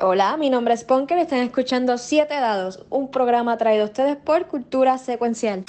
Hola, mi nombre es Ponker y están escuchando Siete Dados, un programa traído a ustedes por Cultura Secuencial.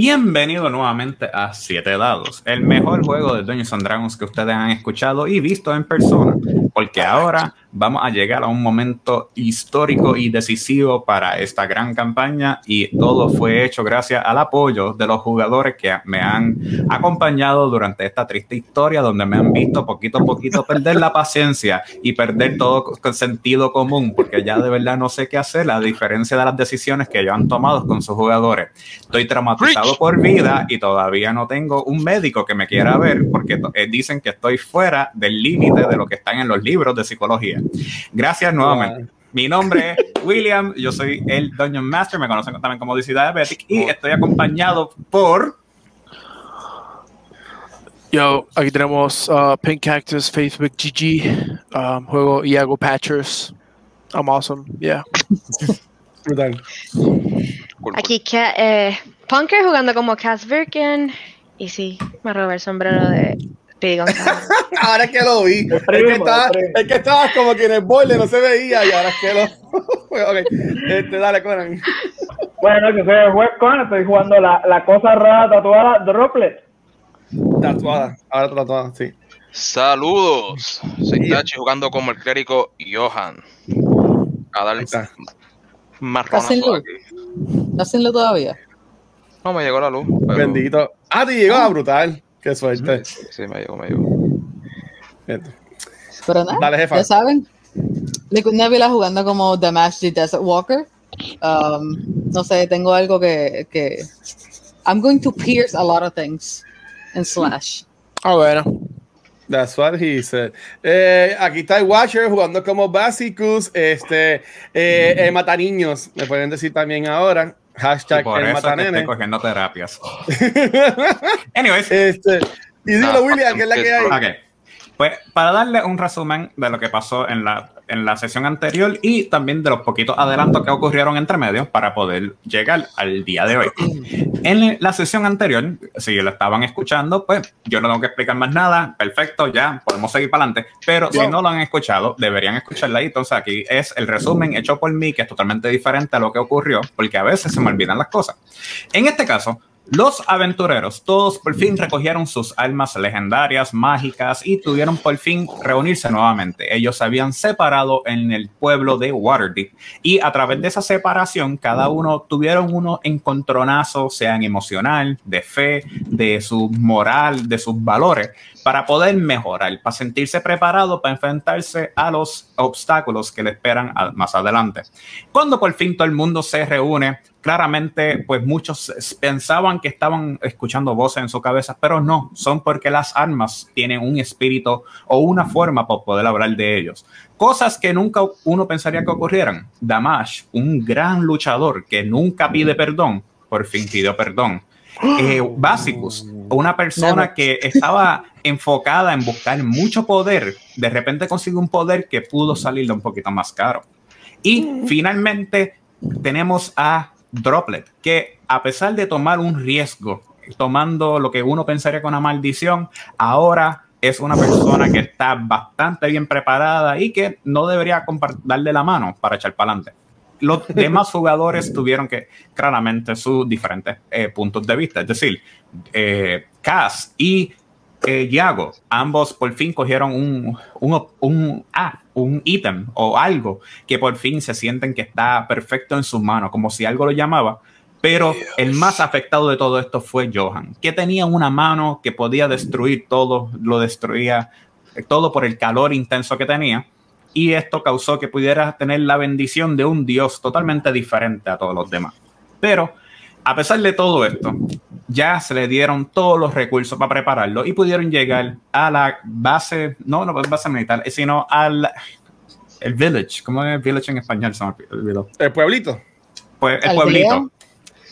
Bienvenido nuevamente a Siete Dados, el mejor juego de Dungeons and Dragons que ustedes han escuchado y visto en persona, porque ahora vamos a llegar a un momento histórico y decisivo para esta gran campaña y todo fue hecho gracias al apoyo de los jugadores que me han acompañado durante esta triste historia donde me han visto poquito a poquito perder la paciencia y perder todo sentido común porque ya de verdad no sé qué hacer a diferencia de las decisiones que ellos han tomado con sus jugadores. Estoy traumatizado por vida y todavía no tengo un médico que me quiera ver porque eh, dicen que estoy fuera del límite de lo que están en los libros de psicología. Gracias nuevamente. Mi nombre es William, yo soy el Dungeon Master, me conocen también como DC Diabetic y estoy acompañado por... Yo, aquí tenemos uh, Pink Cactus, Facebook GG, um, juego Iago Patchers. I'm awesome, yeah. Brutal. Aquí eh, Punker jugando como Cass Birkin y sí, me robé el sombrero de ahora es que lo vi. Es, que estaba, es que estabas como que en el borde no se veía y ahora es que lo. ok, este, dale, Conan. Bueno, que soy el juez Conan, estoy jugando la, la cosa rara tatuada Droplet. Tatuada, ahora tatuada, sí. Saludos, soy Tachi jugando como el clérigo Johan. A darle marrón. Hácenlo todavía. No me llegó la luz. Bendito. Ah, te llegó, ah, brutal. Qué suerte. Sí, me llegó, me llegó. Pero nada, Dale, jefa. ya saben. Liquid Nebula jugando como The Desert Walker. Um, no sé, tengo algo que, que. I'm going to pierce a lot of things and slash. Ah, bueno. That's what he said. Eh, aquí está el Watcher jugando como Basicus. Este, eh, eh, Mata Niños, me pueden decir también ahora. Hashtag por el eso estoy cogiendo terapias. Anyways. Este, y dilo, William, ¿qué es la que hay? Okay. Pues para darle un resumen de lo que pasó en la, en la sesión anterior y también de los poquitos adelantos que ocurrieron entre medios para poder llegar al día de hoy. En la sesión anterior, si lo estaban escuchando, pues yo no tengo que explicar más nada. Perfecto, ya podemos seguir para adelante. Pero si no lo han escuchado, deberían escucharla. Y entonces aquí es el resumen hecho por mí, que es totalmente diferente a lo que ocurrió, porque a veces se me olvidan las cosas. En este caso, los aventureros, todos por fin recogieron sus almas legendarias, mágicas y tuvieron por fin reunirse nuevamente. Ellos se habían separado en el pueblo de Waterdeep y a través de esa separación cada uno tuvieron unos encontronazos, sean emocional, de fe, de su moral, de sus valores, para poder mejorar, para sentirse preparado para enfrentarse a los obstáculos que le esperan más adelante. Cuando por fin todo el mundo se reúne, claramente, pues muchos pensaban que estaban escuchando voces en su cabeza, pero no, son porque las armas tienen un espíritu o una forma para poder hablar de ellos. Cosas que nunca uno pensaría que ocurrieran. Damash, un gran luchador que nunca pide perdón, por fin pidió perdón. Eh, Básicos, una persona que estaba enfocada en buscar mucho poder, de repente consigue un poder que pudo salirle un poquito más caro. Y finalmente tenemos a Droplet, que a pesar de tomar un riesgo, tomando lo que uno pensaría con una maldición, ahora es una persona que está bastante bien preparada y que no debería darle la mano para echar para adelante. Los demás jugadores tuvieron que claramente sus diferentes eh, puntos de vista, es decir, eh, Cass y eh, Yago, ambos por fin cogieron un, un, un, ah, un ítem o algo que por fin se sienten que está perfecto en sus manos, como si algo lo llamaba. Pero el más afectado de todo esto fue Johan, que tenía una mano que podía destruir todo, lo destruía todo por el calor intenso que tenía. Y esto causó que pudiera tener la bendición de un dios totalmente diferente a todos los demás. Pero a pesar de todo esto, ya se le dieron todos los recursos para prepararlo y pudieron llegar a la base, no, no base militar, sino al el village. ¿Cómo es village en español? El pueblito. Pues, el pueblito.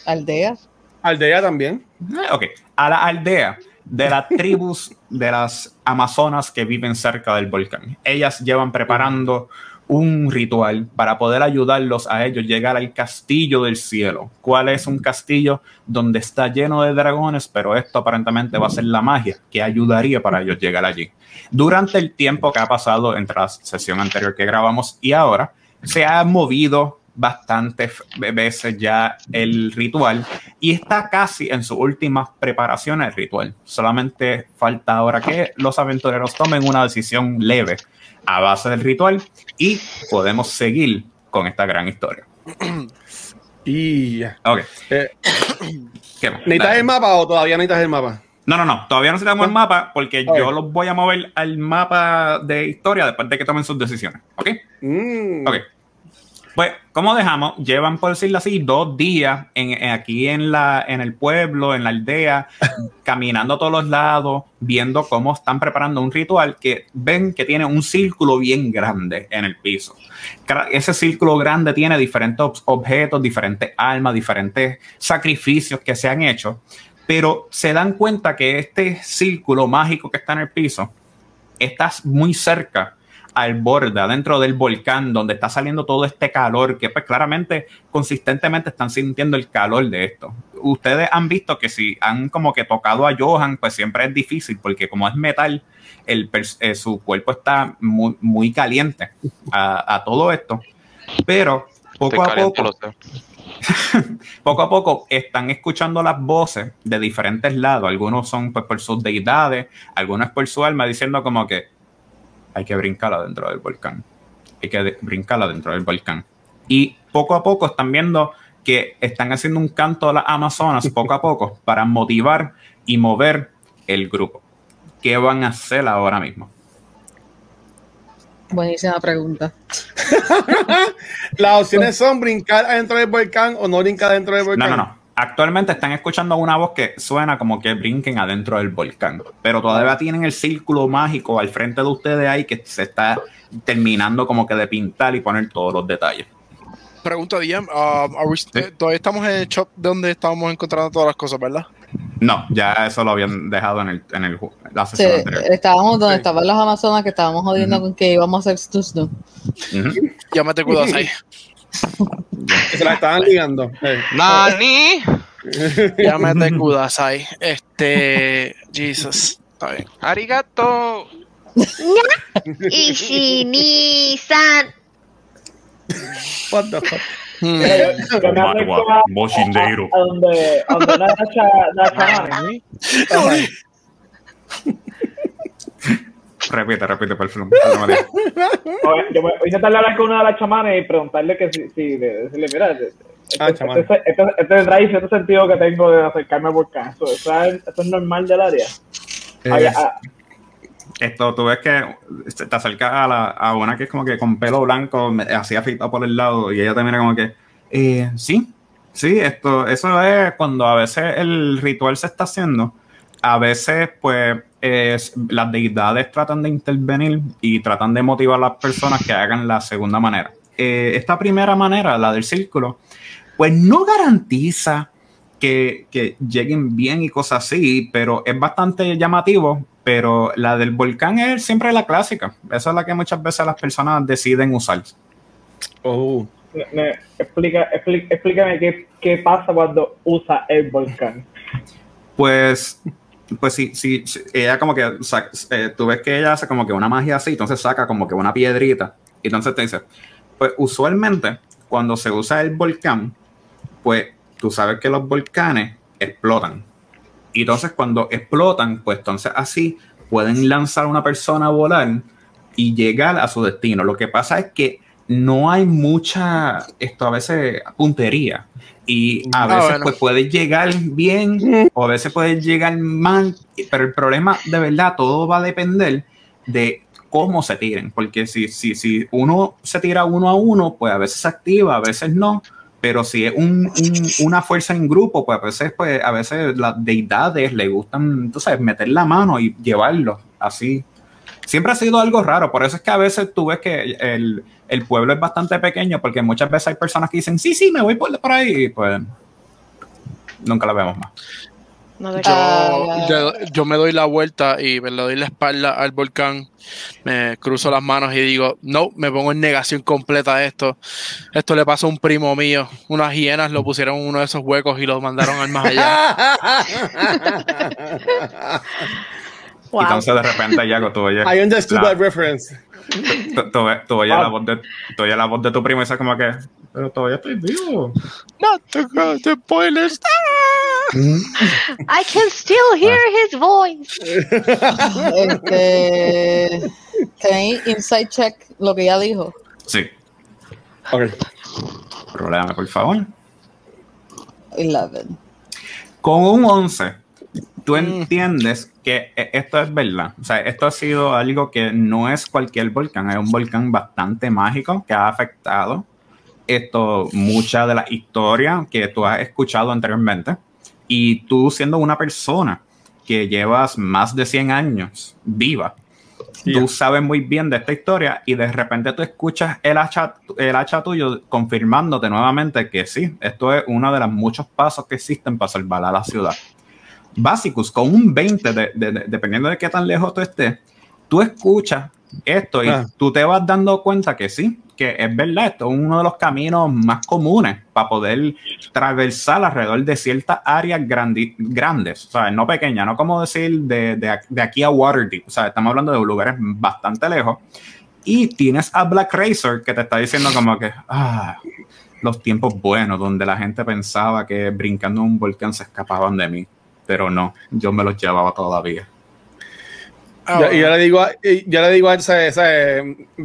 Aldea. Aldea también. Ah, ok, a la aldea de las tribus de las amazonas que viven cerca del volcán. Ellas llevan preparando un ritual para poder ayudarlos a ellos llegar al castillo del cielo. ¿Cuál es un castillo donde está lleno de dragones? Pero esto aparentemente va a ser la magia que ayudaría para ellos llegar allí. Durante el tiempo que ha pasado entre la sesión anterior que grabamos y ahora, se ha movido bastantes veces ya el ritual y está casi en sus últimas preparaciones el ritual. Solamente falta ahora que los aventureros tomen una decisión leve a base del ritual y podemos seguir con esta gran historia. Y ya. Ok. Eh. ¿Necesitas Dale. el mapa o todavía necesitas el mapa? No, no, no. Todavía no tenemos el mapa porque yo los voy a mover al mapa de historia después de que tomen sus decisiones. ¿Ok? Mm. Ok. Pues, como dejamos, llevan, por decirlo así, dos días en, en- aquí en, la, en el pueblo, en la aldea, caminando a todos los lados, viendo cómo están preparando un ritual que ven que tiene un círculo bien grande en el piso. Ese círculo grande tiene diferentes ob- objetos, diferentes almas, diferentes sacrificios que se han hecho, pero se dan cuenta que este círculo mágico que está en el piso está muy cerca al borde, adentro del volcán, donde está saliendo todo este calor, que pues claramente, consistentemente están sintiendo el calor de esto. Ustedes han visto que si han como que tocado a Johan, pues siempre es difícil, porque como es metal, el, eh, su cuerpo está muy, muy caliente a, a todo esto. Pero poco Estoy a poco, poco a poco están escuchando las voces de diferentes lados. Algunos son pues, por sus deidades, algunos por su alma, diciendo como que hay que brincarla dentro del volcán. Hay que de- brincarla dentro del volcán. Y poco a poco están viendo que están haciendo un canto a las Amazonas, poco a poco, para motivar y mover el grupo. ¿Qué van a hacer ahora mismo? Buenísima pregunta. Las opciones son brincar adentro del volcán o no brincar adentro del No, volcán. no, no. Actualmente están escuchando una voz que suena como que brinquen adentro del volcán, pero todavía tienen el círculo mágico al frente de ustedes ahí que se está terminando como que de pintar y poner todos los detalles. Pregunta, DM. um, are we- eh, todavía estamos en el shop donde estábamos encontrando todas las cosas, ¿verdad? No, ya eso lo habían dejado en el, en el la Sí, anterior. estábamos donde Sí. estaban los Amazonas que estábamos jodiendo con que íbamos a hacer Snoo Snoo. Ujú. Llámate cuidados ahí. Se la estaban ligando. Eh. Nani. Llámate Kudasai. Este. Jesus. Está bien. Arigato. Ishini-san. What the fuck? Hmm. Me acerco a- a donde, a donde. Repite, repite, por favor. por Yo voy a intentar hablar con una de las chamanes y preguntarle que si, si de- decirle, mira, este, Ah, este, este, este, este trae cierto sentido que tengo de acercarme al volcán. ¿Eso, eso es, eso es normal del área? Ay, Eh, ah, Esto, tú ves que te acercas a, la, a una que es como que con pelo blanco, así afeitado por el lado, y ella te mira como que, eh, sí, sí, esto, eso es cuando a veces el ritual se está haciendo, a veces pues es- las deidades tratan de intervenir y tratan de motivar a las personas que hagan la segunda manera. Eh, esta primera manera, la del círculo, pues no garantiza que, que lleguen bien y cosas así, pero es bastante llamativo. Pero la del volcán es siempre la clásica. Esa es la que muchas veces las personas deciden usar. Oh. me- me- explica, expli- explícame qué, qué pasa cuando usa el volcán. Pues, pues sí, sí, ella como que, eh, tú ves que ella hace como que una magia así, entonces saca como que una piedrita, y entonces te dice, pues usualmente cuando se usa el volcán, pues tú sabes que los volcanes explotan. Y entonces cuando explotan, pues entonces así pueden lanzar a una persona a volar y llegar a su destino. Lo que pasa es que no hay mucha, esto a veces, puntería. Y a Ah, veces bueno. pues puedes llegar bien o a veces puedes llegar mal, pero el problema de verdad todo va a depender de cómo se tiren, porque si, si, si uno se tira uno a uno, pues a veces se activa, a veces no, pero si es un- un- una fuerza en grupo, pues a veces, pues a veces las deidades le gustan, sabes, meter la mano y llevarlo así. Siempre ha sido algo raro, por eso es que a veces tú ves que el, el pueblo es bastante pequeño, porque muchas veces hay personas que dicen, sí, sí, me voy por, por ahí, y pues nunca la vemos más. No Yo, yo, yo me doy la vuelta y me le doy la espalda al volcán, me cruzo las manos y digo, no, me pongo en negación completa de esto. Esto le pasó a un primo mío. Unas hienas lo pusieron en uno de esos huecos y lo mandaron al más allá. Wow. Y entonces de repente, Yago, tú oyes, I understood la, that reference. tú, tú- tú oyes la, voz de, tú oyes la voz de tu primo y dices como que, pero todavía estoy vivo. no te the spoilers. I can still hear his voice. Este, ¿Tenéis inside check lo que ya dijo? Sí, Ok. problema, por favor. 11. Con un 11, tú entiendes que e- esto es verdad. O sea, esto ha sido algo que no es cualquier volcán, es un volcán bastante mágico que ha afectado esto, mucha de la historia que tú has escuchado anteriormente. Y tú siendo una persona que llevas más de 100 años viva, Yeah. tú sabes muy bien de esta historia y de repente tú escuchas el hacha, el hacha tuyo confirmándote nuevamente que sí, esto es uno de los muchos pasos que existen para salvar a la ciudad. Básicos, con un 20, de- de- de- dependiendo de qué tan lejos tú estés, tú escuchas esto y Ah. tú te vas dando cuenta que sí, que es verdad, esto es uno de los caminos más comunes para poder traversar alrededor de ciertas áreas grandi- grandes, o sea, no pequeñas, no como decir de, de, de aquí a Waterdeep, o sea, estamos hablando de lugares bastante lejos. Y tienes a Black Razor que te está diciendo como que, ah, los tiempos buenos donde la gente pensaba que brincando en un volcán se escapaban de mí, pero no, yo me los llevaba todavía. Ah, Yo, y yo le digo, a- y yo le digo a. ¿sabes?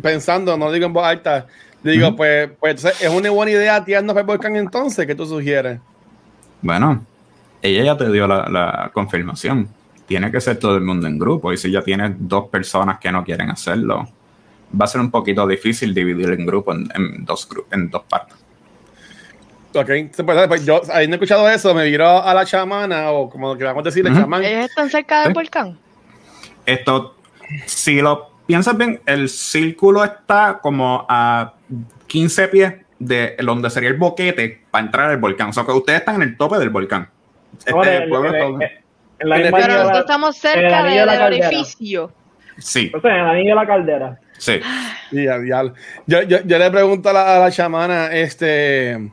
pensando, no lo digo en voz alta, le digo, pues, pues es una buena idea tirarnos para el volcán entonces, ¿qué tú sugieres? Bueno, ella ya te dio la, la confirmación. Tiene que ser todo el mundo en grupo. Y si ya tienes dos personas que no quieren hacerlo, va a ser un poquito difícil dividir en grupo en, en dos, en dos partes. Ok, pues, pues, yo, habiendo escuchado eso, me viro a la chamana, o como queramos decir, el Ujú. chamán. Ellos están cerca del volcán. Esto, si lo piensas bien, el círculo está como a 15 pies de donde sería el boquete para entrar al volcán. O sea que ustedes están en el tope del volcán. Este en- pueblo en- la el- misma Pero nosotros la- estamos el cerca anillo de- de la del caldera. orificio. Sí, O sea, en el anillo de la caldera. sí. Ya. Yo, yo, yo le pregunto a la, a la chamana, este,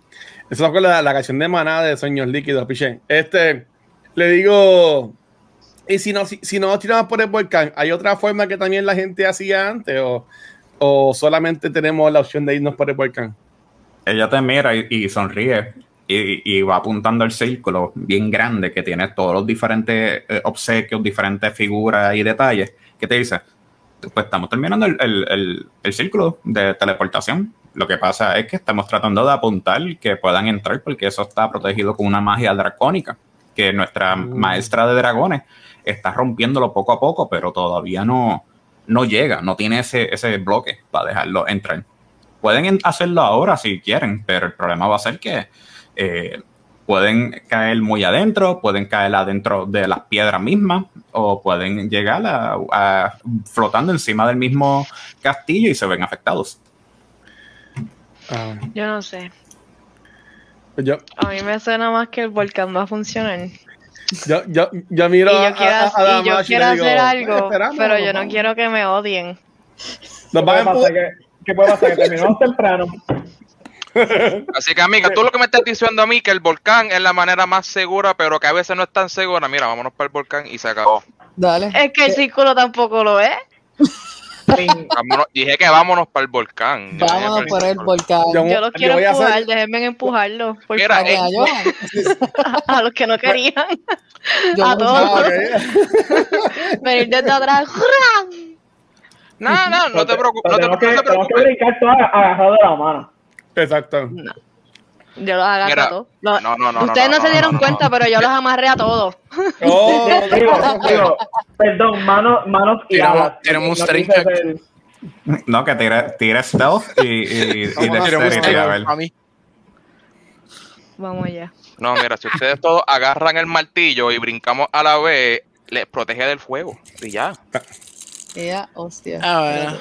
eso fue la, la canción de Maná de Sueños Líquidos, piché. Este, le digo, y si no, si, si no tiramos por el volcán, ¿hay otra forma que también la gente hacía antes o, o solamente tenemos la opción de irnos por el volcán? Ella te mira y, sonríe y, y va apuntando el círculo bien grande que tiene todos los diferentes eh, obsequios, diferentes figuras y detalles. que te dice? Pues estamos terminando el, el- el- el círculo de teleportación. Lo que pasa es que estamos tratando de apuntar que puedan entrar porque eso está protegido con una magia dracónica que nuestra maestra de dragones está rompiéndolo poco a poco, pero todavía no, no llega, no tiene ese, ese bloque para dejarlo entrar. Pueden en- hacerlo ahora si quieren, pero el problema va a ser que eh, pueden caer muy adentro, pueden caer adentro de las piedras mismas, o pueden llegar a, a- flotando encima del mismo castillo y se ven afectados. Ah, Yo no sé. pues yo, A mí me suena más que el volcán va a funcionar. yo, yo, yo miro Y yo quiero, a- a la y yo Machi y quiero le digo, hacer "Pues, algo, pero yo no vamos". quiero que me odien. Nos ¿Qué puede pasar? empu- ¿Qué, qué puede pasar? Que terminamos temprano. Así que, amiga, tú lo que me estás diciendo a mí que el volcán es la manera más segura, pero que a veces no es tan segura. Mira, vámonos para el volcán y se acabó. Dale. Es que el círculo tampoco lo es. Vámonos- dije que vámonos para el volcán. Vámonos para por el volcán. Yo- Yo los quiero hacer- empujar, déjenme empujarlo. Por Mira, eh, A los que no querían. Yo a todos. Venir desde atrás. No, no, no te preocupes. No te, tenemos, que, no te tenemos que preocupes. brincar todas agarrados de la mano. Exacto. Yo los agarro Mira, a todos. Los- no, no, no, Ustedes no, se dieron no, no, cuenta, pero yo los amarré a todos. Oh, Digo, digo, perdón, manos, manos y Tenemos- alas. tenemos un No que tire, tire stealth y, y, y hacer dexterity, a ver. A mí. Vamos allá. No, mira, si ustedes todos agarran el martillo y brincamos a la vez, les protege del fuego. Y ya. Ella, hostia. Ah, bueno.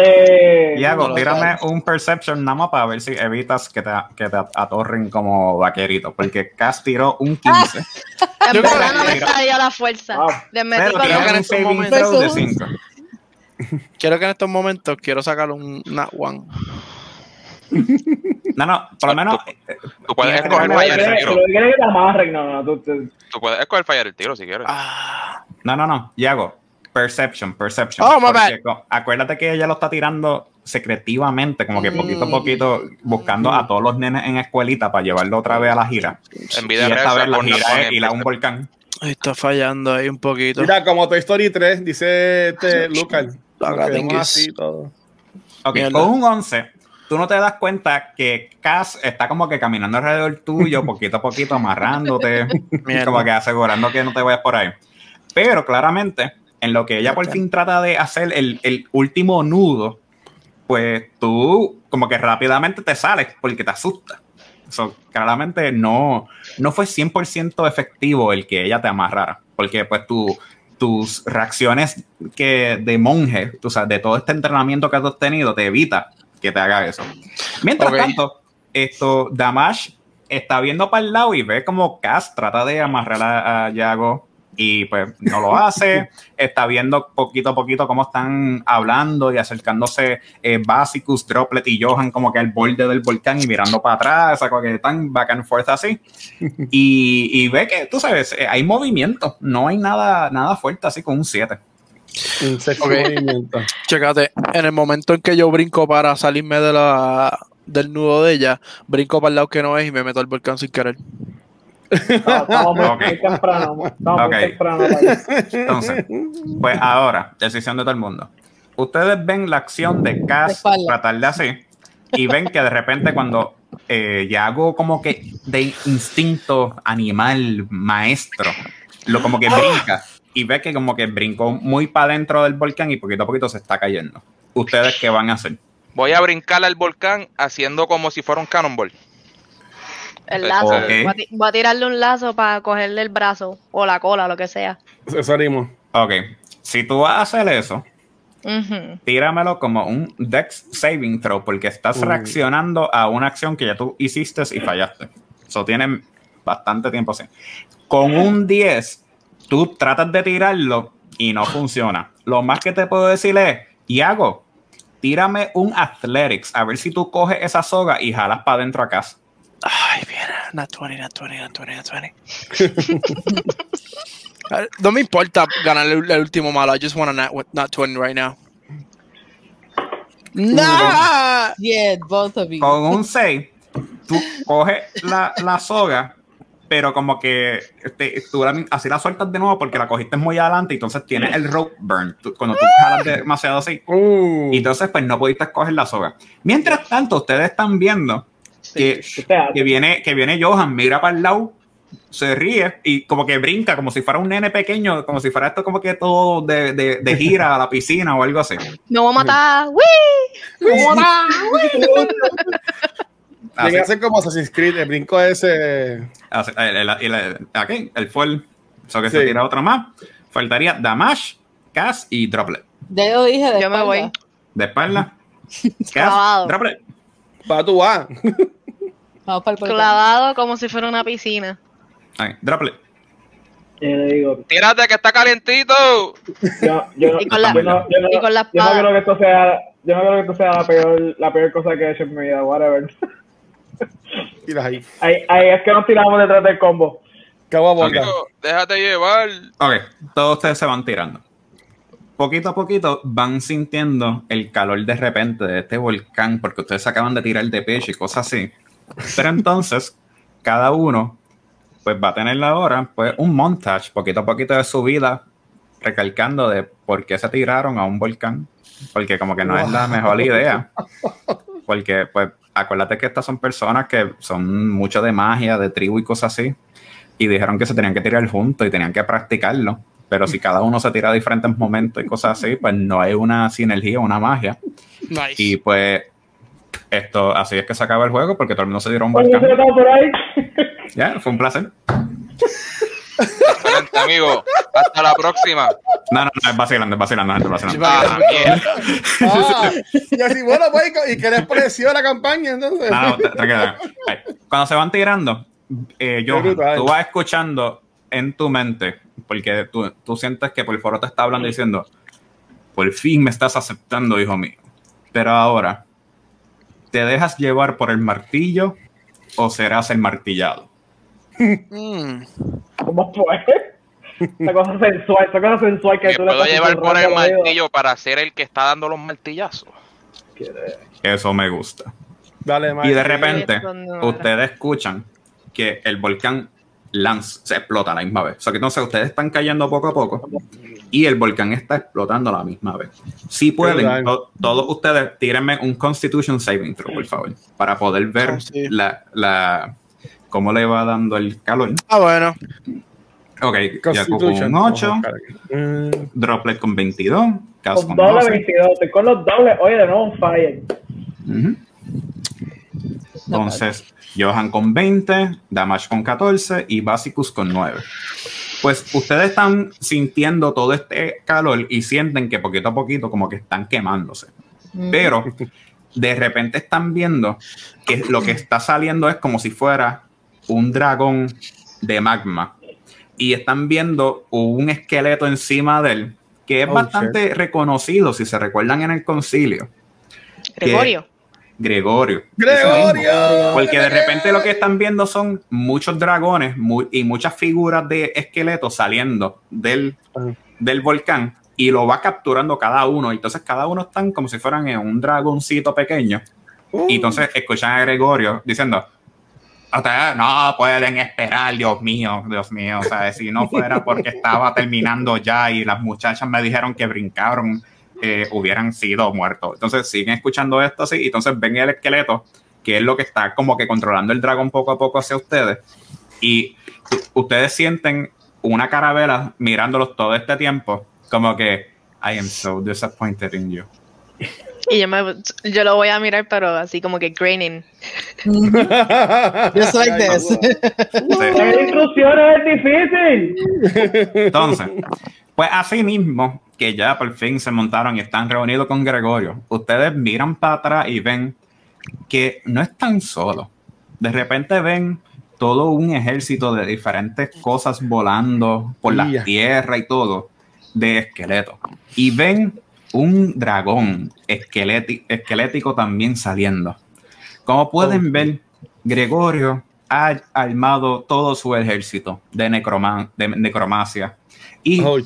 Eh, tírame un perception nada más para ver si evitas que te, que te atorren como vaquerito. Porque Cass tiró un 15. En Yo creo verdad no que- me la fuerza. Wow. Pero con creo que en estos momentos- throw de Jesús. 5. Quiero que en estos momentos quiero sacar un nat one. No, no, por lo menos. Tú puedes escoger fallar el ¿Quieres- tiro. No, no, tú, tú- Tú puedes escoger fallar el tiro si quieres. Ah, No, no, no. Yago, perception, perception. Oh, my co- Acuérdate que ella lo está tirando secretivamente, como que poquito a poquito, buscando a todos los nenes en escuelita para llevarlo otra vez a la gira. En Y vida real, esta vez la gira es a un volcán. está fallando ahí un poquito. Mira, como Toy Story 3, dice este Lucas. Así todo. Ok, Mierda. con un 11, tú no te das cuenta que Cass está como que caminando alrededor tuyo, poquito a poquito, amarrándote, como que asegurando que no te vayas por ahí. Pero claramente, en lo que ella por fin trata de hacer el, el último nudo, pues tú como que rápidamente te sales porque te asusta. So, claramente no, no fue 100% efectivo el que ella te amarrara, porque pues tu, tus reacciones que de monje, tú sabes, de todo este entrenamiento que has tenido, te evita que te haga eso. Mientras tanto, esto, Damash está viendo para el lado y ve como Cass trata de amarrar a, a Yago y pues no lo hace. está viendo poquito a poquito cómo están hablando y acercándose eh, Basicus, Droplet y Johan como que al borde del volcán y mirando para atrás, o sea, como que están back and forth así. Y, y ve que, tú sabes, eh, hay movimiento, no hay nada, nada fuerte así con un 7. Un sexto Ok. movimiento. Chécate, en el momento en que yo brinco para salirme de la, del nudo de ella, brinco para el lado que no es y me meto al volcán sin querer. Estamos muy, muy temprano. Estamos muy temprano. Entonces, pues ahora, decisión de todo el mundo. Ustedes ven la acción de De Cass tratar de así y ven que de repente cuando eh, ya hago como que de instinto animal maestro, lo como que brinca y ve que como que brincó muy para dentro del volcán y poquito a poquito se está cayendo. ¿Ustedes qué van a hacer? Voy a brincar al volcán haciendo como si fuera un cannonball. El lazo. Voy, a voy a tirarle un lazo para cogerle el brazo o la cola, lo que sea. Eso harimos. Ok, si tú vas a hacer eso, tíramelo como un Dex Saving Throw, porque estás Uh. reaccionando a una acción que ya tú hiciste y fallaste. Eso tienen bastante tiempo así. Con un 10, tú tratas de tirarlo y no funciona. Lo más que te puedo decir es, Iago, tírame un Athletics, a ver si tú coges esa soga y jalas para adentro acá. Ay, bien, not 20, not 20, not 20, not 20. A ver, no me importa ganar el, el último malo, I just want a nat, not 20 right now. Nah! Yeah, both of you. Con un 6, tú coges la, la soga, pero como que te- tú la- así la sueltas de nuevo porque la cogiste muy adelante y entonces tienes el rope burn. Tú- cuando tú jalas demasiado así, Uh, y entonces pues no pudiste coger la soga. Mientras tanto, ustedes están viendo que, viene, que viene Johan, mira para el lado, se ríe y como que brinca, como si fuera un nene pequeño, como si fuera esto como que todo de, de, de gira a la piscina o algo así. Me voy a matar. ¡Wii! Me voy a matar. Así, Tiene que hacer como Assassin's Creed, el brinco ese. así, el, el, el, el- aquí, el full, eso que se tira otro más. Faltaría Damash, Cass y Droplet. Ya yo dije de Yo me voy. De espalda, Cass. Droplet. Para tú vas. Vamos para el portal. Clavado como si fuera una piscina. Ahí, Droplet. Y le digo, Tírate que está calientito. yo, yo, no- Y con la- yo no, yo no- y con la yo no espada. creo que esto sea, yo no creo que esto sea la peor, la peor cosa que he hecho en mi vida, whatever. Tiras ahí. Ahí, ahí es que nos tiramos detrás del combo. Cabo a boca. Déjate llevar. Ok, todos ustedes se van tirando. Poquito a poquito van sintiendo el calor de repente de este volcán, porque ustedes se acaban de tirar de pecho y cosas así. Pero entonces, cada uno pues va a tener ahora pues un montage, poquito a poquito de su vida, recalcando de por qué se tiraron a un volcán, porque como que no es la mejor idea. Porque pues acuérdate que estas son personas que son mucho de magia, de tribu y cosas así y dijeron que se tenían que tirar juntos y tenían que practicarlo. Pero si cada uno se tira a diferentes momentos y cosas así, pues no hay una sinergia, una magia. Nice. Y pues esto, así es que se acaba el juego porque todo el mundo se a un. Ya, fue un placer. Excelente, amigo. Hasta la próxima. No, no, no, es vacilando, es vacilando, gente, es vacilando. Ah, mierda. Ah, y así, bueno, pues, ¿y qué les pareció la campaña entonces? No, no, tra- tranquila. Ay, Cuando se van tirando, eh, Qué brutal. tú vas escuchando en tu mente, porque tú, tú sientes que por foro te está hablando diciendo, por fin me estás aceptando, hijo mío. Pero ahora, ¿te dejas llevar por el martillo o serás el martillado? Mm. ¿Cómo fue? Esa cosa sensual, esa cosa sensual que Me tú le puedo llevar por el martillo para ser el que está dando los martillazos. Eso me gusta. Dale, Y de repente, ustedes escuchan que el volcán lanza, se explota a la misma vez. O sea que entonces ustedes están cayendo poco a poco y el volcán está explotando a la misma vez. Si pueden, to- todos ustedes, tírenme un Constitution Saving Throw, por favor, para poder ver Oh, sí. la, la, cómo le va dando el calor. Ah, bueno. Ok, Yaku con Constitution. un 8, Vamos a buscar aquí. Mm, Droplet con 22, Cas Con con doble 12. 22, estoy con los dobles. Oye, de nuevo un fire. Entonces, Johan con 20, Damage con 14 y Basicus con 9. Pues ustedes están sintiendo todo este calor y sienten que poquito a poquito como que están quemándose. Pero de repente están viendo que lo que está saliendo es como si fuera un dragón de magma. Y están viendo un esqueleto encima de él que es Oh, bastante reconocido si se recuerdan en el concilio. Gregorio. Gregorio. ¡Gregorio! Porque de repente lo que están viendo son muchos dragones y muchas figuras de esqueletos saliendo del, del volcán y lo va capturando cada uno. Entonces cada uno están como si fueran en un dragoncito pequeño. Y entonces escuchan a Gregorio diciendo, ustedes no pueden esperar, Dios mío, Dios mío. O sea, si no fuera porque estaba terminando ya y las muchachas me dijeron que brincaron, eh, hubieran sido muertos. Entonces siguen escuchando esto así y entonces ven el esqueleto, que es lo que está como que controlando el dragón poco a poco hacia ustedes. Y ustedes sienten una carabela mirándolos todo este tiempo, como que, I am so disappointed in you. Y yo, me, yo lo voy a mirar, pero así como que graining. Just like this. Las instrucciones es difícil. Entonces, pues así mismo que ya por fin se montaron y están reunidos con Gregorio, ustedes miran para atrás y ven que no están solos. De repente ven todo un ejército de diferentes cosas volando por la tierra y todo de esqueletos. Y ven un dragón esquelético también saliendo. Como pueden ver, Gregorio ha armado todo su ejército de, necroman- de necromacia y Oh,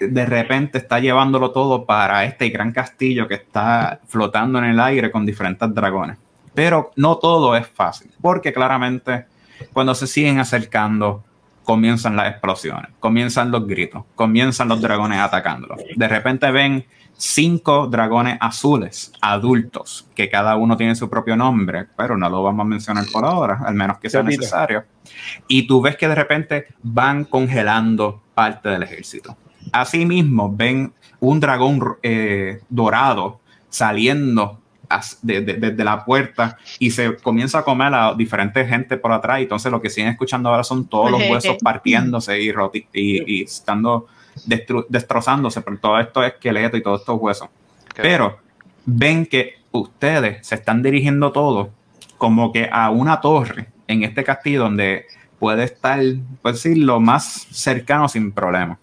de repente está llevándolo todo para este gran castillo que está flotando en el aire con diferentes dragones. Pero no todo es fácil, porque claramente cuando se siguen acercando comienzan las explosiones, comienzan los gritos, comienzan los dragones atacándolo. De repente ven cinco dragones azules, adultos, que cada uno tiene su propio nombre, pero no lo vamos a mencionar por ahora, al menos que sea necesario. Y tú ves que de repente van congelando parte del ejército. Asimismo, ven un dragón eh, dorado saliendo as- de- de- desde la puerta y se comienza a comer a diferentes gente por atrás. Y entonces lo que siguen escuchando ahora son todos los huesos partiéndose y, roti- y, y estando destru- destrozándose por todos estos esqueletos y todos estos huesos. Pero ven que ustedes se están dirigiendo todos como que a una torre en este castillo donde puede estar, pues sí, lo más cercano sin problema.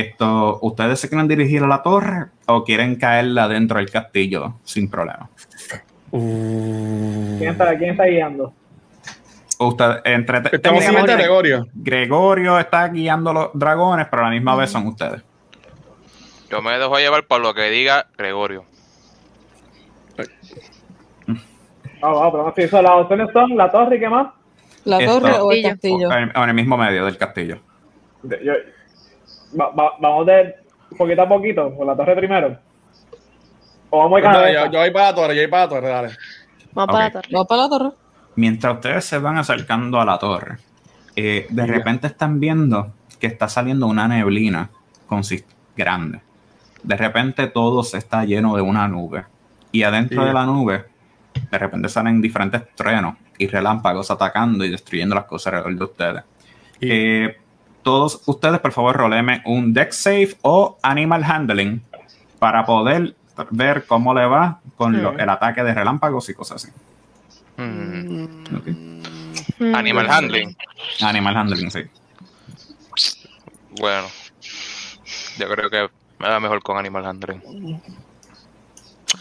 Esto, ¿ustedes se quieren dirigir a la torre o quieren caerla dentro del castillo sin problema? Uh, ¿Quién está, quién está guiando? Usted, entre, Estamos técnicamente, Gregorio. Gregorio está guiando los dragones, pero a la misma vez son ustedes. Yo me dejo llevar por lo que diga Gregorio. Vamos, vamos, pero las opciones son la torre y qué más. La Esto- torre o el Castillo. castillo. En, en el mismo medio del castillo. De- yo- va- va- vamos de poquito a poquito, con la torre primero. O vamos de No, cada yo, yo voy para la torre, yo voy para la torre, dale. Vamos para la torre. Vamos para la torre. Mientras ustedes se van acercando a la torre, eh, de repente están viendo que está saliendo una neblina consist- grande. De repente todo se está lleno de una nube. Y adentro Sí. de la nube, de repente salen diferentes truenos y relámpagos atacando y destruyendo las cosas alrededor de ustedes. Eh, todos ustedes, por favor, roleme un deck save o animal handling para poder ver cómo le va con lo- el ataque de relámpagos y cosas así. Mm. Mm, Animal handling. Animal handling, sí. Bueno, yo creo que me da mejor con Animal Handling.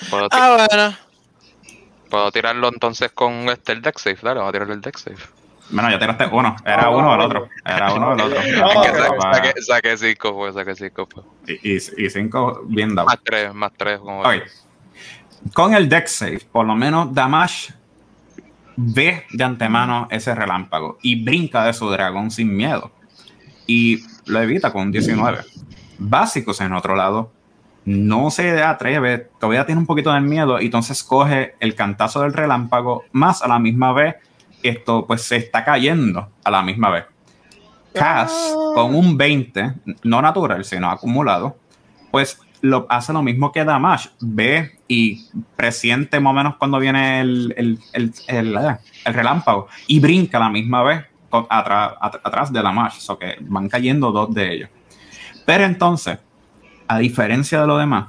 Puedo, Ah, bueno. puedo tirarlo entonces con este el deck safe, dale, vamos a tirarle el deck safe. Bueno, ya tiraste uno. Era uno o el otro. Era uno o el otro. Saqué, saqué, cinco, pues, saqué cinco, pues. y, y- y cinco bien dado. Más tres, más tres. Como Ok. Con el deck save, por lo menos Damash ve de antemano ese relámpago y brinca de su dragón sin miedo. Y lo evita con un 19. Básicos en otro lado, no se atreve, todavía tiene un poquito de miedo y entonces coge el cantazo del relámpago más a la misma vez. Esto pues se está cayendo a la misma vez. Cass con un 20, no natural, sino acumulado, pues lo, hace lo mismo que Damash. Ve y presiente más o menos cuando viene el, el, el, el, eh, el relámpago y brinca a la misma vez con- atrás de Damash. So que van cayendo dos de ellos. Pero entonces, a diferencia de lo demás,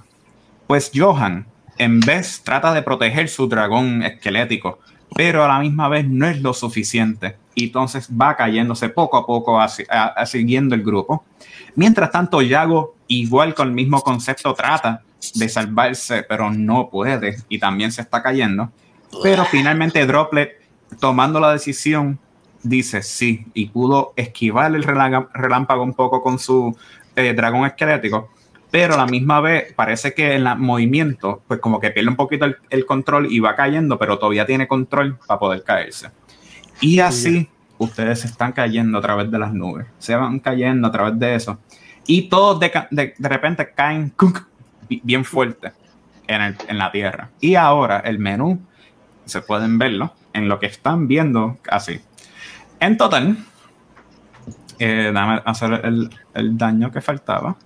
pues Johan, en vez, trata de proteger su dragón esquelético, pero a la misma vez no es lo suficiente. Y entonces va cayéndose poco a poco a- siguiendo el grupo. Mientras tanto, Yago, igual con el mismo concepto, trata de salvarse, pero no puede y también se está cayendo. Pero finalmente Droplet, tomando la decisión, dice sí y pudo esquivar el relá- relámpago un poco con su eh, dragón esquelético, pero a la misma vez parece que en el movimiento, pues como que pierde un poquito el, el control y va cayendo, pero todavía tiene control para poder caerse. Y así ustedes se están cayendo a través de las nubes, se van cayendo a través de eso. Y todos de, de- de repente caen bien fuerte en, el- en la tierra. Y ahora el menú, se pueden verlo, en lo que están viendo así. En total, eh, dame hacer el, el daño que faltaba.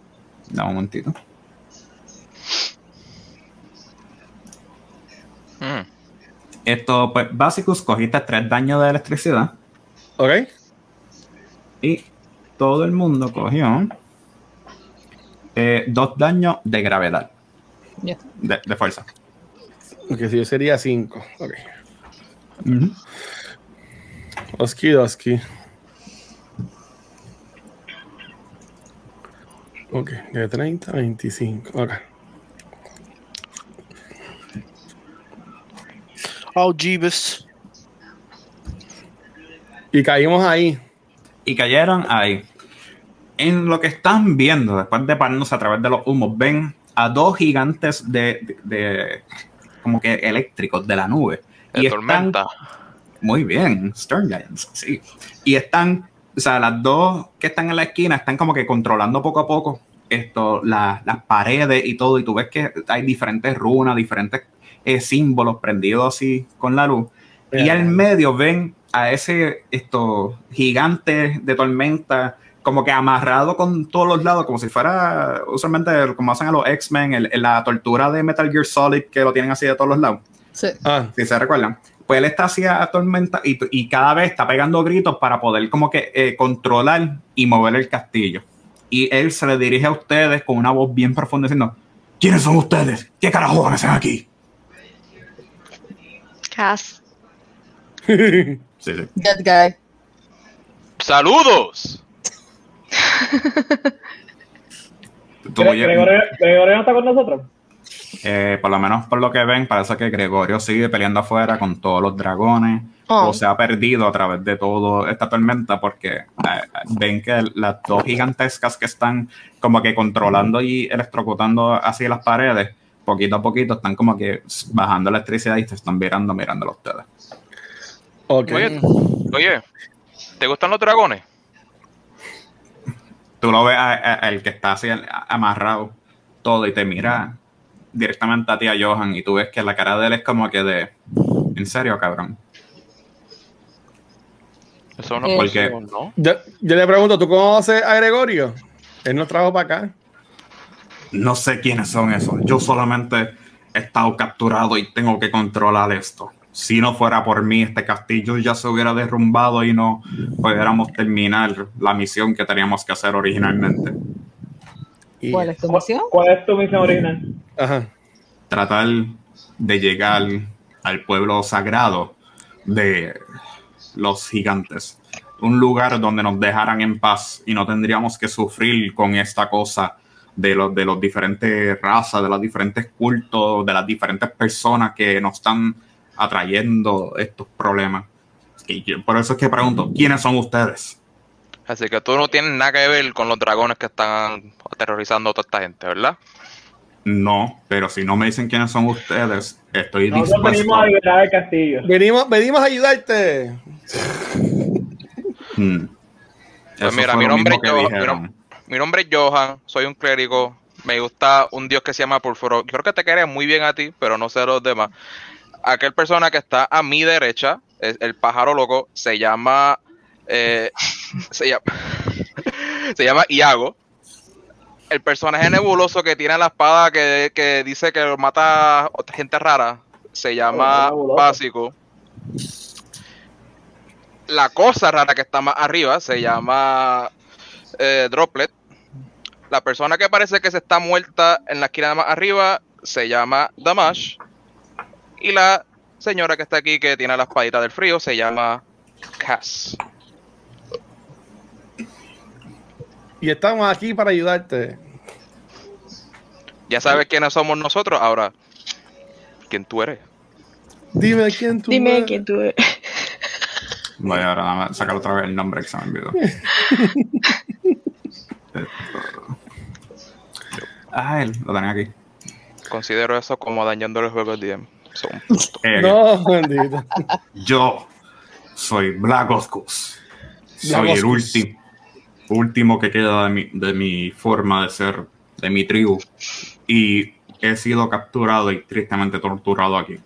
Dame un momentito. Mm. Esto, pues, básicos, cogiste tres daños de electricidad ¿Ok? y todo el mundo cogió eh, dos daños de gravedad, Yeah. de, de fuerza. Ok, si yo sería 5. Ok. Ujú. Oski, Oski. Ok, de 30 a 25. Ok. Oh, Jeebus. Y caímos ahí. y cayeron ahí. En lo que están viendo, después de pararnos a través de los humos, ven a dos gigantes de, de- de- como que eléctricos de la nube. De Y están- tormenta. muy bien, Stern Giants, sí. Y están, o sea, las dos que están en la esquina están como que controlando poco a poco esto, la- las paredes y todo. Y tú ves que hay diferentes runas, diferentes eh, símbolos prendidos así con la luz. Y Yeah. al medio ven a ese esto, gigante de tormenta, como que amarrado con todos los lados, como si fuera usualmente como hacen a los X-Men, la tortura de Metal Gear Solid, que lo tienen así de todos los lados. Sí. Ah, Si se recuerdan. Pues él está así a tormenta y, y cada vez está pegando gritos para poder como que eh, controlar y mover el castillo. Y él se le dirige a ustedes con una voz bien profunda diciendo, ¿quiénes son ustedes? ¿Qué carajo hacen aquí? Cass. Sí, guy. ¡Saludos! Gregorio, Gregorio no está con nosotros. Eh, por lo menos por lo que ven, parece que Gregorio sigue peleando afuera con todos los dragones. Oh. O se ha perdido a través de toda esta tormenta porque eh, ven que las dos gigantescas que están como que controlando y electrocutando hacia las paredes, poquito a poquito están como que bajando la electricidad y se están mirando, mirándolo a ustedes. ok. Oye, oye, ¿te gustan los dragones? Tú lo ves a- a- al que está así amarrado todo y te mira directamente a ti, a Johan, y tú ves que la cara de él es como que de, ¿en serio, cabrón? Eso no Eh, Porque- ¿no? Yo, yo le pregunto, ¿tú conoces a Gregorio? Él nos trajo para acá. No sé quiénes son esos. Yo solamente he estado capturado y tengo que controlar esto. si no fuera por mí, este castillo ya se hubiera derrumbado y no pudiéramos terminar la misión que teníamos que hacer originalmente. Y- ¿Cuál es tu ¿Cuál, misión? cuál es tu misión original? Ajá. Tratar de llegar al pueblo sagrado de los gigantes. Un lugar donde nos dejaran en paz y no tendríamos que sufrir con esta cosa de los, de los diferentes razas, de los diferentes cultos, de las diferentes personas que nos están atrayendo estos problemas. Y yo- por eso es que pregunto, ¿quiénes son ustedes? Así que tú no tienes nada que ver con los dragones que están aterrorizando a toda esta gente, ¿verdad? No, pero si no me dicen quiénes son ustedes, estoy Nosotros dispuesto. venimos a liberar el castillo. Venimos, venimos a ayudarte. Mm. Pues mira, mi nombre, es Johan, mi, nombre es Johan, soy un clérigo, me gusta un dios que se llama Pulfuro. Creo que te quería muy bien a ti, pero no sé a los demás. Aquel persona que está a mi derecha, es el pájaro loco, se llama... eh, se llama... se llama Iago. El personaje nebuloso que tiene la espada que, que dice que mata a gente rara se llama. Básico. La cosa rara que está más arriba se llama eh, Droplet. La persona que parece que se está muerta en la esquina más arriba se llama Damash. Y la señora que está aquí que tiene la espadita del frío se llama Cass. Y estamos aquí para ayudarte. Ya sabes quiénes somos nosotros. Ahora, ¿quién tú eres? Dime quién tú Dime eres. que tú eres. Voy ahora a sacar otra vez el nombre que se me olvidó. Ah, él, lo tenía aquí. Considero eso como dañando el juego del DM. Son- Eh, No, bendito. Yo soy Black Oscus. Soy Black el último, último que queda de mi, de mi forma de ser, de mi tribu. Y he sido capturado y tristemente torturado aquí.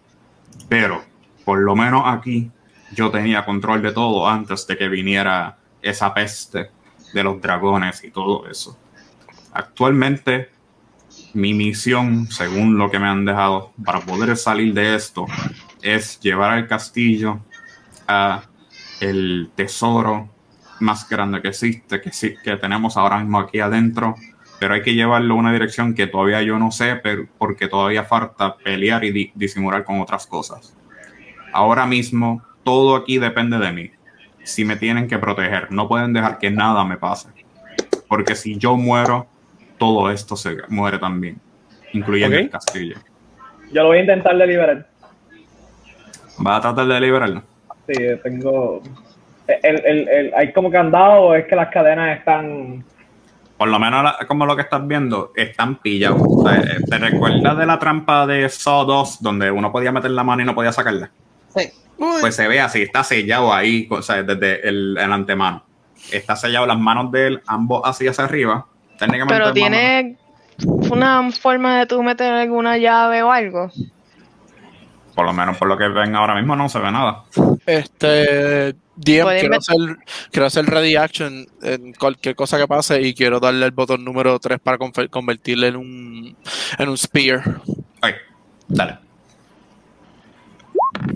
Pero, por lo menos aquí, yo tenía control de todo antes de que viniera esa peste de los dragones y todo eso. Actualmente, mi misión, según lo que me han dejado, para poder salir de esto, es llevar al castillo a el tesoro más grande que existe, que, sí, que tenemos ahora mismo aquí adentro, pero hay que llevarlo a una dirección que todavía yo no sé, pero porque todavía falta pelear y di- disimular con otras cosas. Ahora mismo, todo aquí depende de mí. Si me tienen que proteger, no pueden dejar que nada me pase. Porque si yo muero, todo esto se muere también, incluyendo el castillo. Yo lo voy a intentar de liberar. ¿Va a tratar de liberarlo? Sí, tengo. El, el, el, hay como candado o es que las cadenas están. por lo menos la- como lo que estás viendo, están pillados. O sea, eh, ¿Te recuerdas de la trampa de Saw 2 donde uno podía meter la mano y no podía sacarla? Sí. Pues se ve así, está sellado ahí, o sea, desde el, el antemano. Está sellado las manos de él, ambos así hacia arriba. Técnicamente Pero manos- tiene una forma de tú meter alguna llave o algo. Por lo menos por lo que ven ahora mismo no se ve nada. Este, DM, quiero hacer, quiero hacer ready action en cualquier cosa que pase y quiero darle el botón número 3 para convertirle en un, en un spear. Ok, dale.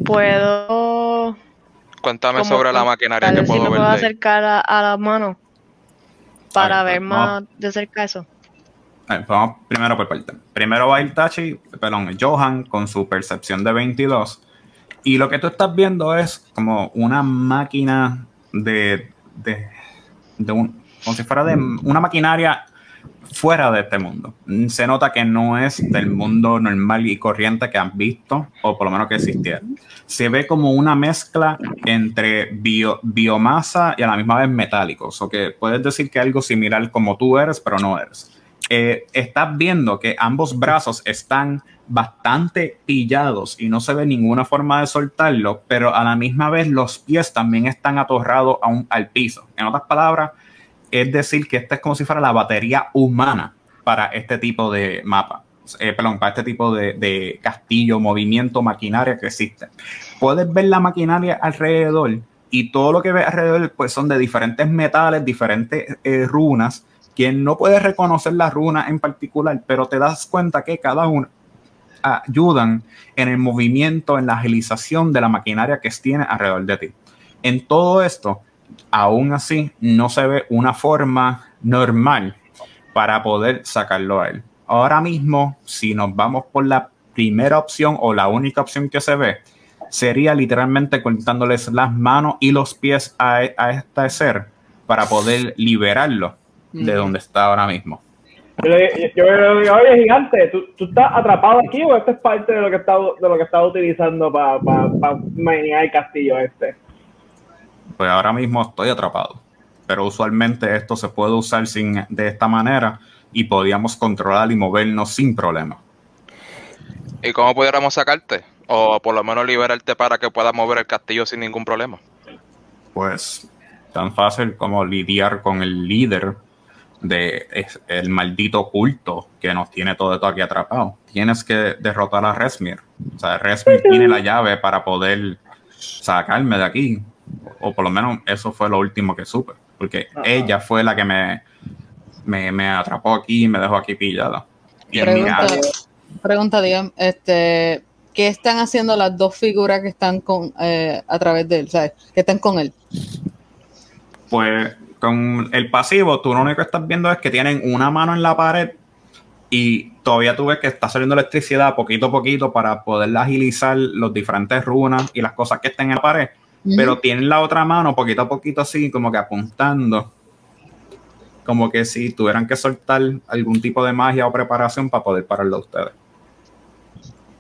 Puedo. Cuéntame sobre la maquinaria que vez si puedo me ver. puedo acercar a, a las manos para ver más de cerca eso. Vamos primero por parte. Primero va a ir Tachi, perdón, Johan con su percepción de 22. Y lo que tú estás viendo es como una máquina de. de, un, como si fuera de una maquinaria fuera de este mundo. Se nota que no es del mundo normal y corriente que han visto, o por lo menos que existiera. Se ve como una mezcla entre bio- biomasa y a la misma vez metálicos. O que puedes decir que algo similar como tú eres, pero no eres. Eh, estás viendo que ambos brazos están bastante pillados y no se ve ninguna forma de soltarlo, pero a la misma vez los pies también están atorrados a al piso. En otras palabras, es decir que esta es como si fuera la batería humana para este tipo de mapa. Eh, perdón, para este tipo de, de castillo, movimiento, maquinaria que existe. Puedes ver la maquinaria alrededor y todo lo que ves alrededor pues son de diferentes metales, diferentes eh, runas, que no puedes reconocer las runas en particular, pero te das cuenta que cada una ayudan en el movimiento, en la agilización de la maquinaria que tiene alrededor de ti. En todo esto, aún así, no se ve una forma normal para poder sacarlo a él. Ahora mismo, si nos vamos por la primera opción o la única opción que se ve, sería literalmente cortándoles las manos y los pies a, a este ser para poder liberarlo de donde está ahora mismo. Yo le yo, le digo, oye, gigante, ¿tú, ¿tú, estás atrapado aquí o esto es parte de lo que está, de lo que estaba utilizando para pa, pa el castillo este? Pues ahora mismo estoy atrapado. Pero usualmente esto se puede usar sin, de esta manera y podíamos controlar y movernos sin problema. ¿Y cómo pudiéramos sacarte? O por lo menos liberarte para que puedas mover el castillo sin ningún problema. Pues tan fácil como lidiar con el líder de el maldito culto que nos tiene todo esto aquí atrapado. Tienes que derrotar a Resmir. O sea, Resmir tiene la llave para poder sacarme de aquí. O por lo menos eso fue lo último que supe. Porque ella fue la que me, me, me, atrapó aquí y me dejó aquí pillada. Y pregunta, pregunta este, ¿qué están haciendo las dos figuras que están con eh, a través de él? ¿Sabes? Que están con él. Pues con el pasivo, tú lo único que estás viendo es que tienen una mano en la pared y todavía tú ves que está saliendo electricidad poquito a poquito para poder agilizar los diferentes runas y las cosas que estén en la pared. Pero tienen la otra mano poquito a poquito así, como que apuntando. Como que si tuvieran que soltar algún tipo de magia o preparación para poder pararlo a ustedes.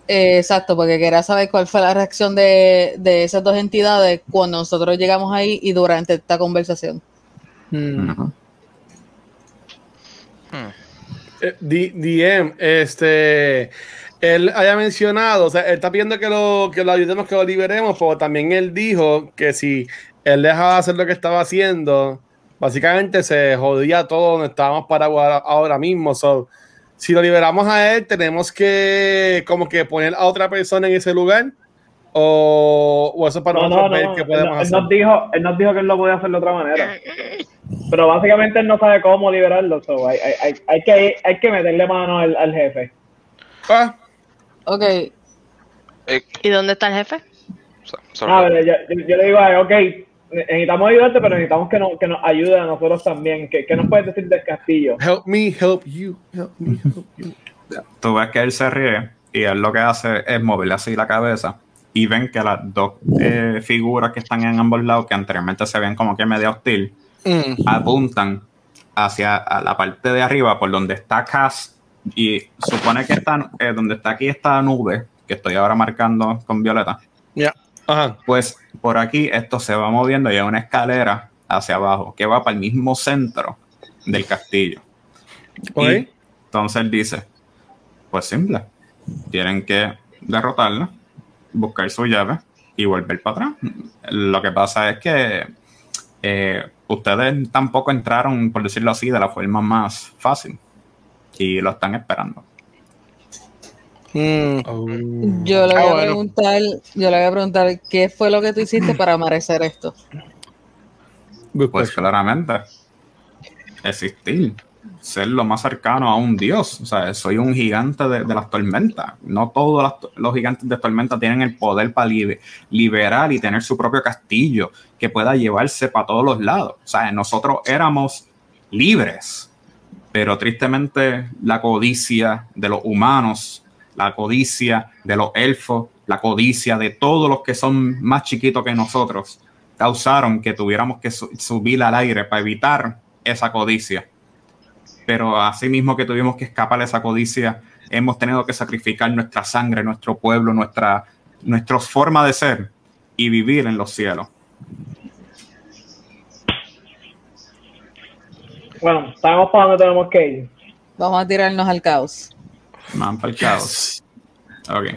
Eh, exacto, porque quería saber cuál fue la reacción de, de, esas dos entidades cuando nosotros llegamos ahí y durante esta conversación. Hmm. Eh, DM, este, él haya mencionado, o sea, él está pidiendo que lo, que lo ayudemos, que lo liberemos, pero también él dijo que si él dejaba de hacer lo que estaba haciendo, básicamente se jodía todo donde estábamos para ahora mismo. So, si lo liberamos a él, tenemos que como que poner a otra persona en ese lugar. O, o eso para no, nosotros no, ver qué podemos él, hacer. Él nos, dijo, él nos dijo que él lo podía hacer de otra manera. Pero básicamente él no sabe cómo liberarlo. So hay, hay, hay, que, hay que meterle mano al, al jefe. Ah. Ok. Eh, ¿Y dónde está el jefe? Ah, ver, yo, yo, yo, le digo a él, ok, necesitamos ayudarte, pero necesitamos que, no, que nos ayude a nosotros también. ¿Qué, ¿Qué, nos puedes decir del castillo? Help me, help you, help me, help you. Tú ves que él se ríe y él lo que hace es moverle así la cabeza y ven que las dos eh, figuras que están en ambos lados, que anteriormente se ven como que medio hostil, mm. apuntan hacia la parte de arriba por donde está Cass y supone que está eh, donde está aquí esta nube que estoy ahora marcando con violeta. Ya. Pues por aquí esto se va moviendo y hay una escalera hacia abajo que va para el mismo centro del castillo. Y entonces dice, pues simple, tienen que derrotarla, buscar su llave y volver para atrás. Lo que pasa es que eh, ustedes tampoco entraron, por decirlo así, de la forma más fácil y lo están esperando. Mm. Oh. Yo, le voy a preguntar, yo le voy a preguntar qué fue lo que tú hiciste para merecer esto. Pues claramente, existir, ser lo más cercano a un dios. O sea, soy un gigante de, de las tormentas. No todos los, gigantes de tormenta tienen el poder para li liberar y tener su propio castillo que pueda llevarse para todos los lados. O sea, nosotros éramos libres, pero tristemente la codicia de los humanos la codicia de los elfos, la codicia de todos los que son más chiquitos que nosotros, causaron que tuviéramos que su subir al aire para evitar esa codicia. Pero así mismo que tuvimos que escapar de esa codicia, hemos tenido que sacrificar nuestra sangre, nuestro pueblo, nuestra, nuestra forma de ser y vivir en los cielos. Bueno, sabemos para dónde tenemos que ir. Vamos a tirarnos al caos. Man para el caos. Ok.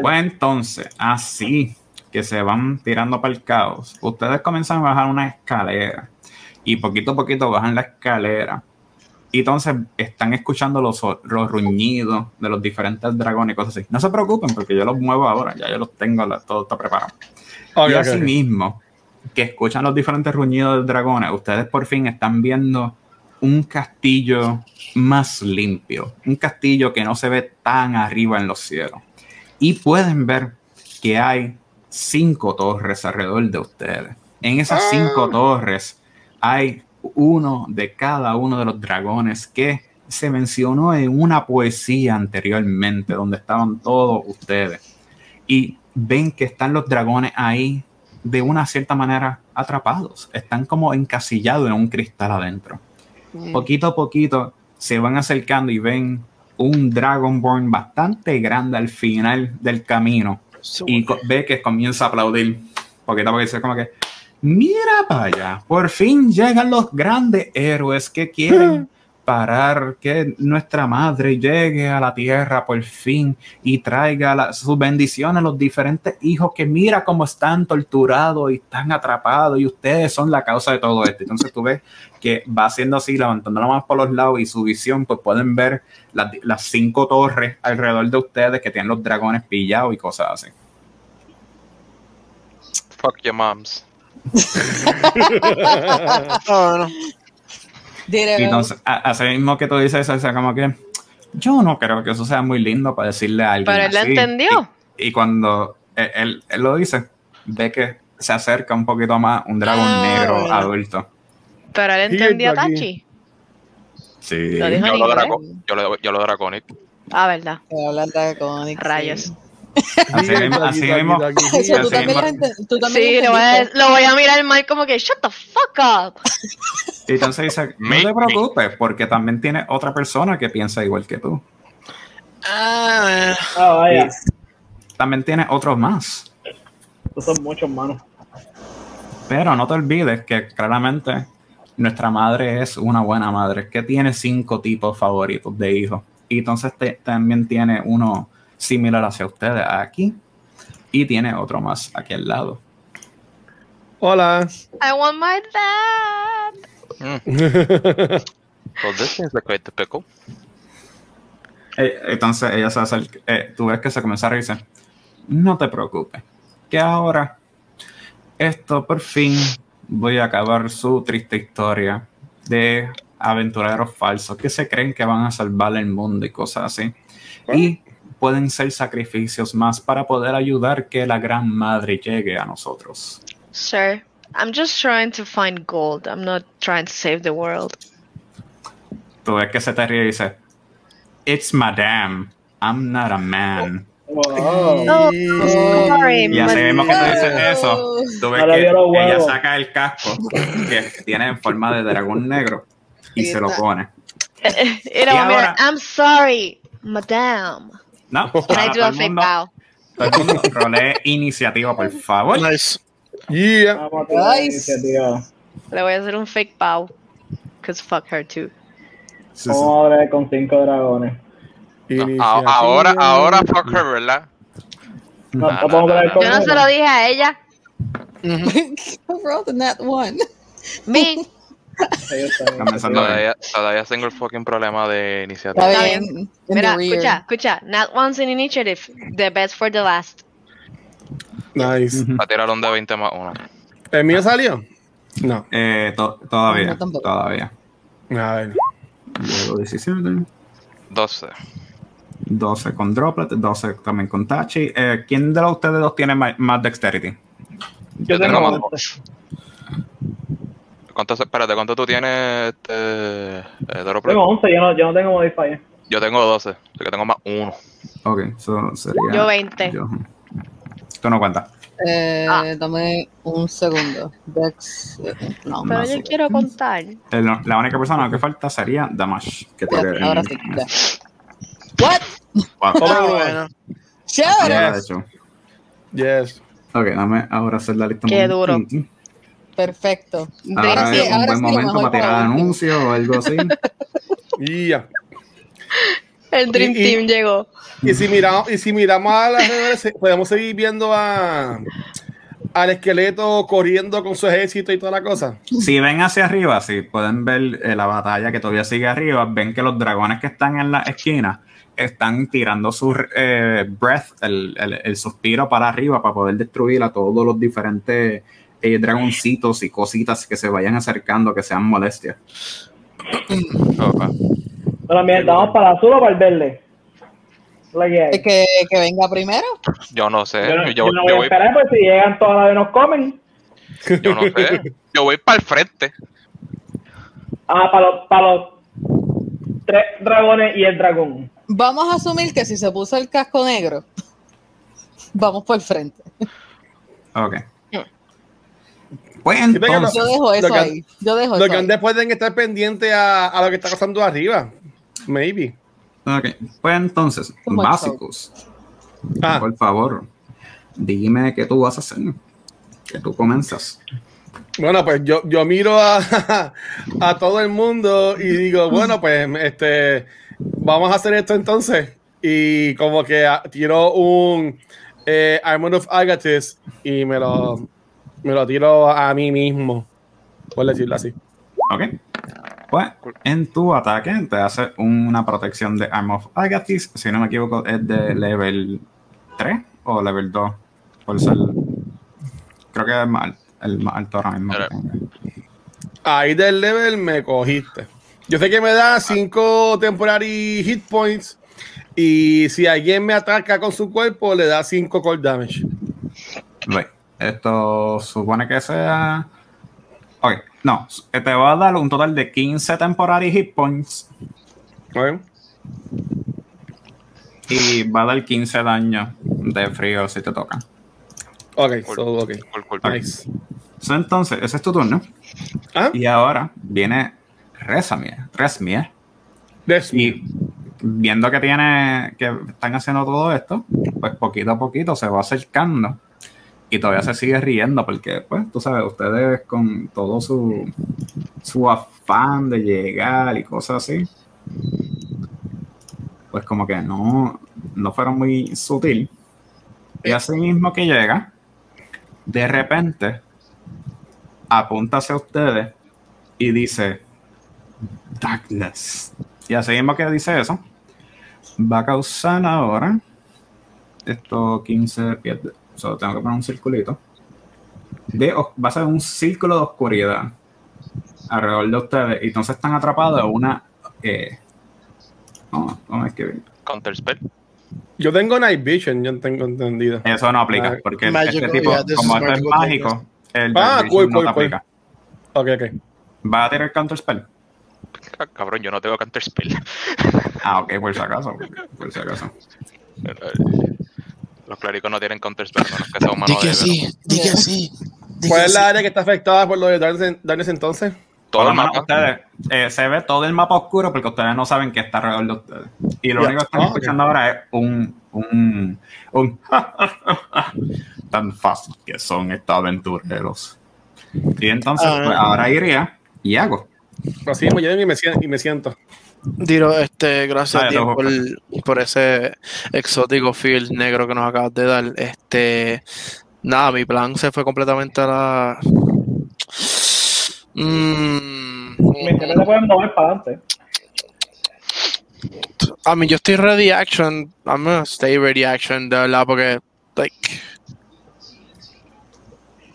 Pues entonces, así que se van tirando para el caos, ustedes comienzan a bajar una escalera y poquito a poquito bajan la escalera. Y entonces están escuchando los, los ruñidos de los diferentes dragones y cosas así. No se preocupen porque yo los muevo ahora, ya yo los tengo, todo está preparado. y así mismo, que escuchan los diferentes ruñidos de dragones, ustedes por fin están viendo un castillo más limpio, un castillo que no se ve tan arriba en los cielos. Y pueden ver que hay cinco torres alrededor de ustedes. En esas cinco torres hay uno de cada uno de los dragones que se mencionó en una poesía anteriormente, donde estaban todos ustedes. Y ven que están los dragones ahí de una cierta manera atrapados, están como encasillados en un cristal adentro. Mm. Poquito a poquito se van acercando y ven un Dragonborn bastante grande al final del camino y ve que comienza a aplaudir. Poquito dice como que, mira allá, por fin llegan los grandes héroes que quieren parar que nuestra madre llegue a la tierra por fin y traiga la- sus bendiciones a los diferentes hijos que mira cómo están torturados y están atrapados y ustedes son la causa de todo esto. Entonces tú ves que va haciendo así, levantando la mano por los lados y su visión, pues pueden ver las, las cinco torres alrededor de ustedes que tienen los dragones pillados y cosas así. Fuck your moms. Diré, Y entonces, así mismo que tú dices eso, o sea, como que yo no creo que eso sea muy lindo para decirle a alguien. Pero él lo así. entendió. Y, y cuando él, él- él lo dice, ve que se acerca un poquito más un dragón Ah, negro adulto. Pero él entendió a. Tachi. Sí. Lo Yo lo, yo, lo, yo lo draconic. Ah, verdad. draconic. Rayos. así mismo. Así Sí, lo voy, a, entendiste. lo voy a mirar mal como que, shut the fuck up. Y entonces dice, no te preocupes, porque también tiene otra persona que piensa igual que tú. Ah, Ah, vaya. También tiene otros más. Estos son muchos, manos. Pero no te olvides que claramente nuestra madre es una buena madre, que tiene cinco tipos favoritos de hijos. Y entonces te- también tiene uno similar hacia ustedes aquí. Y tiene otro más aquí al lado. Hola. I want my dad. So this is the great pickle. Eh, Entonces ella se acerca, eh, tú ves que se comienza a reírse. No te preocupes, que ahora esto por fin voy a acabar su triste historia de aventureros falsos que se creen que van a salvar el mundo y cosas así. Y pueden ser sacrificios más para poder ayudar que la gran madre llegue a nosotros. Sir, I'm just trying to find gold. I'm not trying to save the world. Tú ves que se te ríe y dice, It's madame, I'm not a man. Wow. Oh, sorry, Y así mismo que tú dices eso, tú ves que ella saca el casco que tiene en forma de dragón negro y se lo pone. Y ahora- I'm sorry, madame. No, Can I ahora do todo a fake bow? todo el mundo rolee iniciativa, por favor. nice. Yeah. Vamos a Nice. iniciativa. Le voy a hacer un fake bow. Cause fuck her too. Sí, sí. Vamos a ver con cinco dragones. No, ahora, ahora fuck her, ¿verdad? No, no Yo no se lo dije a ella. Rolled in that one. Me. Todavía, todavía tengo el fucking problema de iniciativa. Está bien. Mira, escucha, escucha. Not once in initiative. The best for the last. Nice. Ujú. A tirar un de 20 más 1. ¿El mío salió? No. Eh, to- todavía, No, tampoco. todavía. A ver. Luego 17, 12. 12 con Droplet, 12 también con Tachi. Eh, ¿Quién de los ustedes dos tiene más Dexterity? Yo tengo tengo más. ¿Cuánto, espérate, ¿cuánto tú tienes, este, eh? Tengo 11, yo no, yo no tengo modifier. Yo tengo 12, así que tengo más 1. Ok, eso sería. Yo 20. yo. Tú no cuentas. Eh, Ah. Dame un segundo. Dex. eh, No, Pero yo quiero contar. El- la única persona que falta sería Damash. Que tiene- ahora sí. ya. What? Wow. Oh, Ah, bueno. Chévere. Yes. Ok, dame ahora hacer la lista. Qué duro. Perfecto. Ahora Sí, es un ahora buen sí, momento para tirar para último. anuncio o algo así. Yeah. El Dream Y- y- Team llegó. Y si miramos, y si miramos a las redes, podemos seguir viendo a al esqueleto corriendo con su ejército y toda la cosa. Si ven hacia arriba, si pueden ver eh, la batalla que todavía sigue arriba, ven que los dragones que están en la esquina están tirando su eh, breath, el, el- el suspiro para arriba para poder destruir a todos los diferentes eh, dragoncitos y cositas que se vayan acercando, que sean molestias. Pero mira, ¿vamos para el azul o para el verde? Que, que venga primero. Yo no sé. Yo no, yo, yo no yo voy a esperar, pues si llegan todas las de nos comen. Yo no sé. Yo voy para el frente. Ah, para los, para los tres dragones y el dragón. Vamos a asumir que si se puso el casco negro, vamos por el frente. Ok. Pues entonces, yo dejo eso ahí. Yo dejo Los eso ahí. grandes pueden estar pendientes a, a lo que está pasando arriba. Maybe. ok. Pues entonces, básicos. Ah, Por favor, dime qué tú vas a hacer. Que tú comienzas. bueno, pues yo, yo miro a, a todo el mundo y digo, bueno, pues este vamos a hacer esto entonces. Y como que ah, tiro un eh, Armor of Agathis y me lo, me lo tiro a mí mismo, por decirlo así. Ok. Pues en tu ataque te hace una protección de Arm of Agathis. Si no me equivoco, es de level 3 o level 2. Por ser. Creo que es más al- el más alto ahora mismo. que Era- tengo. Ahí del level me cogiste. Yo sé que me da 5 temporary hit points. Y si alguien me ataca con su cuerpo, le da 5 cold damage. Right. Esto supone que sea. Ok, no. Te va a dar un total de 15 temporary hit points. ¿Ok? Y va a dar 15 daño de frío si te toca. Ok, so, ok. Cool, cool. Nice. So, entonces, ese es tu turno. ¿Ah? Y ahora viene Resamie. Resmie. Des- Y viendo que tiene que están haciendo todo esto, pues poquito a poquito se va acercando y todavía se sigue riendo porque, pues, tú sabes, ustedes con todo su, su afán de llegar y cosas así, pues como que no, no fueron muy sutil. Y así mismo que llega, de repente apunta hacia ustedes y dice, Darkness. Y así mismo que dice eso, va a causar ahora esto 15 pies. de- Solo tengo que poner un circulito. De, va a ser un círculo de oscuridad alrededor de ustedes. Y entonces están atrapados en una. Eh, no, no es que. Counter spell. Yo tengo Night Vision, yo tengo entendido. Eso no aplica. Ah, Porque Magical, este tipo, yeah, como esto es mágico, el Ah, cool, no cool, te cool. aplica. Ok, ok. Va a tirar counter spell. Ah, Cabrón, yo no tengo counter spell. Ah, ok, por si acaso. Por si acaso. Los clérigos no tienen counter spell, a menos que sea humano Di que de sí, di que sí. di ¿Cuál que es sí. la área que está afectada por lo de Darkness, Darkness entonces? Todo el mapa. ustedes, eh, se ve todo el mapa oscuro porque ustedes no saben qué está alrededor de ustedes. Y lo único que están Ah, escuchando ahora es un, un, un tan fácil que son estos aventureros. Y entonces, Ah. pues, ahora iría y hago. Así me lleven y me, sien- y me siento. Diro, este, gracias Dale, tío, loco. por, por ese exótico feel negro que nos acabas de dar. Este, nada, mi plan se fue completamente a la. Mm, Siempre se pueden mover para adelante. a mí, yo estoy ready action. I'm gonna stay ready action, de verdad, porque, like.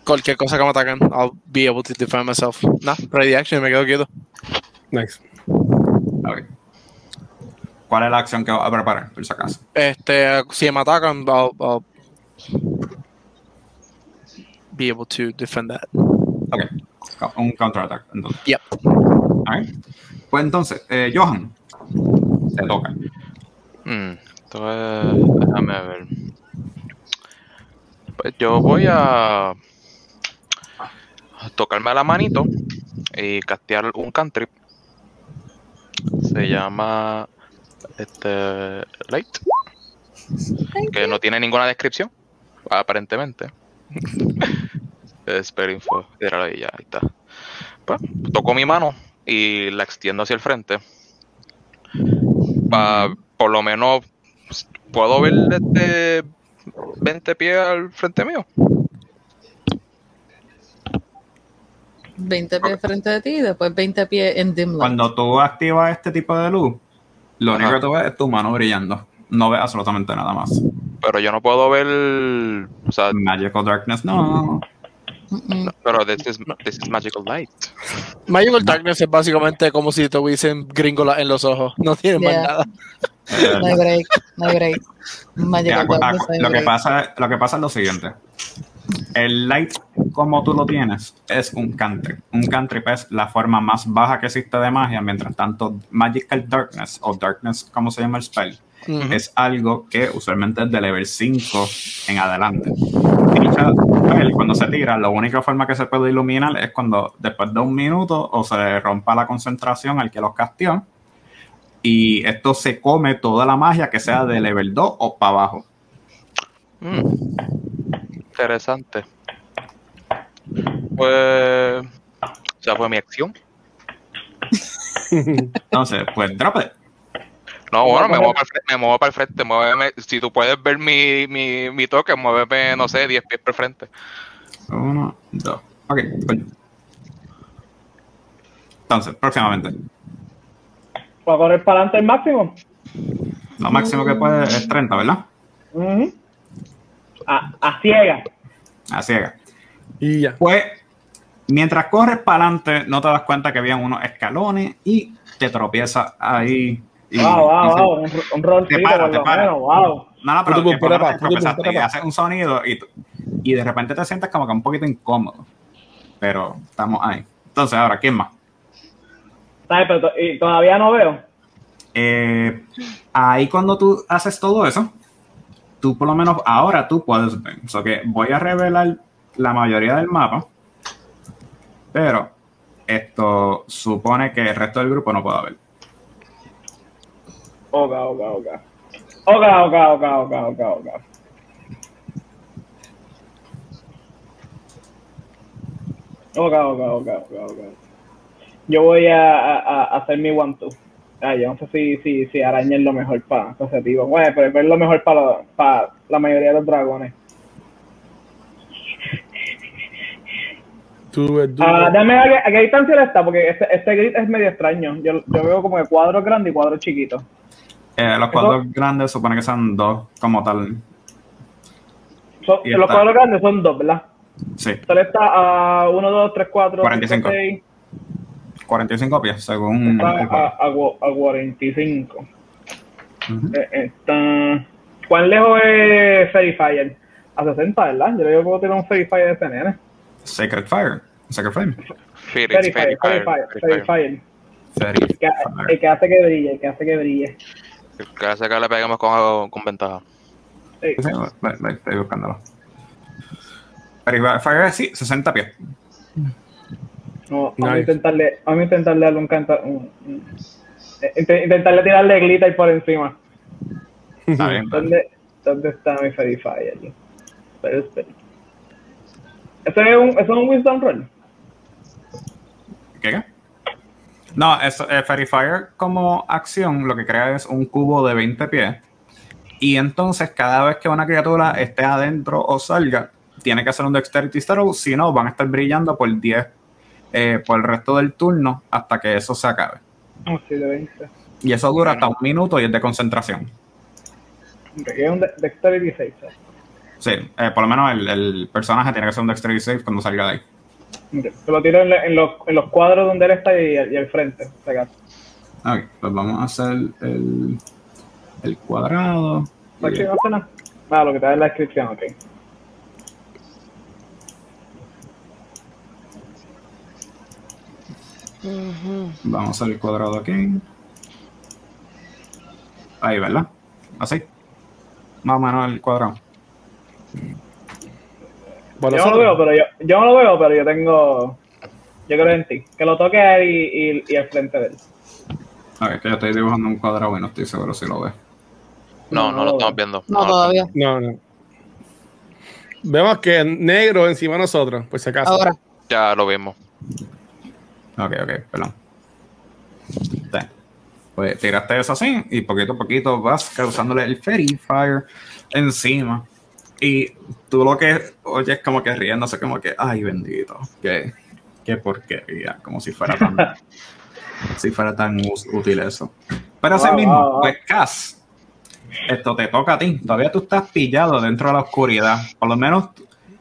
Cualquier cosa que me ataquen, I'll be able to defend myself. Nah, ready action, me quedo quieto. Nice. ¿Cuál es la acción que vas a preparar, por si acaso? Este, si me atacan, I'll, I'll be able to defend that. Ok. Un counterattack, entonces. Yep. Pues entonces, eh, Johan, te toca. Hmm, entonces, déjame ver. Pues yo voy a a tocarme la manito y castear un cantrip. Se llama este Light. Que no tiene ninguna descripción, aparentemente. Spell info, tíralo ahí ya, ahí está. Pues, toco mi mano y la extiendo hacia el frente. Pa- por lo menos puedo ver este 20 pies al frente mío. 20 pies frente de ti y después 20 pies en dim light. Cuando tú activas este tipo de luz, lo Ajá. único que tú ves es tu mano brillando. No ves absolutamente nada más. Pero yo no puedo ver. O sea, Magical Darkness, no. pero this is, this is Magical Light. Magical Darkness es básicamente como si tuviesen gringola en los ojos. No tiene más nada. No hay break, no hay break. Magical Darkness, lo, Que pasa, lo que pasa es lo siguiente. El light, como tú lo tienes, es un cantrip. Un cantrip es la forma más baja que existe de magia. Mientras tanto, Magical Darkness, o Darkness, como se llama el spell, es algo que usualmente es de level 5 en adelante. cuando se tira, la única forma que se puede iluminar es cuando después de un minuto o se rompa la concentración al que los castió. Y esto se come toda la magia que sea de level 2 o para abajo. Mm. Interesante. Pues. Ya fue mi acción. Entonces, pues drop it. No, bueno, me muevo, para el frente, me muevo para el frente. Muéveme, si tú puedes ver mi, mi, mi toque, muéveme, no sé, 10 pies para el frente. Uno, dos. Ok, coño. Entonces, próximamente. ¿Puedo correr para adelante el máximo? Lo máximo que puede es 30, ¿verdad? A, a ciega. A ciega. Y ya. Pues, mientras corres para adelante, no te das cuenta que habían unos escalones y te tropiezas ahí wow, wow, wow, un, un rollcito por lo menos, wow. No, no, pero tú, tú, y haces un sonido y, y de repente te sientes como que un poquito incómodo. Pero estamos ahí. Entonces, ahora, ¿quién más? ¿Sabes? Pero y todavía no veo. Eh, ahí cuando tú haces todo eso, tú por lo menos ahora tú puedes ver. O sea que voy a revelar la mayoría del mapa, pero esto supone que el resto del grupo no pueda ver. Oga, oga, oga. Oga, oga, oga, oga, oga, oga. Oga, oga, oga, oga, oga. Yo voy a, a, a hacer mi one two. Ah, yo no sé si, si, si araña es lo mejor para tipo. Bueno, pero es lo mejor para, para la mayoría de los dragones. Ah, dame a, qué distancia él está, porque este, este grid es medio extraño. Yo, yo veo como que cuadros grandes y cuadros chiquitos. Eh, los cuadros grandes supone que son dos, como tal. los cuadros grandes son dos, ¿verdad? Sí. Tal está a 1, 2, 3, 4, 45. 6. 45 pies, según. Está a, a, a, 45. Eh, está... ¿Cuán lejos es Fairy Fire? A 60, ¿verdad? Yo creo que puedo tener un Fairy Fire de CNN. Sacred Fire. Sacred Flame. Fairy, Fire, Fairy Fire. Fairy Fire. El que hace que brille, el que hace que brille. Que hace que le peguemos con, con ventaja. Sí. Sí, estoy buscándolo. Pero Fire sí, 60 pies. No, vamos, a intentarle, vamos a intentarle darle un canto. intentarle tirarle glitter por encima. Está bien, ¿Dónde, ¿Dónde está mi Fairy Fire? Pero espera. ¿Eso es un, eso es un Wisdom Roll? ¿Qué? qué? No, es, eh, Fairy Fire como acción lo que crea es un cubo de 20 pies. Y entonces cada vez que una criatura esté adentro o salga, tiene que hacer un Dexterity Throw, si no, van a estar brillando por 10 eh, por el resto del turno hasta que eso se acabe. Sí, de 20. Y eso dura hasta un minuto y es de concentración. Es un Dexterity Save. Sí, eh, por lo menos el, el, personaje tiene que hacer un Dexterity Save cuando salga de ahí. Se lo tiro en, los, en, los, cuadros donde él está y, y al frente. Ok, pues vamos a hacer el, el cuadrado. No hace nada. Ah, lo que da en la descripción, ok. Vamos a hacer el cuadrado aquí. Ahí, ¿verdad? Así. Más o menos el cuadrado yo no lo veo, pero yo, yo no lo veo, pero yo tengo. Yo creo en ti. Que lo toque a él y, y, al frente de él. Ok, que yo estoy dibujando un cuadrado y no estoy seguro si lo ve. No, no, lo estamos viendo. No, todavía. No, no. Vemos que negro encima de nosotros, pues si acaso. Ahora. Ya lo vimos. Ok, ok, perdón. Pues tiraste eso así y poquito a poquito vas causándole el Fairy Fire encima. Y tú lo que oyes como que riéndose, como que, ay, bendito, qué, qué porquería, como si fuera tan, si fuera tan útil eso. Pero ese mismo, pues, Cass, esto te toca a ti. Todavía tú estás pillado dentro de la oscuridad. Por lo menos,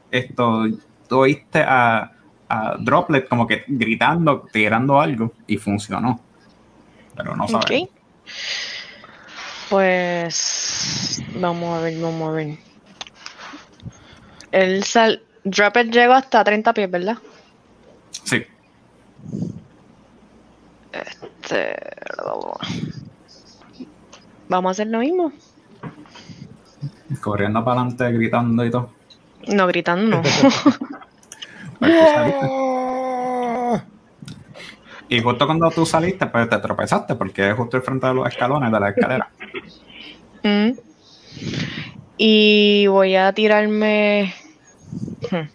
esto, tú oíste a, a Droplet como que gritando, tirando algo y funcionó. Pero no sabes. Ok. Pues vamos a ver, vamos a ver. El sal Dropper llegó hasta 30 pies, ¿verdad? Sí. Este, Vamos a hacer lo mismo. Corriendo para adelante, gritando y todo. No, gritando no. Pues. Y justo cuando tú saliste, pues te tropezaste, porque es justo el frente de los escalones de la escalera. Mm. Y voy a tirarme. Hmm.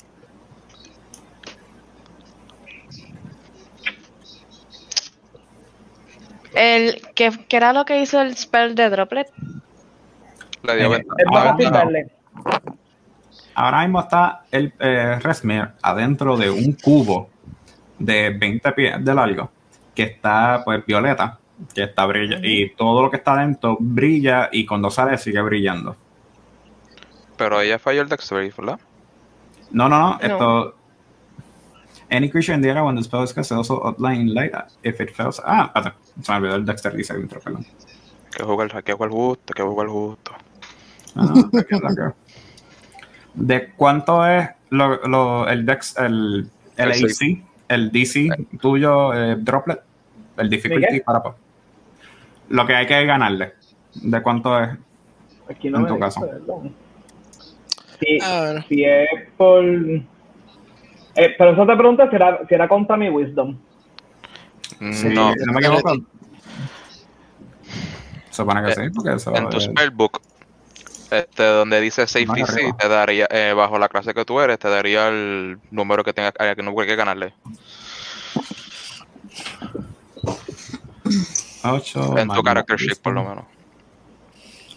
El, ¿qué, qué era lo que hizo el spell de Droplet? Le dio Eh, ventaja. Ahora mismo está el eh, Resmir adentro de un cubo de 20 pies de largo, que está pues violeta, que está brilla y todo lo que está dentro brilla y cuando sale sigue brillando. Pero ella falló el Dexterity, ¿verdad? No, no, no, No. esto. Any creature in the area when the spell is cast also outline light if it fails. Ah, espérate, se me olvidó el Dexter saving throw, perdón. Que juega el, que juega el justo, que juega el justo. Ah, no, aquí es la que- ¿De cuánto es lo, lo- el Dex, el, el El AC, el DC tuyo, eh, Droplet? El difficulty para. pa- Lo que hay que ganarle. ¿De cuánto es? Aquí no En me tu caso. perdón. Si, si es por. Eh, pero eso te pregunta si era, si era contra mi Wisdom. Mm, Sí, No, no me equivoco. Supone que Eh, sí, porque eso en tu spellbook, este, donde dice Safe DC, arriba. te daría, eh, bajo la clase que tú eres, te daría el número que tenga eh, que número que ganarle. ocho En más tu character sheet, por lo menos.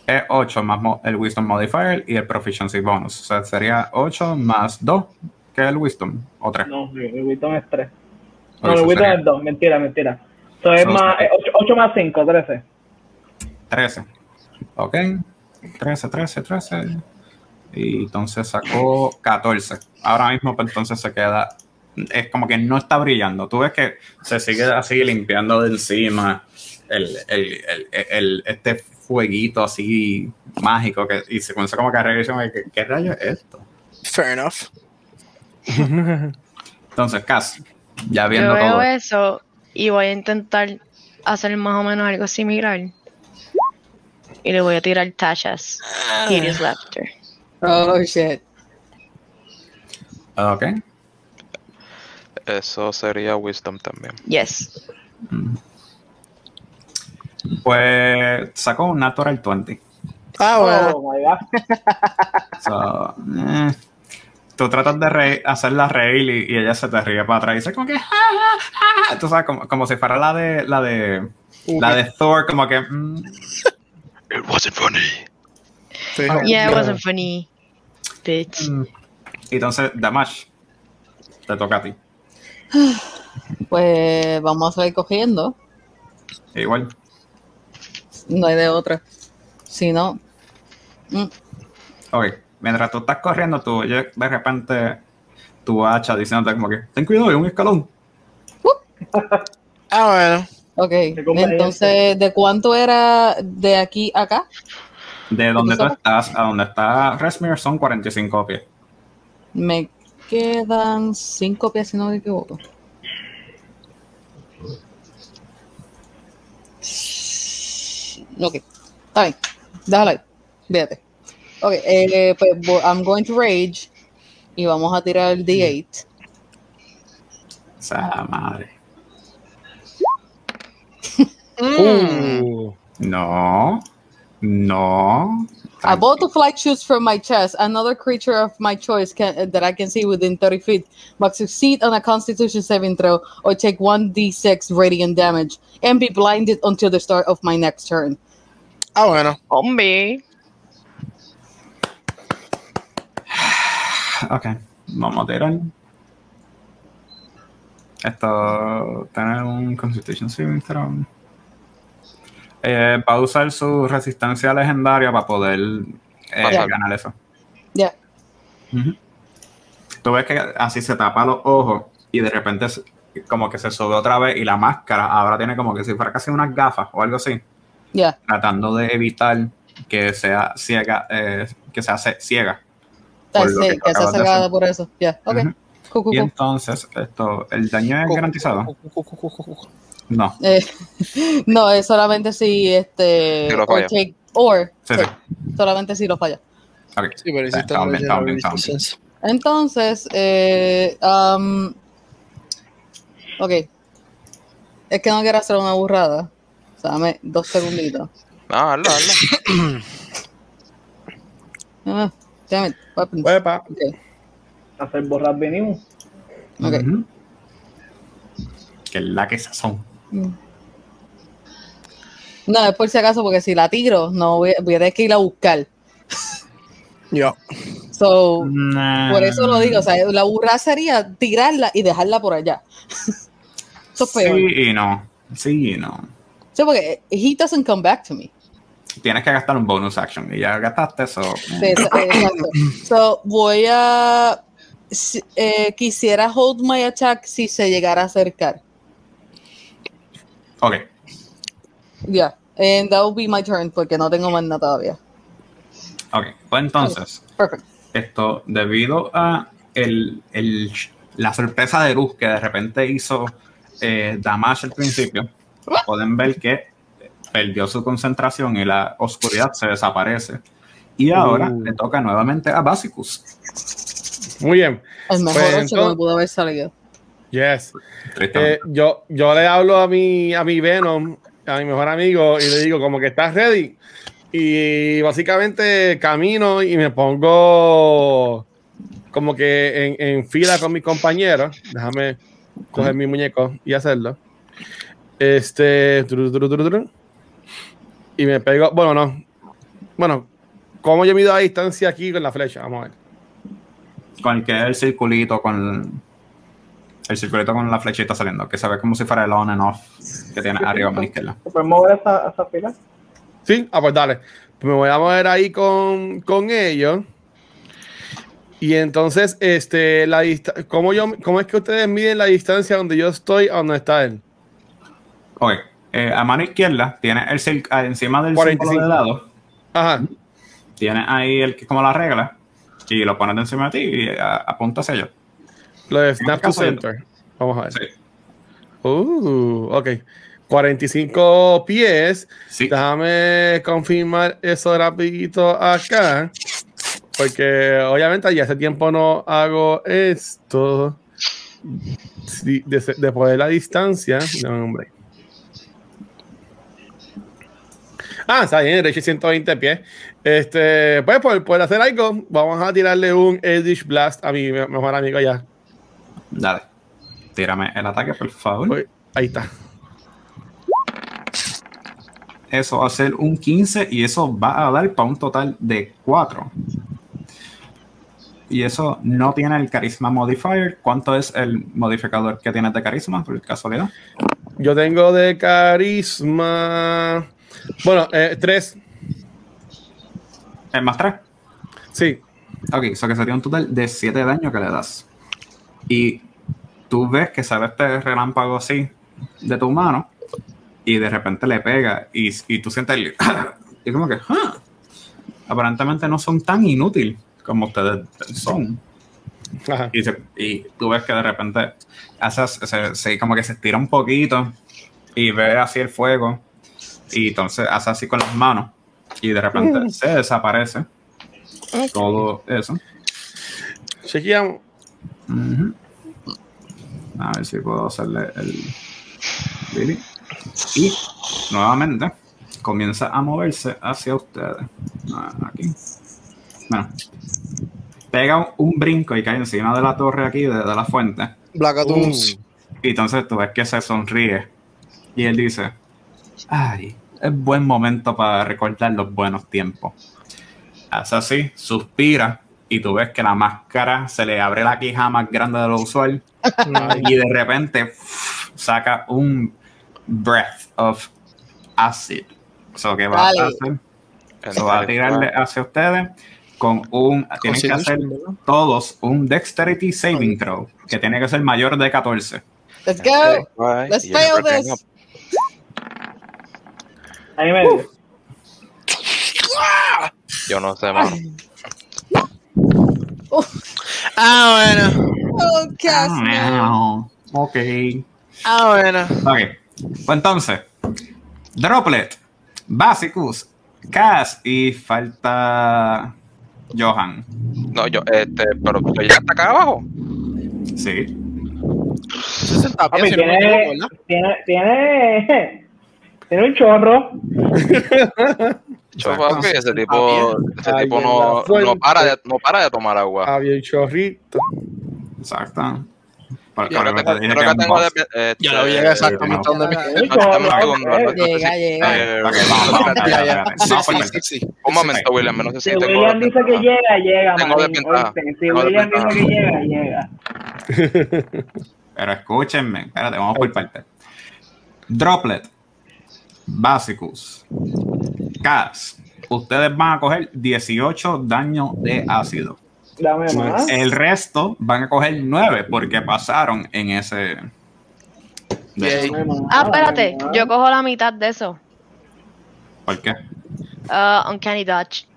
Es 8 más mo- el Wisdom Modifier y el Proficiency Bonus. O sea, sería 8 más 2, que es el Wisdom, o 3. No, mi Wisdom es 3. Ok, No, eso Wisdom sería es 2. Mentira, mentira. Eso es Eso más. sería- 8, más 5, 13. 13. Ok. 13, 13, 13. Y entonces sacó 14. Ahora mismo, pues entonces se queda. Es como que no está brillando. Tú ves que se sigue así limpiando de encima el, el, el, el- este fueguito así mágico que, y se comienza como que a que, ¿Qué, ¿Qué rayos es esto? Fair enough. Entonces, Cass, ya Yo viendo veo todo. eso y voy a intentar hacer más o menos algo similar. Y le voy a tirar tachas. Hideous Laughter. Oh shit. Ok. Eso sería Wisdom también. Yes. Pues sacó un Natural 20. Ah, bueno. Oh my god. So, eh, tú tratas de reír- hacerla reír y, y ella se te ríe para atrás y dice como que tú sabes como, como si fuera la de la de la de Thor como que mm, It wasn't funny. Sí. Yeah, it wasn't funny. Bitch. mm. entonces Damage te toca a ti Pues vamos a seguir cogiendo. igual No hay de otra. Si no. mm, ok mientras tú estás corriendo tú oyes de repente tu hacha diciéndote como que ten cuidado hay un escalón Ah, bueno. Ok. conveniente. Entonces, ¿de cuánto era de aquí a acá? de donde tú sabes? estás a donde está Resmir son 45 pies Me quedan cinco pies, si no me equivoco. Ok, está bien. Déjalo ahí. Fíjate. Ok, eh, pues I'm going to rage. Y vamos a tirar el D8. o sea madre Uh, no no A bolt of light shoots from my chest. Another creature of my choice can, that I can see within 30 feet must succeed on a constitution saving throw or take 1d6 radiant damage and be blinded until the start of my next turn. Ah, bueno. Hombre. Ok, vamos a tirar. Esto tiene un Constitution Saving Throw. Eh, va a usar su resistencia legendaria para poder eh, ganar eso. Yeah. Ujú. tú ves que así se tapa los ojos y de repente como que se sube otra vez y la máscara ahora tiene como que si fuera casi unas gafas o algo así, Yeah. tratando de evitar que sea ciega, eh, que se hace ciega. Por sí, que que se acabas de cegada hacer. por eso. Yeah. Ok. Cool, Y entonces, esto, ¿el daño es garantizado? No. Eh, no, es solamente si este. Si lo or falla. take- or, Sí, sí, sí. solamente si lo falla. Ok. Sí, pero hiciste Está bien, está bien, está bien. Resistance. Entonces, eh, um, ok. Es que no quiero hacer una burrada. O sea, dame dos segunditos. Ah, hazlo, hazlo. Ah, damn it, weapons. Huepa. Ok, Hacer borrar venimos. ok. Ujú. Que es la que son. No, es por si acaso, porque si la tiro, no voy, voy a tener que ir a buscar. Ya. So, Nah. por eso lo digo. O sea, la burrada sería tirarla y dejarla por allá. Eso es peor. Sí y no. Sí y no. Sí, porque he doesn't come back to me. Tienes que gastar un bonus action y ya gastaste eso. Sí, exa- exacto. So, voy a. eh, quisiera hold my attack si se llegara a acercar. Ok. Yeah. And that will be my turn porque no tengo más nada todavía. Ok. Pues entonces, Perfect. esto debido a el, el- la sorpresa de luz que de repente hizo eh, Damage al principio, pueden ver que perdió su concentración y la oscuridad se desaparece. Y ahora Uh. le toca nuevamente a Basicus. Muy bien. El mejor Pues, 8 que me entonces- pudo haber salido. Yes. Eh, yo, yo le hablo a mi, a mi Venom, a mi mejor amigo, y le digo como que estás ready. Y básicamente camino y me pongo como que en, en fila con mis compañeros. Déjame coger mi muñeco y hacerlo. Este. Y me pego. Bueno, no. Bueno, ¿cómo yo mido a distancia aquí con la flecha? Vamos a ver. con el que es el circulito con el circulito con la flechita saliendo, que se ve como si fuera el on and off que tiene arriba a la izquierda. ¿Se puede mover esa, esa fila? Sí, ah, pues dale. Pues me voy a mover ahí con, con ellos. Y entonces, este, la dista- ¿cómo, yo, ¿cómo es que ustedes miden la distancia donde yo estoy a donde está él? Ok, eh, a mano izquierda tiene el ah, encima del 45. símbolo de lado, Ajá. tiene ahí el que es como la regla y lo pones encima de ti y ah, apunta hacia ello. Lo de Snap to Center. Vamos a ver. Sí, Uh, ok. 45 pies. sí. Déjame confirmar eso rapidito acá. Porque obviamente ya hace tiempo no hago esto. De, de poder la distancia. No, hombre. Ah, está bien, Reche 120 pies. Este, pues por poder hacer algo, vamos a tirarle un Eldritch Blast a mi me- mejor amigo allá. Dale. Tírame el ataque, por favor. Uy, ahí está. Eso va a ser un 15 y eso va a dar para un total de 4. Y eso no tiene el carisma modifier. ¿Cuánto es el modificador que tienes de carisma, por casualidad? Yo tengo de carisma. Bueno, eh, tres. ¿Es más 3? Sí. Ok, eso que sería un total de 7 de daño que le das. Y tú ves que sale este relámpago así de tu mano y de repente le pega y, y tú sientes el... y como que... "Ah". Aparentemente no son tan inútiles como ustedes son. Ajá. Y, se- y tú ves que de repente hace, se, se- como que se estira un poquito y ve así el fuego y entonces hace así con las manos y de repente se desaparece todo eso. Chequeamos. A ver si puedo hacerle el Billy. Y nuevamente comienza a moverse hacia ustedes. Aquí. Bueno. Pega un, un brinco y cae encima de la torre aquí, de, de la fuente. Blackatoons. Y entonces tú ves que se sonríe. Y él dice: Ay, es buen momento para recordar los buenos tiempos. Hace así, suspira. Y tú ves que la máscara se le abre la quija más grande de lo usual. y de repente saca un breath of acid. Eso que va Dale. a hacer. Eso va a tirarle hacia ustedes. con un. Tienen que hacer todos un Dexterity Saving Throw, que tiene que ser mayor de 14. Let's go. Let's fail this. Ahí me. Yo no sé, mano. Ah, bueno. Oh. Ah, ok. Ah, bueno. Ok. Pues entonces, Droplet, Basicus, Cass y falta Johan. No, yo, este, pero pero ya está acá abajo. Sí. 60 Papi, si tiene, tiene, tiene, tiene un chorro. Yo, ese tipo, ese Ay, tipo no, no, para de, no para de tomar agua. Había un chorrito. Exacto. Por, Yo creo que, te creo tengo de, este, Ya lo llega exactamente donde me Llega, eh. Un momento, William, no sé si Si tengo William dice que llega, llega, Tengo desventaja. Si William dice que llega, llega. Pero escúchenme, espérate, vamos por parte. Droplet, Basicus, Cass. Ustedes van a coger 18 daños de ácido. Dame más. El resto van a coger 9 porque pasaron en ese. Ah, espérate, yo cojo la mitad de eso. ¿Por qué? Uh, Uncanny Dodge.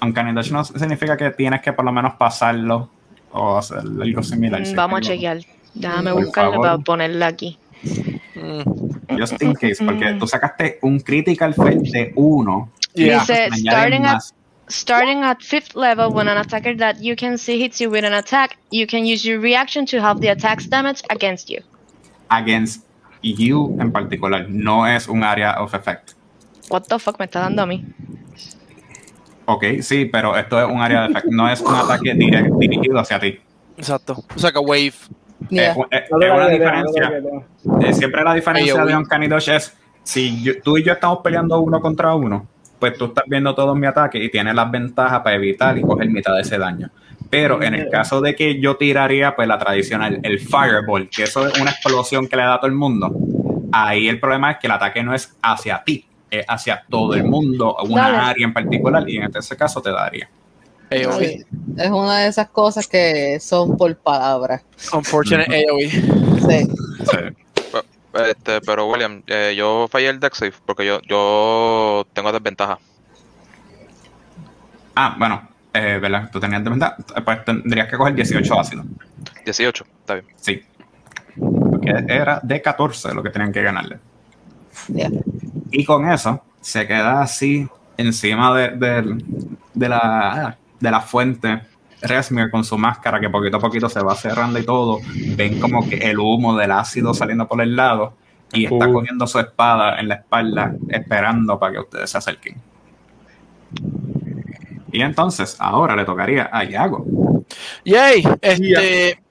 Uncanny Dodge no significa que tienes que por lo menos pasarlo o hacer algo similar. Mm, Vamos a chequear. Déjame buscarlo favor. para ponerla aquí. Mm. Just in case, porque tú sacaste un critical fail de 1. Yeah. Dice, starting at, starting at fifth level, when an attacker that you can see hits you with an attack, you can use your reaction to have the attack's damage against you. against you en particular. No es un área of effect. What the fuck me está dando a mí? Ok, sí, pero esto es un área de effect. No es un ataque dire- dirigido hacia ti. Exacto. O sea que wave. Yeah. Es, es- una diferencia. Eh, siempre la diferencia de Uncanny Dodge es si yo- tú y yo estamos peleando uno contra uno, pues tú estás viendo todos mis ataques y tienes las ventajas para evitar y coger mitad de ese daño. Pero en el caso de que yo tiraría, pues la tradicional, el Fireball, que eso es una explosión que le da a todo el mundo, ahí el problema es que el ataque no es hacia ti, es hacia todo el mundo, una Dale. área en particular, y en este caso te daría. AOE. Es una de esas cosas que son por palabras. Unfortunate AOE. Sí. Sí. Este, pero William, eh, yo fallé el deck save porque yo, yo tengo desventaja. Ah, bueno, eh, ¿verdad? Tú tenías desventaja, pues tendrías que coger 18 ácidos. 18, está bien. Sí. Porque era de 14 lo que tenían que ganarle. Yeah. Y con eso se queda así encima de, de- de la, de la fuente. Resmir con su máscara que poquito a poquito se va cerrando y todo. Ven como que el humo del ácido saliendo por el lado y está Uh. cogiendo su espada en la espalda esperando para que ustedes se acerquen. Y entonces ahora le tocaría a Yago. Yay. Este.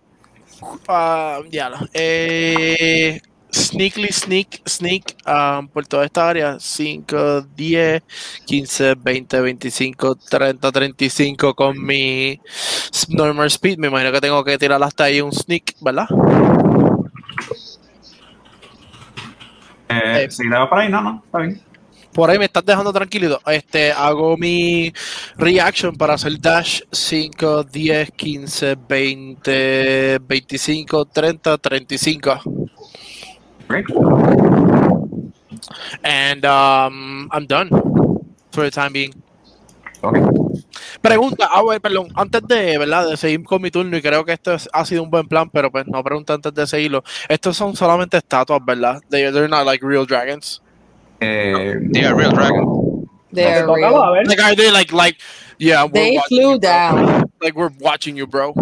ah, ya lo. Eh, sneakly sneak, sneak um, por toda esta área. 5, 10, 15, 20, 25, 30, 35 con mi normal speed. Me imagino que tengo que tirar hasta ahí un sneak, ¿verdad? Eh, Eh. si le va por ahí, no, no, está bien. Por ahí me estás dejando tranquilito. Este, hago mi reaction para hacer dash 5, 10, 15, 20, 25, 30, 35. Great. And um, I'm done for the time being. Ok. Pregunta, ah, bueno, perdón, antes de, ¿verdad? de seguir con mi turno, y creo que esto es- ha sido un buen plan, pero pues no pregunto antes de seguirlo. Estos son solamente estatuas, ¿verdad? They, they're not like real dragons. Eh, Yeah, Real Dragon. They're Te tocaba, real. a ver. Like, are they like, like, yeah, we're They watching flew you, bro. down. Like, we're watching you, bro.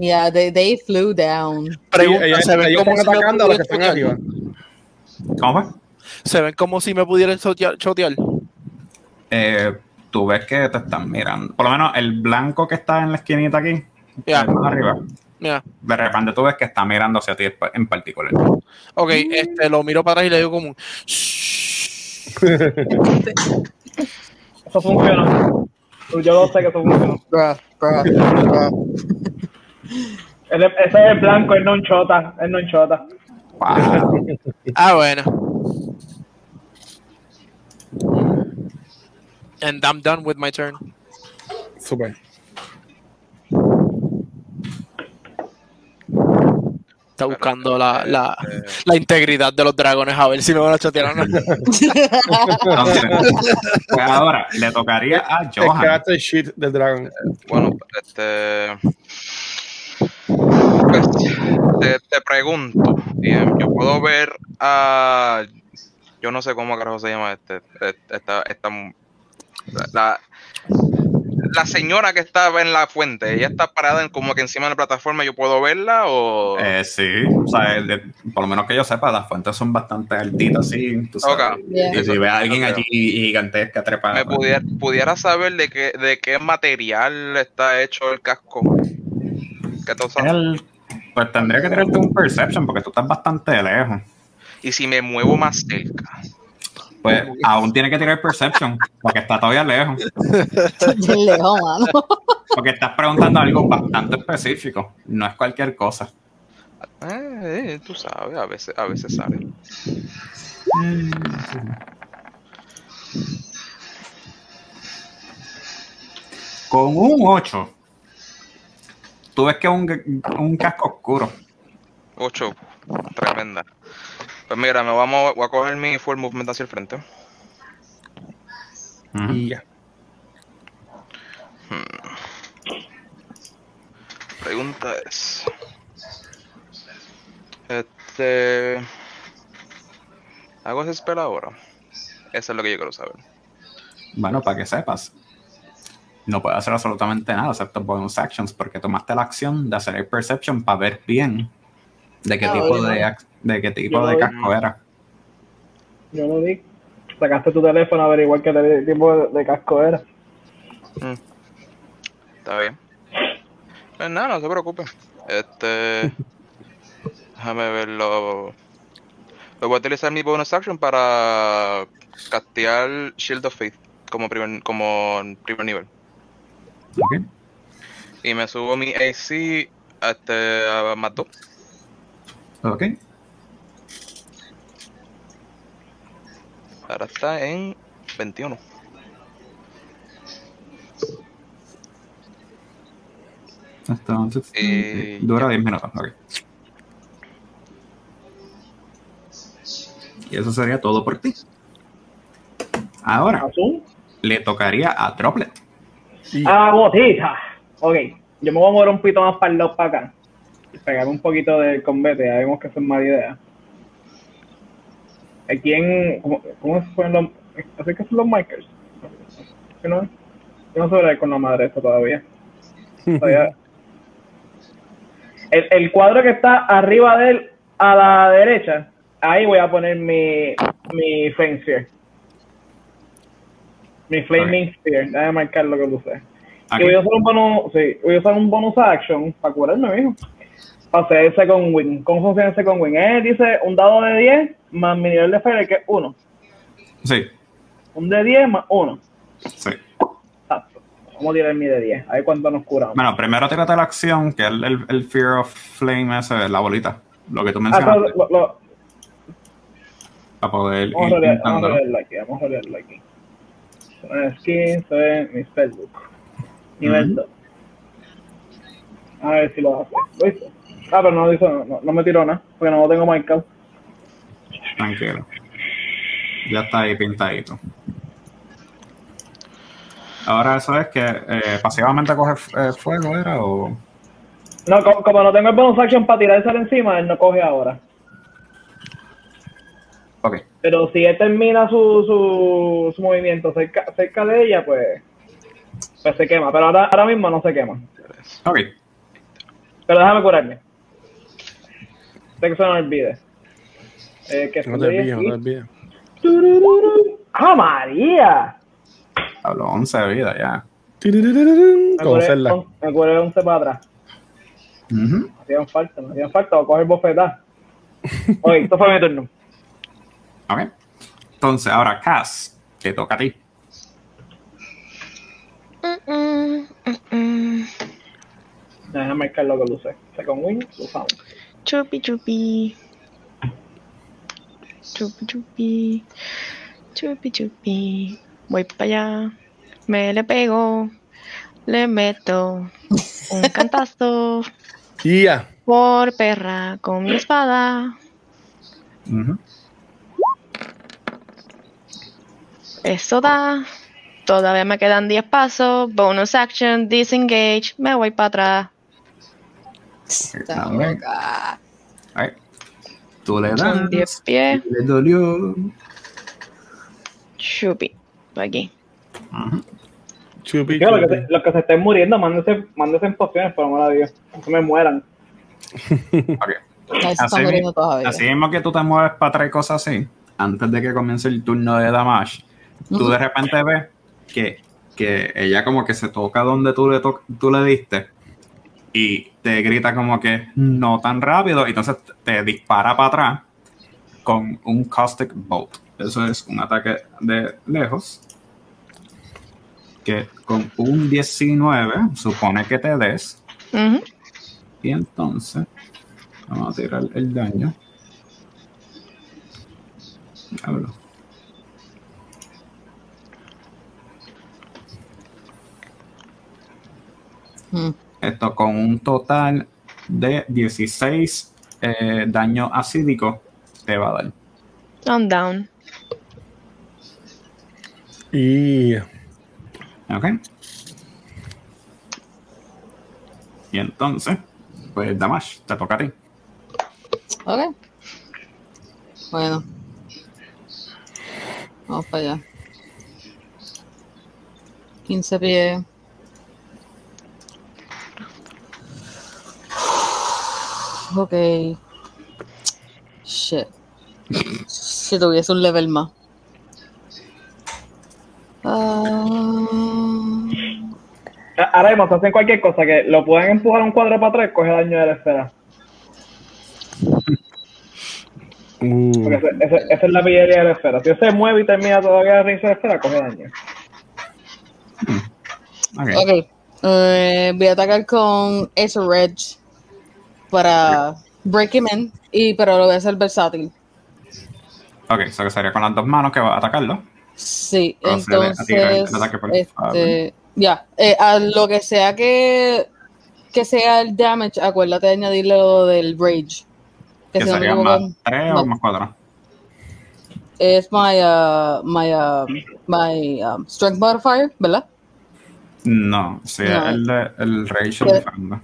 Yeah, they, they flew down. Pregunta, ¿se, ven como están si me atacando a los que pudieran están chotear? arriba. ¿Cómo fue? ¿Se ven como si me pudieran chotear? Eh, tú ves que te están mirando. Por lo menos el blanco que está en la esquinita aquí, Ya. más arriba, Mira, de repente tú ves que está mirando hacia ti en particular. ok, este, lo miro para atrás y le digo como un... Eso funciona. Yo lo sé que eso funciona. Ese, es el blanco, es non chota, es non chota. Wow. Ah, bueno. And I'm done with my turn. Super. Está buscando la, la, la integridad de los dragones a ver si me van a chotear o no. Pues ahora le tocaría a Es Johan. que el shit del dragón. Bueno, este. Pues, te, te pregunto, bien, yo puedo ver a. Yo no sé cómo carajo se llama este. Esta, esta, la, la señora que estaba en la fuente, ella está parada en, como que encima de la plataforma, ¿yo puedo verla o...? Eh, sí, o sea, de- por lo menos que yo sepa, las fuentes son bastante altitas, sí. Tú sabes. Ok. Yeah. Y si ve a alguien allí gigantesca trepada. ¿Me pues, pudiera, pudiera saber de qué, de qué material está hecho el casco? ¿Qué tú sabes? él, pues tendría que tirarte un perception porque tú estás bastante lejos. Y si me muevo más cerca. Pues aún tiene que tirar perception porque está todavía lejos. Lejos, mano. Porque estás preguntando algo bastante específico. No es cualquier cosa. Eh, eh, tú sabes, a veces, a veces sale. Con un 8, tú ves que es un, un casco oscuro. 8, tremenda. Pues mira, me vamos, voy a coger mi full movement hacia el frente. Y ya. Pregunta es. Este. ¿Hago ese spell ahora? Eso es lo que yo quiero saber. Bueno, para que sepas, no puedes hacer absolutamente nada excepto bonus actions porque tomaste la acción de hacer el perception para ver bien de qué Ah, tipo de, ac- de qué tipo Yo de casco era. Yo lo vi. Sacaste tu teléfono a averiguar qué tipo de, de casco era. Está bien. Pues nada, no se preocupe. Este. déjame verlo. Pues voy a utilizar mi bonus action para castear Shield of Faith como primer, como primer nivel. Ok. Y me subo mi AC a, este, a más dos. Ok. Ahora está en 21. Entonces, Eh, dura 10 minutos. ok. Y eso sería todo por ti. Ahora le tocaría a Droplet. Y Ah, botita. Ok, yo me voy a mover un poquito más para el lado para acá. Pegar un poquito del combate, ya vemos que eso es mala idea. Aquí en. ¿Cómo, cómo se ponen los.? Así que son los markers. ¿Qué no? Yo no sé con la madre esto todavía. El, el cuadro que está arriba de él, a la derecha, ahí voy a poner mi, mi Sphere. Mi Flaming Sphere. Déjame marcar lo que usé. Y voy a usar un bonus, sí, voy a usar un bonus action para curarme, mijo. Para hacer el second win. ¿Cómo funciona el second win? Eh, dice un dado de 10 más mi nivel de fire que es 1. Sí, Un de 10 más 1. sí. Exacto. Vamos a tirar mi de 10. A ver cuánto nos curamos. Bueno, primero tírate la acción, que es el, el- el Fear of Flame, ese, la bolita. Lo que tú Ah, mencionaste, eso, lo- lo- para poder vamos, a rolear, vamos a rolearlo aquí. Vamos a rolearlo aquí. Es mi spellbook. Nivel Ujú. 2. A ver si lo hace. ¿Lo hizo? Ah, pero no hizo, no, no, me tiró nada, porque no lo tengo marcado. Tranquilo. Ya está ahí pintadito. Ahora eso es que eh, pasivamente coge eh, fuego, ¿era? O... No, como, como no tengo el bonus action para tirarse encima, él no coge ahora. Pero si él termina su, su, su movimiento cerca, cerca de ella, pues, pues se quema. Pero ahora, ahora mismo no se quema. Ok. Pero déjame curarme. Sé que se no olvide. Eh, que no te de olvides, no te 10 olvides. ¡Ah, María! Hablo 11 de vida ya. Me curé, Zelda. on- me curé 11 para atrás. Me hacían falta, me hacían falta. Voy a coger bofetada. Oye, esto fue mi turno. Ok. Entonces, ahora Cass, que toca a ti. Mm, mm, mm. Déjame marcar lo que usé. Second win, lo usamos. Chupi chupi. Chupi chupi. Chupi chupi. Voy para allá. Me le pego. Le meto un cantazo Y ya. por perra con mi espada. Ujú. Eso da. Todavía me quedan 10 pasos. Bonus action, disengage. Me voy para atrás. Está loca. Tú le das. 10 pies. Le dolió. Chupi. Aquí. Ujú. Chupi, los, que se, los que se estén muriendo, mándense, mándense en pociones, por amor a Dios. Se me mueran. Ok. Ahí se Así, está muriendo mi- todavía. así mismo que tú te mueves para atrás y cosas así, antes de que comience el turno de Damash, tú de repente ves que, que ella como que se toca donde tú le, to- tú le diste y te grita como que no tan rápido, y entonces te dispara para atrás con un Caustic Bolt. Eso es un ataque de lejos que con un 19 supone que te des y entonces vamos a tirar el daño. Diablo. Mm. Esto con un total de 16 eh, daño acídico te va a dar. I'm down. Y. ¿Ok? Y entonces, pues Damash, te toca a ti. Ok. Bueno. Vamos para allá. 15 pies. Ok. Shit. Si tuviese un level más. Ah, A- Ahora mismo, se hacen cualquier cosa que lo pueden empujar un cuadro para atrás, coge daño de la esfera. Uh, Porque ese- ese- esa es la pillería de la esfera. Si se mueve y termina todavía el inicio de la esfera, coge daño. Ok. ok. Eh, voy a atacar con ese Reg para break him in. Y, pero lo voy a hacer versátil. Ok, eso que sería con las dos manos que va a atacarlo. Sí, entonces, este, ya, eh, a lo que sea que, que sea el damage, acuérdate de añadirle lo del rage. Que, Que sería más 3 o más 4. es my, uh, my, uh, my um, strength modifier, ¿verdad? No, sí, No. el, el Rage ¿Qué? Inferno.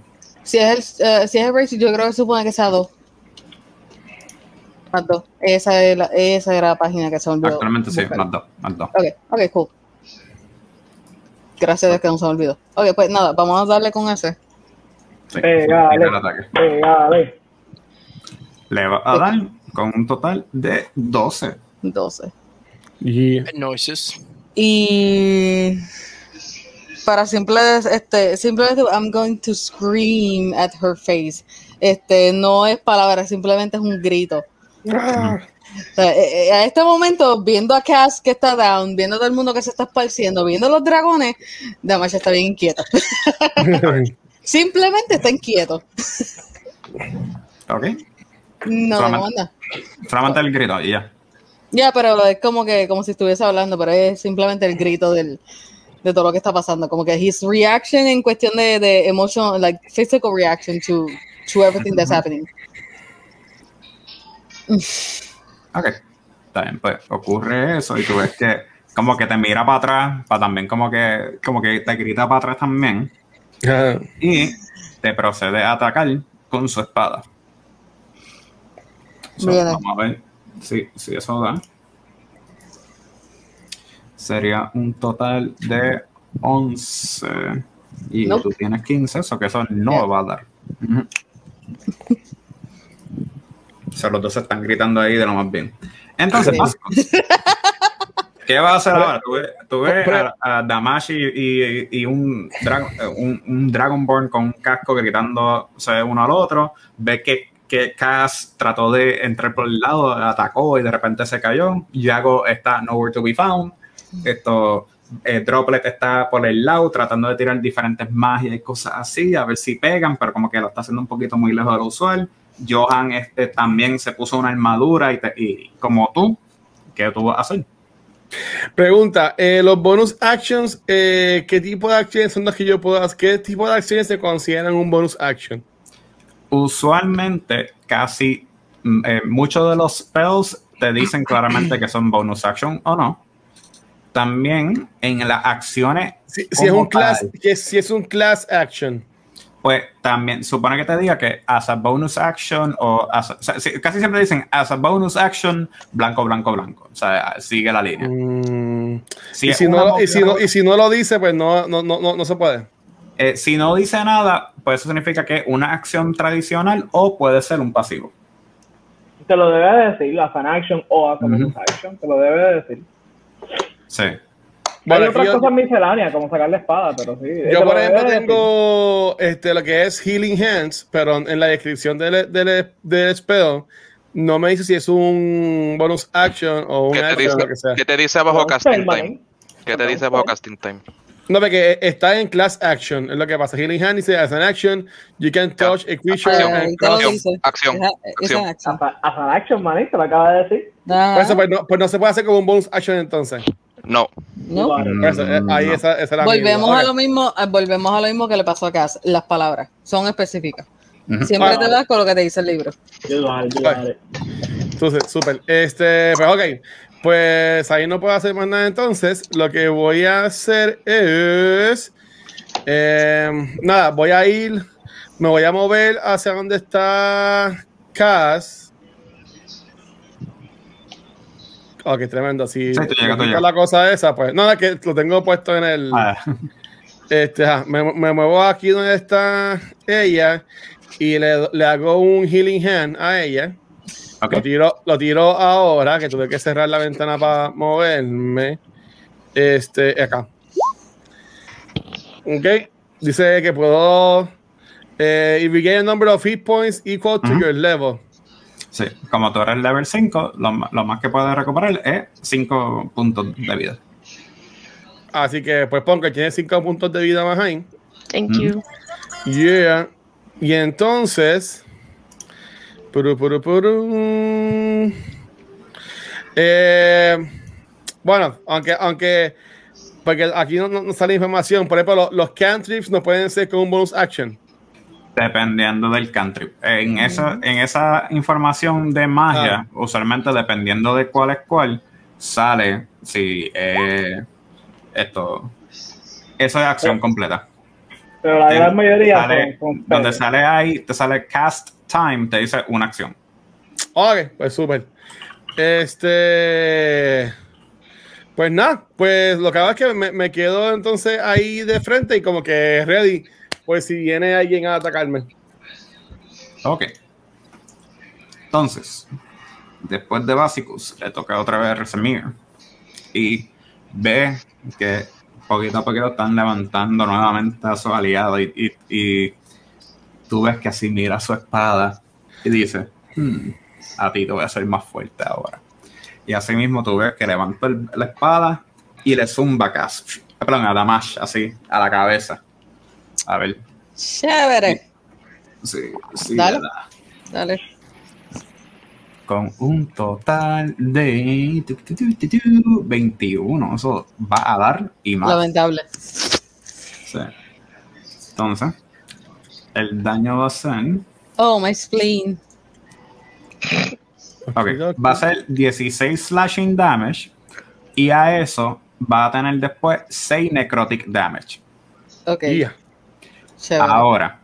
Si es el, eh, si es el yo creo que supone que sea dos. Más dos. Esa, es la, esa era la página que se olvidó. Actualmente sí, más 2. Más 2. Ok, ok, cool. Gracias a que no se me olvidó. Ok, pues nada, vamos a darle con ese. Sí, Pégale. ataque. Pégale. Le va a dar con un total de 12. 12. y Noises. Y para simple, este, simplemente I'm going to scream at her face. Este, no es palabra, simplemente es un grito. O sea, eh, eh, a este momento, viendo a Cass que está down, viendo a todo el mundo que se está esparciendo, viendo los dragones, Damash está bien inquieto. Simplemente está inquieto. Ok. No, no, Solamente- manda. Solamente el grito y ya. Ya, pero es como que, como si estuviese hablando, pero es simplemente el grito del, de todo lo que está pasando. Como que his reaction en cuestión de, de emotion, like physical reaction to, to everything that's happening. Ok. Está bien, pues ocurre eso y tú ves que como que te mira para atrás, para también como que, como que te grita para atrás también ah, y te procede a atacar con su espada. So, vamos a ver si, si eso da. Sería un total de 11. Y Nope. tú tienes 15, eso que eso no Yeah. va a dar. O sea, los dos se están gritando ahí de lo más bien. Entonces, ¿qué vas a hacer ahora? Tú ves, tú ves a, a Damashi y, y un, dragon, eh, un, un Dragonborn con un casco gritándose uno al otro. Ves que, que Cass trató de entrar por el lado, atacó y de repente se cayó. Yago está nowhere to be found. Esto, eh, Droplet está por el lado tratando de tirar diferentes magias y cosas así, a ver si pegan, pero como que lo está haciendo un poquito muy lejos de lo usual. Johan este, también se puso una armadura y, te- y como tú, ¿qué tú vas a hacer? Pregunta, eh, los bonus actions, eh, ¿qué tipo de acciones son las que yo puedo hacer? ¿Qué tipo de acciones se consideran un bonus action? Usualmente, casi mm, eh, muchos de los spells te dicen claramente que son bonus action o no. También en las acciones, Si, si es un class, que si es un class action. pues también supone que te diga que as a bonus action o, as a- o sea, sí, casi siempre dicen as a bonus action, blanco, blanco, blanco. O sea, sigue la línea. Mm, Si y, si no, y, si no, movida- y si no lo dice, pues no, no, no, no, no se puede. Eh, si no dice nada, pues eso significa que es una acción tradicional o puede ser un pasivo. Te lo debe de decir, as an action o as a bonus action, te lo debe de decir. Sí. Bueno, Hay otras yo- cosas misceláneas, como sacar la espada, pero sí. Yo, por ejemplo, decir. tengo este, lo que es Healing Hands, pero en la descripción del, del, del spell no me dice si es un bonus action o un ¿Qué te, action o lo que dice, sea. qué te dice bajo Don't casting time? man. ¿Qué te dice bajo casting time? No, porque está en class action, es lo que pasa. Healing Hand dice, as an action, you can touch a creature Acción, and cross. acción, dice. acción. As, as an action, manito, lo acaba de decir. Ah, Por eso, pues no, pues no se puede hacer como un bonus action entonces. No. no. Vale. Por eso, eh, ahí no. esa, esa era Volvemos a lo mismo, eh, volvemos a lo mismo que le pasó a Cass. Las palabras son específicas. Siempre Ah. te das con lo que te dice el libro. Vale, Vale. súper. Este, pues ok. Pues ahí no puedo hacer más nada entonces. Lo que voy a hacer es. eh, nada, voy a ir. Me voy a mover hacia donde está Cass. Ok, tremendo. Si Sí, la cosa esa, pues. Nada, que lo tengo puesto en el. Ah, Este, me, me muevo aquí donde está ella y le, le hago un healing hand a ella. ok. Lo tiro, lo tiro ahora, que tuve que cerrar la ventana para moverme. Este, acá. Ok. Dice que puedo. Eh, if you get a number of hit points equal to Ujú. your level. Sí, como tú eres level 5, lo, más que puedes recuperar es 5 puntos de vida. Así que, pues, pon que tiene 5 puntos de vida más ahí. Thank Mm. you. Yeah. Y entonces. Puru, puru, puru. Eh, bueno, aunque, aunque. Porque aquí no, no- no sale información. Por ejemplo, lo- los cantrips no pueden ser con un bonus action. Dependiendo del country. En esa, en esa información de magia, usualmente dependiendo de cuál es cuál, sale si eh, esto. Eso es acción completa. Pero la gran mayoría sale- donde sale ahí, te sale cast time, te dice una acción. Ok, pues súper. Este. Pues nada, pues lo que hago es que me, me quedo entonces ahí de frente y como que ready. Pues si viene alguien a atacarme. Ok. Entonces, después de Basicus, le toca otra vez a Resemir. Y ve que poquito a poquito están levantando nuevamente a su aliado. Y, y- y tú ves que así mira su espada y dice: "Hmm, A ti te voy a hacer más fuerte ahora. Y así mismo tú ves que levanta la espada y le zumba casi. Perdón, a Damash, así, a la cabeza. A ver. Chévere. Sí, sí, Dale. le da. Dale. con un total de tu, tu, tu, tu, tu, 21. Eso va a dar y más. Lamentable. Sí. Entonces, el daño va a ser. Oh, my spleen. Ok, va a ser 16 slashing damage. Y a eso va a tener después 6 necrotic damage. Ok. Yeah. Chévere. Ahora,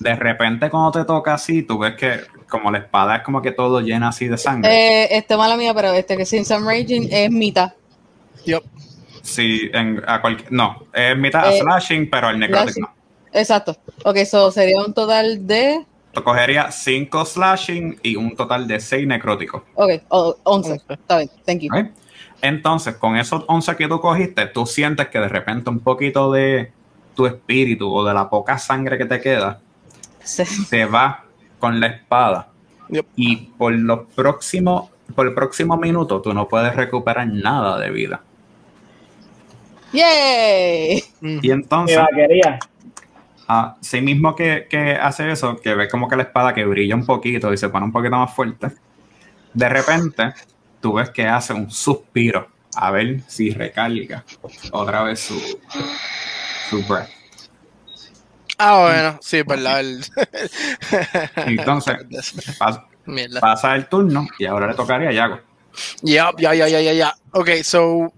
de repente cuando te toca así, tú ves que como la espada es como que todo llena así de sangre. Eh, este mala mía, pero este que sin Sam Raging es mitad. Yup. Sí, en, a cualquier, no, es mitad Eh, slashing, pero el necrotic slashing. no. Exacto. Ok, eso sería un total de. Cogería 5 slashing y un total de 6 necróticos. Ok, oh, 11. Está bien, thank you. Entonces, con esos 11 que tú cogiste, tú sientes que de repente un poquito de tu espíritu o de la poca sangre que te queda Sí. se va con la espada. Yep. Y por los próximos, por el próximo minuto, tú no puedes recuperar nada de vida. ¡Yay! Y Mi entonces, vaquería. así mismo que, que hace eso, que ves como que la espada que brilla un poquito y se pone un poquito más fuerte, de repente tú ves que hace un suspiro a ver si recarga otra vez su, su breath. Ah, bueno, sí, es verdad. el- Entonces, pasa el turno y ahora le tocaría a Yago. Ya, ya, ya, ya, ya, ya. Ok, so.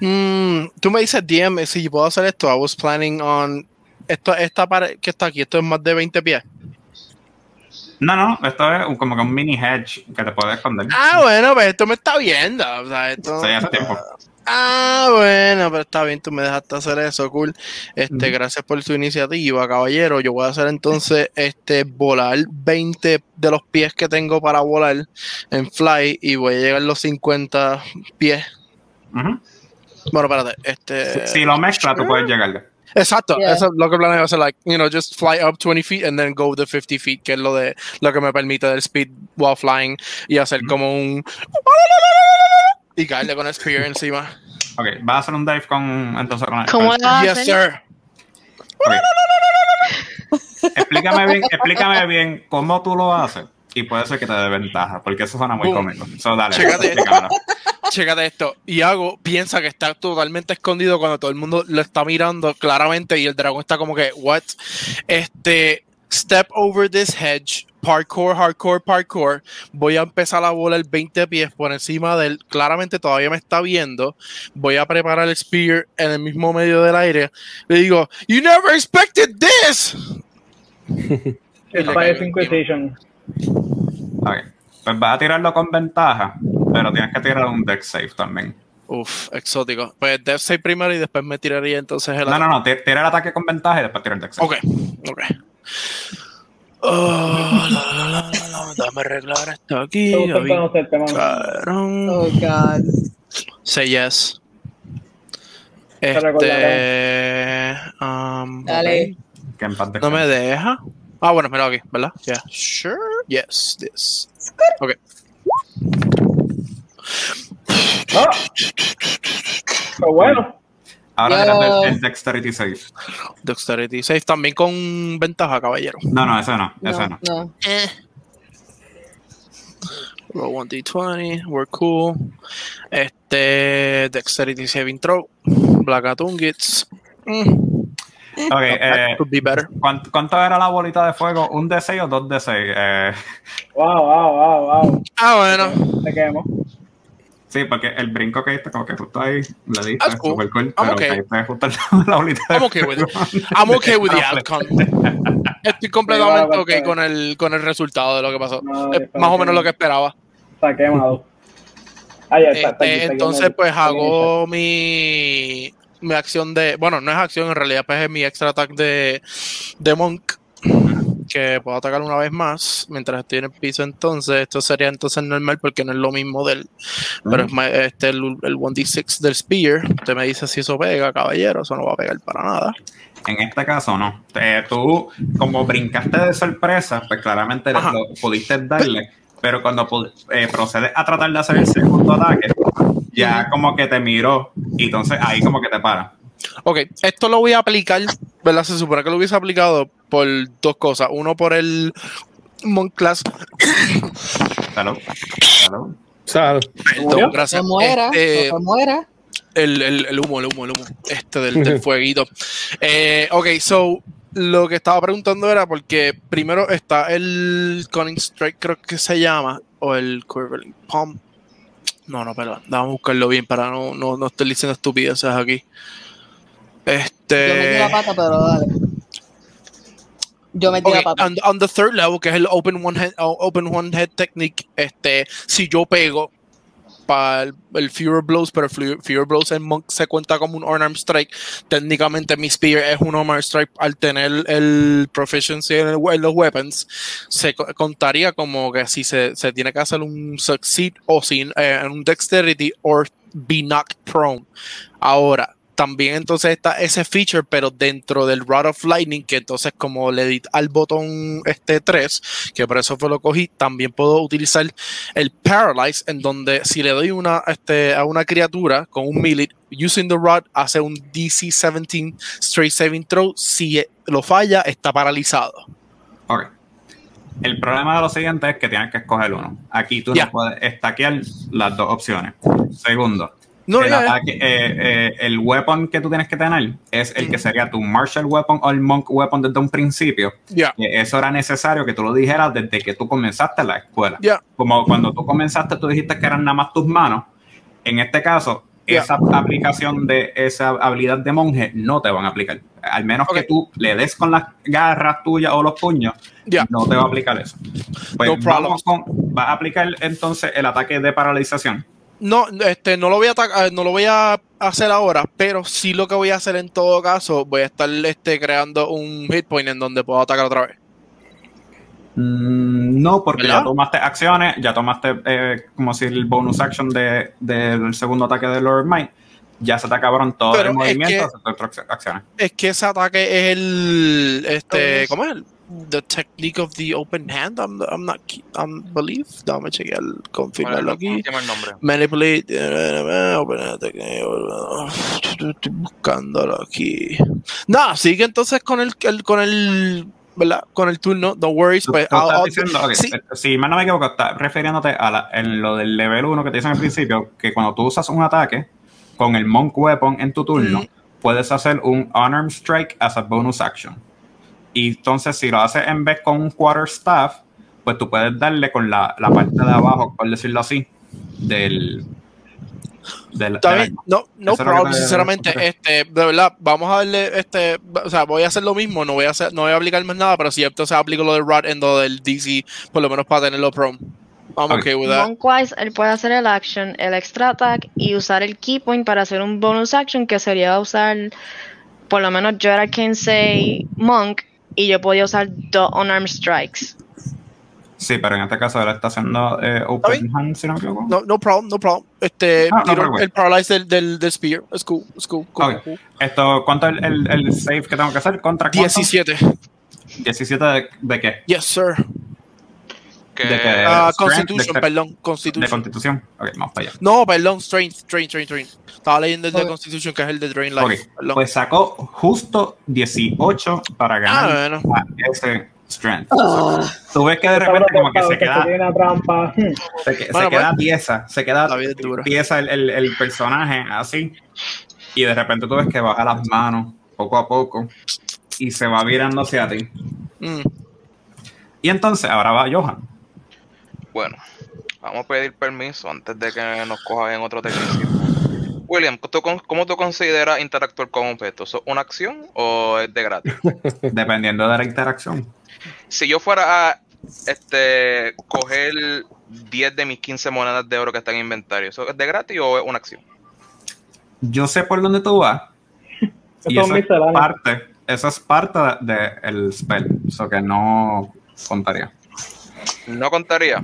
mm, tú me dices, DM, si yo puedo hacer esto. I was planning on. Esto, esta pared que está aquí, esto es más de 20 pies. No, no, esto es un- como que un mini hedge que te puede esconder. Ah, bueno, pues esto me está viendo. O sea, esto. Sí, hace tiempo. Ah, bueno, pero está bien, tú me dejaste hacer eso, cool. Este, gracias por su iniciativa, caballero. Yo voy a hacer entonces este volar 20 de los pies que tengo para volar en fly y voy a llegar a los 50 pies. Bueno, espérate, este Si lo mezclas, tú puedes llegarle. Exacto, Yeah. eso es lo que planeo hacer, like, you know, just fly up 20 feet and then go the 50 feet, que es lo de lo que me permite el speed while flying y hacer como un y caerle con el spear encima. Ok, vas a hacer un dive con. Entonces, con ¿Cómo con- a Yes, sir. Explícame bien, explícame bien cómo tú lo haces. Y puede ser que te dé ventaja, porque eso suena muy cómico. So, dale, Chécate. Chécate esto. Iago piensa que está totalmente escondido cuando todo el mundo lo está mirando claramente y el dragón está como que, what? Este, step over this hedge, parkour, hardcore, parkour. Voy a empezar a volar 20 pies por encima de él. Claramente todavía me está viendo. Voy a preparar el spear en el mismo medio del aire. Le digo, you never expected this. El Fire Inquisition. Ok. Pues vas a tirarlo con ventaja, pero tienes que tirar un deck save también. Uf, exótico. Pues Death Save primero y después me tiraría entonces el No, no, no, ti- tira el ataque con ventaja y después tira el deck save. Ok, ok. Oh, la, la, la, la, Dame arreglar esto aquí. Oh, God. Say yes. Te Este. um, Dale. ok. Que en paz No me deja. Ah, bueno, mira aquí, ¿verdad? Yeah. Sure. Yes, this. Ok. Ah. Pero bueno, Ahora tírate el, el dexterity save. Dexterity save también con ventaja, caballero. No, no, ese no, ese no. No. Eh. Roll 1d20, we're cool. Este, Dexterity Saving Throw, Black Atungits. Mm, Ok, eh, that could be better. ¿cuánto, cuánto era la bolita de fuego? ¿Un D6 o dos D6? Eh, wow, wow, wow, wow. Ah, bueno. Te quemo. Sí, porque el brinco que diste, como que justo ahí le diste, That's cool. super cool, I'm pero okay. caíste justo al lado de la bolita de I'm okay with it. I'm okay with the outcome. Estoy completamente ok con el, con el resultado de lo que pasó. No, Es más o menos lo que esperaba. Está quemado. Ah, ya está, está aquí, Este, está entonces, pues hago mi, mi acción de. Bueno, no es acción, en realidad, pues es mi extra attack de, de Monk. Que puedo atacar una vez más mientras estoy en el piso. Entonces, esto sería entonces normal porque no es lo mismo del. Pero es este, el, el 1d6 del Spear. Usted me dice si eso pega, caballero. Eso no va a pegar para nada. En este caso, no. Eh, tú, como brincaste de sorpresa, pues claramente le- Ajá. lo pudiste darle, pero cuando eh, procedes a tratar de hacer el segundo ataque, ya como que te miró y entonces ahí como que te para. Ok, esto lo voy a aplicar, ¿verdad? Se supone que lo hubiese aplicado por dos cosas. Uno por el Monk Class. Salud. Salud. Salud. Perdón, gracias. No muera. Este, No muera. el, el- el humo, el humo, el humo. Este del, del fueguito. Eh, ok, so lo que estaba preguntando era porque primero está el Cunning Strike, creo que se llama, o el Quivering Palm. No, no, perdón. Vamos a buscarlo bien para no, no, no estar diciendo estupideces aquí. Yo metí Este. la pata, pero dale. Yo metí Ok, la pata. on, on the third level, que es el Open One Head, o- open one head Technique, este, si yo pego para el, el Fewer Blows, pero Fewer, Fewer Blows en Monk se cuenta como un Unarmed Strike, técnicamente mi Spear es un Unarmed Strike al tener el Proficiency en, el- en los Weapons, se co- contaría como que si se, se tiene que hacer un Succeed o sin eh, un Dexterity o be knocked prone. Ahora, también entonces está ese feature, pero dentro del Rod of Lightning, que entonces como le di al botón este 3, que por eso fue lo cogí, también puedo utilizar el Paralyze, en donde si le doy una, este, a una criatura con un melee, using the rod, hace un DC 17 straight saving throw, si lo falla, está paralizado. Ok. El problema de lo siguiente es que tienes que escoger uno. Aquí tú Ya. no puedes estaquear las dos opciones. Segundo, No, el, ataque, eh, eh, el weapon que tú tienes que tener es el que sería tu martial weapon o el monk weapon desde un principio. Ya. Que eso era necesario que tú lo dijeras desde que tú comenzaste la escuela. Ya. Como cuando tú comenzaste, tú dijiste que eran nada más tus manos. En este caso, esa aplicación de esa habilidad de monje no te van a aplicar. Al menos que tú le des con las garras tuyas o los puños, Ya. no te va a aplicar eso. Pues No vamos con, va a aplicar entonces el ataque de paralización. No, este, no lo voy a atacar, no lo voy a hacer ahora, pero sí lo que voy a hacer en todo caso, voy a estar este, creando un hit point en donde puedo atacar otra vez. Mm, No, porque ¿Verdad? ya tomaste acciones, ya tomaste eh, como si el bonus action de, del segundo ataque de Lord Might. Ya se te acabaron todos Pero el es movimiento, que- acciones. Es que ese ataque es el, este, ¿cómo es? The technique of the open hand. I'm, I'm not, I'm believe. Dame chequear, confirmarlo aquí. ¿Cómo el nombre? Manipulate. eh, open hand technique, eh, Estoy buscándolo aquí. Nada, sigue entonces con el, el- con el, ¿verdad? Con el turno. No worries. Tú- Pues, tú estás I'll- I'll- diciendo, ok, sí. eh, si mal no me equivoco, estás refiriéndote a la- en lo del level 1 que te dicen al principio, que cuando tú usas un ataque con el Monk Weapon en tu turno, puedes hacer un Unarmed Strike as a bonus action. Y entonces, si lo haces en vez con un Quarter Staff, pues tú puedes darle con la, la parte de abajo, por decirlo así, del. del no, no Eso problem, te- sinceramente, este, de verdad, vamos a darle, este, o sea, voy a hacer lo mismo, no voy a hacer, no voy a aplicar más nada, pero si entonces aplico lo del Rod en lo del DC, por lo menos para tenerlo prom. I'm Ok. okay with that. Monkwise, él puede hacer el action, el extra attack y usar el key point para hacer un bonus action que sería usar, por lo menos yo era Kensei Monk y yo podía usar dos unarmed strikes. Sí, pero en este caso él está haciendo eh, Open? Hand, si no me equivoco. No, no problem, no problem. Este, Ah, no, el paralyze del, del, del spear. Es cool, es cool, cool, Ok. cool. Esto, ¿Cuánto es el, el, el save que tengo que hacer? ¿Contra cuánto? 17. 17 de, de qué? Yes, sir. Que, De que- strength, Constitution, dexter- perdón, De Constitution. constitución. Ok, vamos para allá. No, perdón, Strength, Strength, Strength, Strength. Estaba leyendo el de Ok. Constitution, que es el de Drain Life. Perdón. pues sacó justo 18 para ah, ganar bueno. a ese strength. Ah, Tú ves que de repente como que se queda, trampa. se, que- se Bueno, queda pues. pieza, se queda pieza el, el, el personaje así. Y de repente tú ves que baja las manos poco a poco y se va virando hacia ti. Mm. Y entonces ahora va Johan. Bueno, vamos a pedir permiso antes de que nos cojan en otro tecnicismo. William, ¿tú con- ¿cómo tú consideras interactuar con objetos? ¿Eso ¿Es una acción o es de gratis? Dependiendo de la interacción. si yo fuera a este coger 10 de mis 15 monedas de oro que están en inventario, ¿eso es de gratis o es una acción? Yo sé por dónde tú vas. y Eso es parte, eso es parte del spell. Eso que no contaría. No contaría.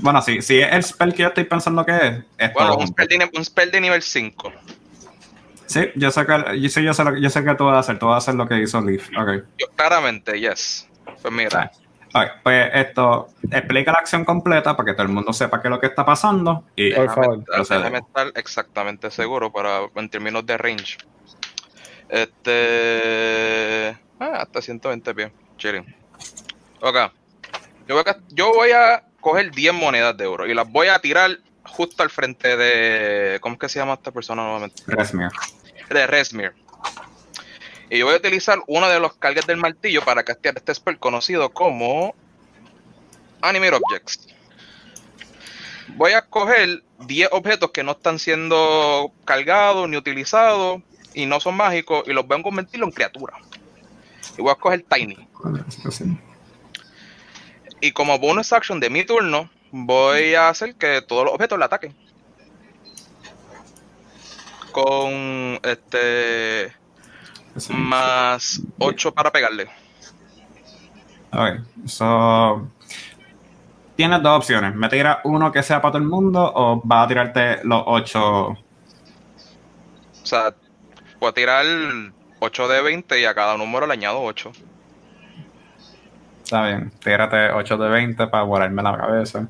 Bueno, si, si es el spell que yo estoy pensando que es, es Bueno, un spell, de, un spell de nivel 5. Sí, yo sé que, yo sé, yo sé, lo que- yo sé que tú vas a hacer, tú vas a hacer lo que hizo Leaf. Ok. Yo, claramente, yes. Pues mira, Pues esto, explica la acción completa para que todo el mundo sepa qué es lo que está pasando. Y Por favor, déjame estar exactamente seguro para en términos de range. Este. Ah, hasta 120 pies. Chilling. Ok. Yo voy, a, yo voy a coger 10 monedas de oro y las voy a tirar justo al frente de. ¿Cómo es que se llama esta persona nuevamente? Resmir. de Resmir. Y yo voy a utilizar uno de los cargas del martillo para castear este spell conocido como Animate Objects. Voy a coger 10 objetos que no están siendo cargados ni utilizados y no son mágicos y los voy a convertirlo en criaturas. Y voy a coger Tiny. Y como bonus action de mi turno, voy a hacer que todos los objetos le ataquen. Con este más 8 para pegarle. Ok, so. Tienes dos opciones. ¿Me tira uno que sea para todo el mundo o vas a tirarte los ocho? O sea, puedo tirar 8 de 20 y a cada número le añado 8. Está bien, tírate 8 de 20 para volarme la cabeza.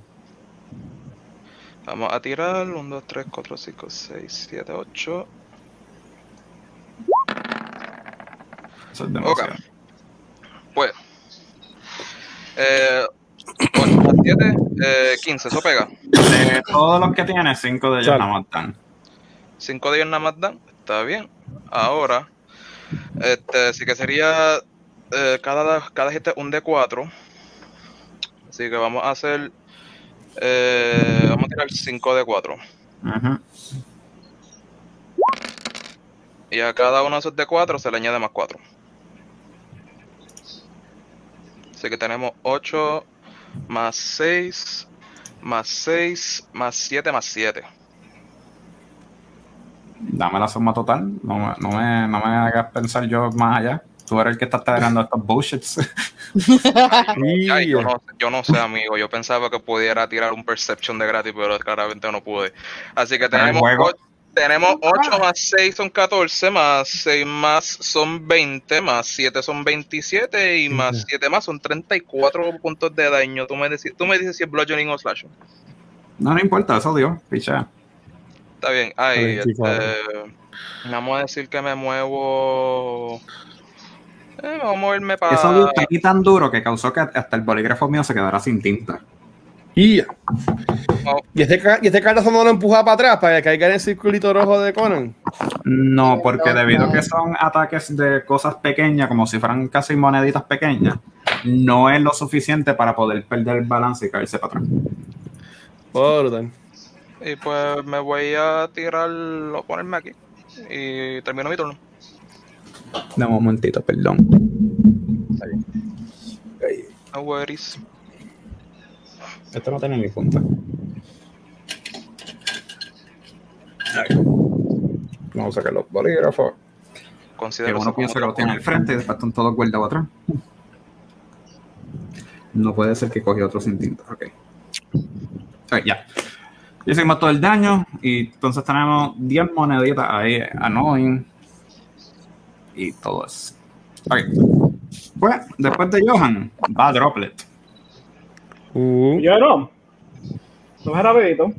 Vamos a tirar 1, 2, 3, 4, 5, 6, 7, 8. Eso es demasiado. Pues. Eh, 8 más 7, eh, 15, eso pega. De todos los que tienes, 5 de ellos Sal. no matan. 5 de ellos nada más dan. Está bien. Ahora, este, sí que sería eh, cada, cada hit es un D4. Así que vamos a hacer. eh, vamos a tirar 5 de 4. Ujú. Y a cada uno de esos de 4 se le añade más 4. Así que tenemos 8 más 6 más 6 más 7 más 7. Dame la suma total. No no me, no me hagas pensar yo más allá. Tú eres el que está trayendo estos bullshits. Ay, yo, no, yo no sé, amigo. Yo pensaba que pudiera tirar un Perception de gratis, pero claramente no pude. Así que tenemos, tenemos 8 más 6 son 14, más 6 más son 20, más 7 son 27 y más 7 más son 34 puntos de daño. Tú me, dices, tú me dices si es bludgeoning o slash. No, no importa, eso dio. Picha. Está bien. Ay, 24. este, vamos a decir que me muevo. Eh, vamos a moverme para. Eso dio aquí tan duro que causó que hasta el bolígrafo mío se quedara sin tinta. Y, Oh. y este, y este cartazo no lo empuja para atrás para que caiga en el circulito rojo de Conan. No, porque debido a que son ataques de cosas pequeñas, como si fueran casi moneditas pequeñas, no es lo suficiente para poder perder el balance y caerse para atrás. Brutal. Y pues me voy a tirar, lo ponerme aquí. Y termino mi turno. Dame un momentito, perdón. No worries. Esto no tiene ni punta. Vamos a sacar los bolígrafos. Que Considero uno eso piensa que los tiene al frente y después están todos guardados atrás. No puede ser que cogió otro sin tinta. Ok. Ok, ya. Ya hicimos todo el daño y entonces tenemos 10 moneditas ahí, annoying. Y todo eso. Ok. Pues, después de Johan, va Droplet. Uh, Yo no. Eso fue rapidito.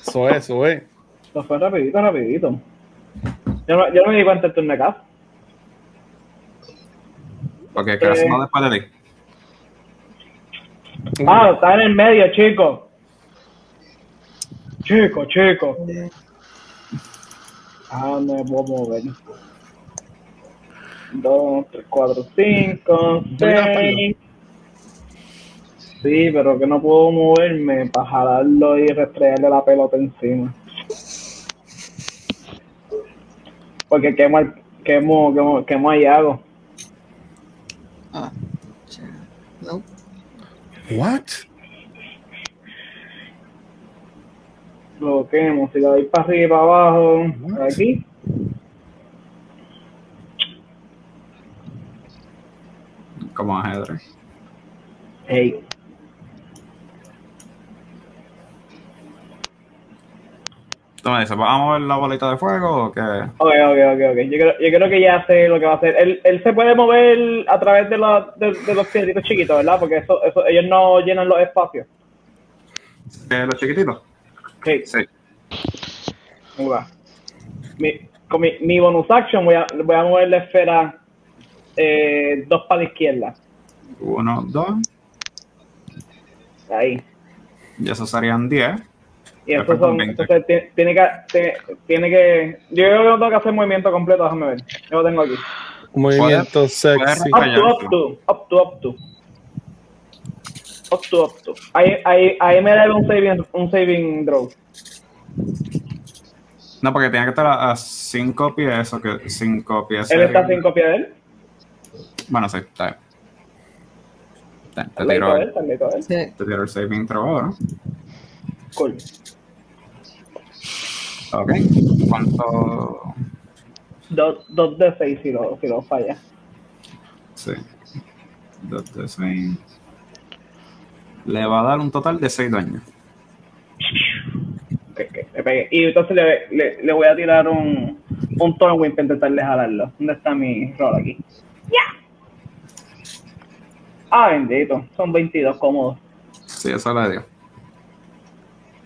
eso es, eso es. Eso fue rapidito, rapidito. Yo no, yo no me di cuenta del turno de casa. Porque ¿qué hacemos después de ti? Ah, está en el medio, chico. Chico, chico. Ah, no me puedo mover. Dos, tres, cuatro, cinco, ¿Tú le das seis. Sí, pero que no puedo moverme para jalarlo y restregarle la pelota encima. Porque quemo, al- quemo, quemo, quemo a Iago. Ah. Nope. What? Lo quemo. Si lo doy para arriba y para abajo, aquí. Como ajedrez. Hey. Tú me dices, ¿vamos a mover la bolita de fuego o qué? Ok, ok, ok, ok. Yo creo, yo creo que ya sé lo que va a hacer. Él, él se puede mover a través de, la, de, de los pieditos chiquitos, ¿verdad? Porque eso, eso, ellos no llenan los espacios. ¿Qué, ¿Los chiquititos? Sí, Sí. ok. Mi, con mi, mi bonus action voy a, voy a mover la esfera eh, dos para la izquierda. Uno, dos. Ahí. Y esos serían 10. Y faltan son, 20. entonces tiene, tiene que, tiene, tiene que, yo creo que no tengo que hacer movimiento completo, déjame ver. Yo lo tengo aquí. Movimiento sexy. Up to, up to, up to, up to. Up to, up to. Ahí, ahí, ahí me debe un saving, un saving throw. No, porque tiene que estar a 5 pies o que 5 pies. Él está sería- sin copia de él. Bueno, sí, está bien. Te, tiro, él. Sí. te tiro el saving throw ahora. Cool. Ok. ¿Cuánto? Dos, dos de seis si lo, si lo falla. Sí. 2 de 6. Le va a dar un total de 6 daños. Y entonces le, le, le voy a tirar un, un Thornwind para intentarle jalarlo. ¿Dónde está mi rol aquí? ¡Ya! Ah, bendito. Son 22 cómodos. Sí, eso le dio.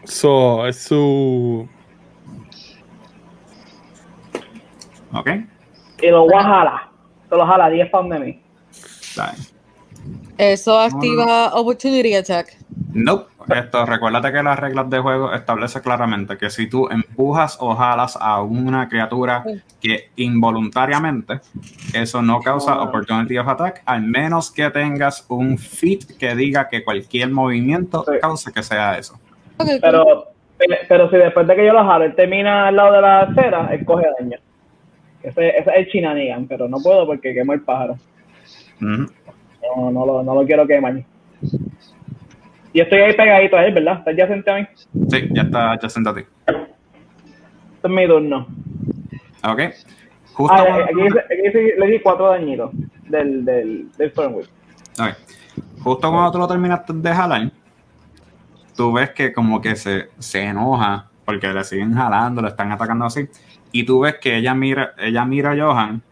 So, es su. Ok. Y lo voy a jalar. Se lo jala 10 pounds de mí. Bien. Eso activa Opportunity Attack. Nope. Esto, recuérdate que las reglas de juego establece claramente que si tú empujas o jalas a una criatura que involuntariamente, eso no causa opportunity of attack, al menos que tengas un feat que diga que cualquier movimiento Sí. cause que sea eso. Ok, cool. Pero, pero si después de que yo lo jalo, él termina al lado de la acera, él coge daño. Ese, ese es el chinanigan, pero no puedo porque quemo el pájaro. No, no, lo, no lo quiero quemar. Y estoy ahí pegadito a él, ¿verdad? ¿Estás ya sentado ahí? Sí, ya está, ya siéntate. Este es mi turno. Ok. Justo Ah, cuando- aquí, aquí le di cuatro dañitos del, del, del Stormwind. Ok. Justo cuando tú lo terminaste de jalar, tú ves que como que se, se enoja porque le siguen jalando, le están atacando así. Y tú ves que ella mira, ella mira a Johan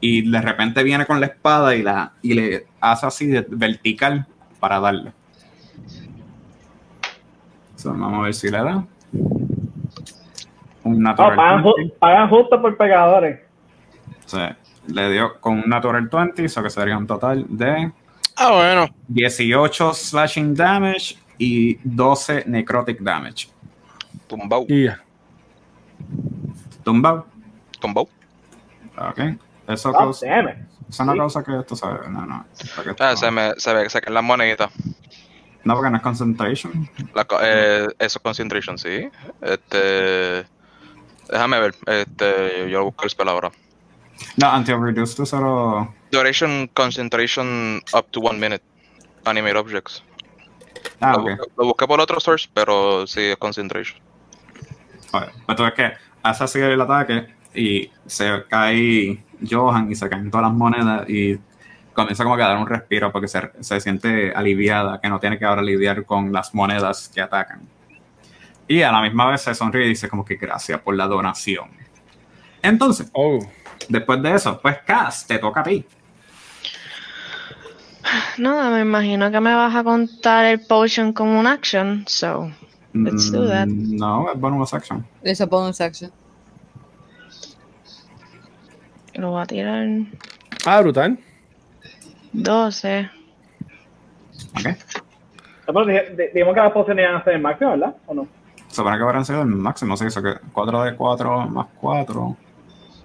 y de repente viene con la espada y, la, y le hace así de vertical para darle. So, vamos a ver si le da. Un natural pagan, 20. ju- pagan justo por pegadores. O sea, le dio con un natural 20, eso que sería un total de Ah, bueno. 18 slashing damage y 12 necrotic damage. Tumbao, Y ya. Tumbado. tumbao. Ok. Eso, Ah, causa, damn it. eso no sí. causa que esto sabe. No, no. esto- Ah, se me, se ve, se caen las moneditas. no, porque no es concentration. La co- eh, eso es concentration, sí. Este. Déjame ver. Este. Yo busco el spell ahora. No, until reduced to zero. Duration concentration up to one minute. Animate objects. Ah, lo, ok. busqué, lo busqué por otro source, pero sí es concentration. Pues tú ves que hace así el ataque y se cae Johan y se caen todas las monedas y comienza como que a dar un respiro porque se, se siente aliviada, que no tiene que ahora lidiar con las monedas que atacan. Y a la misma vez se sonríe y dice como que gracias por la donación. Entonces, Oh. después de eso, pues Cass, te toca a ti. Nada, me imagino que me vas a contar el potion como un action, so Let's do that. Mm, No, es bonus action. It's a bonus action. Lo voy a tirar Ah, brutal. 12. Ok. Ah, pero di- dijimos que las pociones iban a ser el máximo, ¿verdad? ¿O no? Supone que habrán sido el máximo, se hizo que 4 de 4 más 4.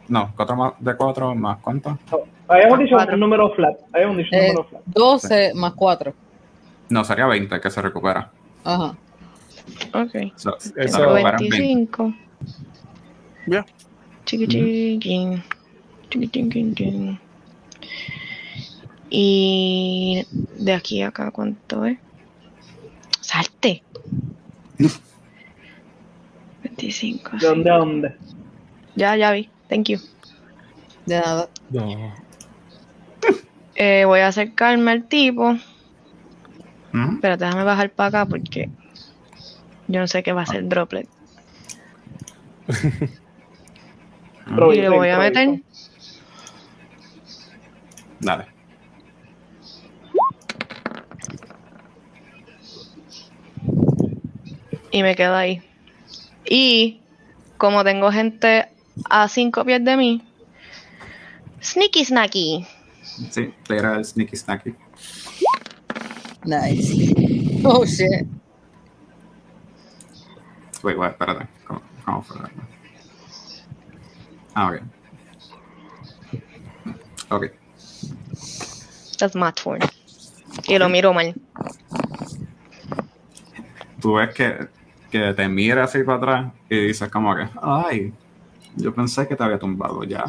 No, 4 más de 4 más cuánto? No, Habíamos dicho Cuatro. un número flat. Habíamos dicho un Eh, número flat. 12 más 4. No, sería 20 que se recupera. Ajá. Ok. So, se Eso- recuperan 20. 25. Ya. Chiqui, chiqui, chiqui. Y de aquí a acá, ¿cuánto es? Salte. 25. ¿De dónde a dónde? Ya, ya vi. Thank you. De nada. No. Eh, voy a acercarme al tipo. Ujú. Pero déjame bajar para acá porque yo no sé qué va a ser droplet. Y le voy a meter. Dale. y me quedo ahí. Y como tengo gente a cinco pies de mí, sneaky snacky. Sí, te era el sneaky snacky. Nice. Oh shit. Wait, wait, espérate. ¿Cómo, cómo fue? Ah, ok. Ok. Turn. Y lo miro mal. Tú ves que, que te mira así para atrás y dices como que, ay, yo pensé que te había tumbado ya.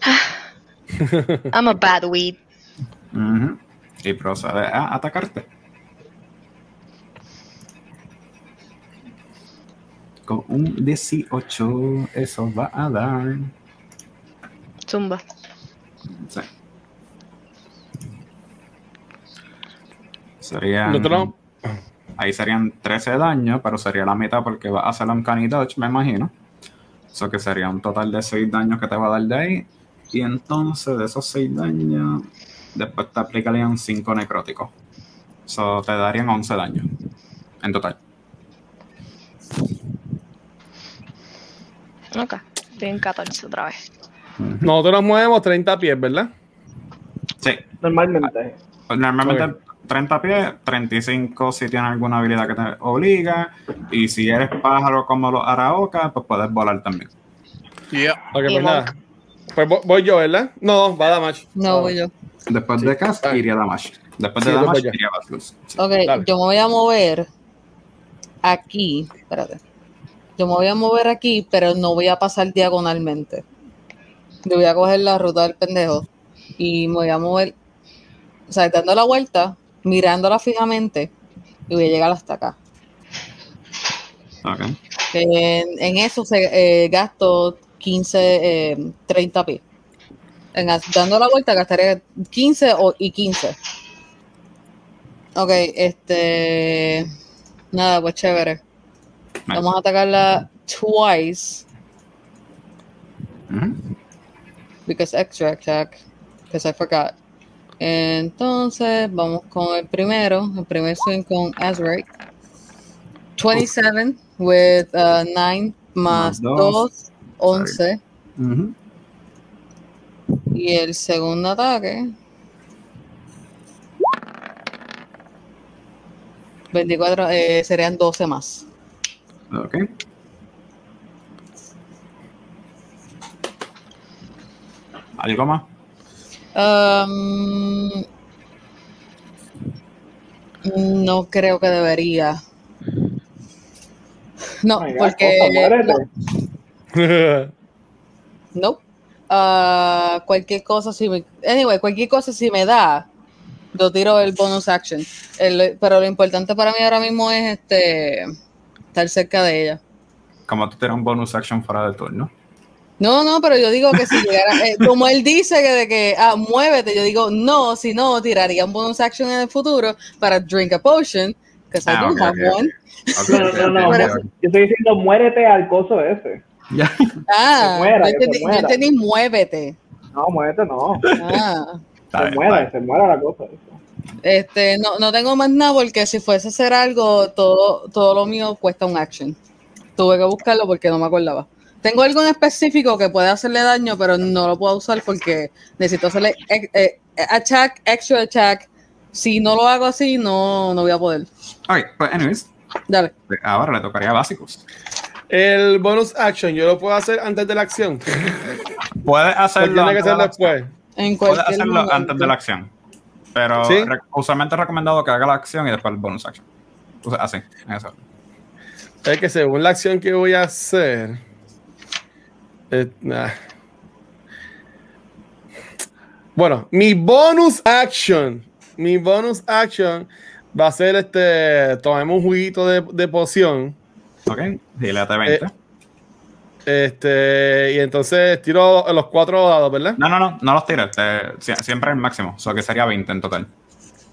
I'm a bad weed. Ujú. Y procede a atacarte. Con un 18, eso va a dar. Zumba. Sí. Serían. Ahí serían 13 daños, pero sería la mitad porque va a hacer un canny dodge, me imagino. Eso que sería un total de 6 daños que te va a dar de ahí. Y entonces de esos 6 daños, después te aplicarían 5 necróticos. Eso te darían 11 daños en total. Ok. Estoy en 14 otra vez. Nosotros nos movemos 30 pies, ¿verdad? Sí, Normalmente. Pues normalmente Ok. 30 pies, 35 si tienes alguna habilidad que te obliga. Y si eres pájaro como los Araoka, pues puedes volar también. Yeah. Ok, Y pues nada. Pues vo- voy yo, ¿verdad? No, va a Damage. No, voy yo. Después de Cast Ah. iría Damage. Después Sí, de Damage ya. iría Basilisk. Sí. Ok, Dale. yo me voy a mover aquí. Espérate. Yo me voy a mover aquí, pero no voy a pasar diagonalmente. Yo voy a coger la ruta del pendejo y me voy a mover, o sea, dando la vuelta, mirándola fijamente y voy a llegar hasta acá. Ok. En, en eso se, eh, gasto 15, eh, 30 pies. En, dando la vuelta gastaré 15 o, y 15. Ok, este. Nada, pues chévere. Nice. Vamos a atacarla twice. Ujú. Because extra attack. Because I forgot. Entonces, vamos con el primero. El primer swing con Azrael. 27 with 9 más Más dos. 2, 11. Ujú. Y el segundo ataque. 24, eh, serían 12 más. Ok. ¿Algo más? Um, no creo que debería. No, Ay, porque. cosa. No. Ah, cualquier cosa, si me. Anyway, cualquier cosa, si me da, yo tiro el bonus action. El- pero lo importante para mí ahora mismo es este estar cerca de ella. Como tú tienes un bonus action fuera del turno. No, no, pero yo digo que si llegara, eh, como él dice que de que ah, muévete, yo digo no, si no, tiraría un bonus action en el futuro para drink a potion, because I Ah, No, no, Yo estoy diciendo muérete al coso ese. Ya. Ah, muera, yo que entendí, yo entendí muévete. No, muérete no. Ah, Se muera, se muera la cosa. este, no, no tengo más nada porque si fuese a hacer algo, todo, todo lo mío cuesta un action. Tuve que buscarlo porque no me acordaba. Tengo algo en específico que puede hacerle daño, pero no lo puedo usar porque necesito hacerle eh, eh, attack, extra attack. Si no lo hago así, no, no voy a poder. Ok, pues anyways, Dale. ahora le tocaría básicos. El bonus action, ¿yo lo puedo hacer antes de la acción? Puedes ¿O hacerlo, tiene que ser después? En puedes hacerlo momento. antes de la acción. Pero ¿Sí? re- usualmente es recomendado que haga la acción y después el bonus action. O sea, así, en eso. Es que según la acción que voy a hacer. Eh, nah. Bueno, mi bonus action. Mi bonus action va a ser este. Tomemos un juguito de, de poción. Ok, gilete 20. Eh, Este. Y entonces tiro los cuatro dados, ¿verdad? no, no, no, no los tires. siempre el máximo. O sea, que sería 20 en total.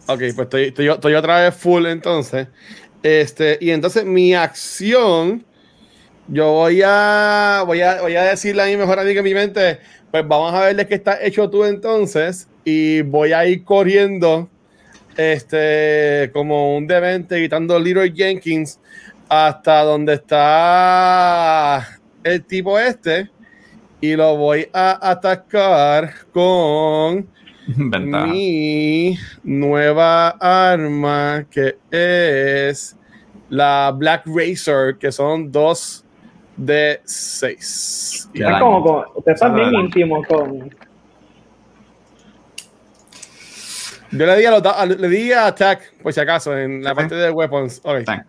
Ok, pues estoy, estoy, estoy otra vez full entonces. Este, y entonces mi acción, yo voy a, voy a, voy a decirle a mi mejor amiga en mi mente, pues vamos a ver de qué está hecho tú entonces, y voy a ir corriendo, este, como un demente, gritando Little Jenkins, hasta donde está el tipo este, y lo voy a atacar con Ventaja. mi nueva arma que es la Black Razor, que son dos de seis. Ya. Es como, ustedes bien íntimos con. Yo le di a, los da- le di a attack, por si acaso, en la parte de weapons. Ok. Está bien.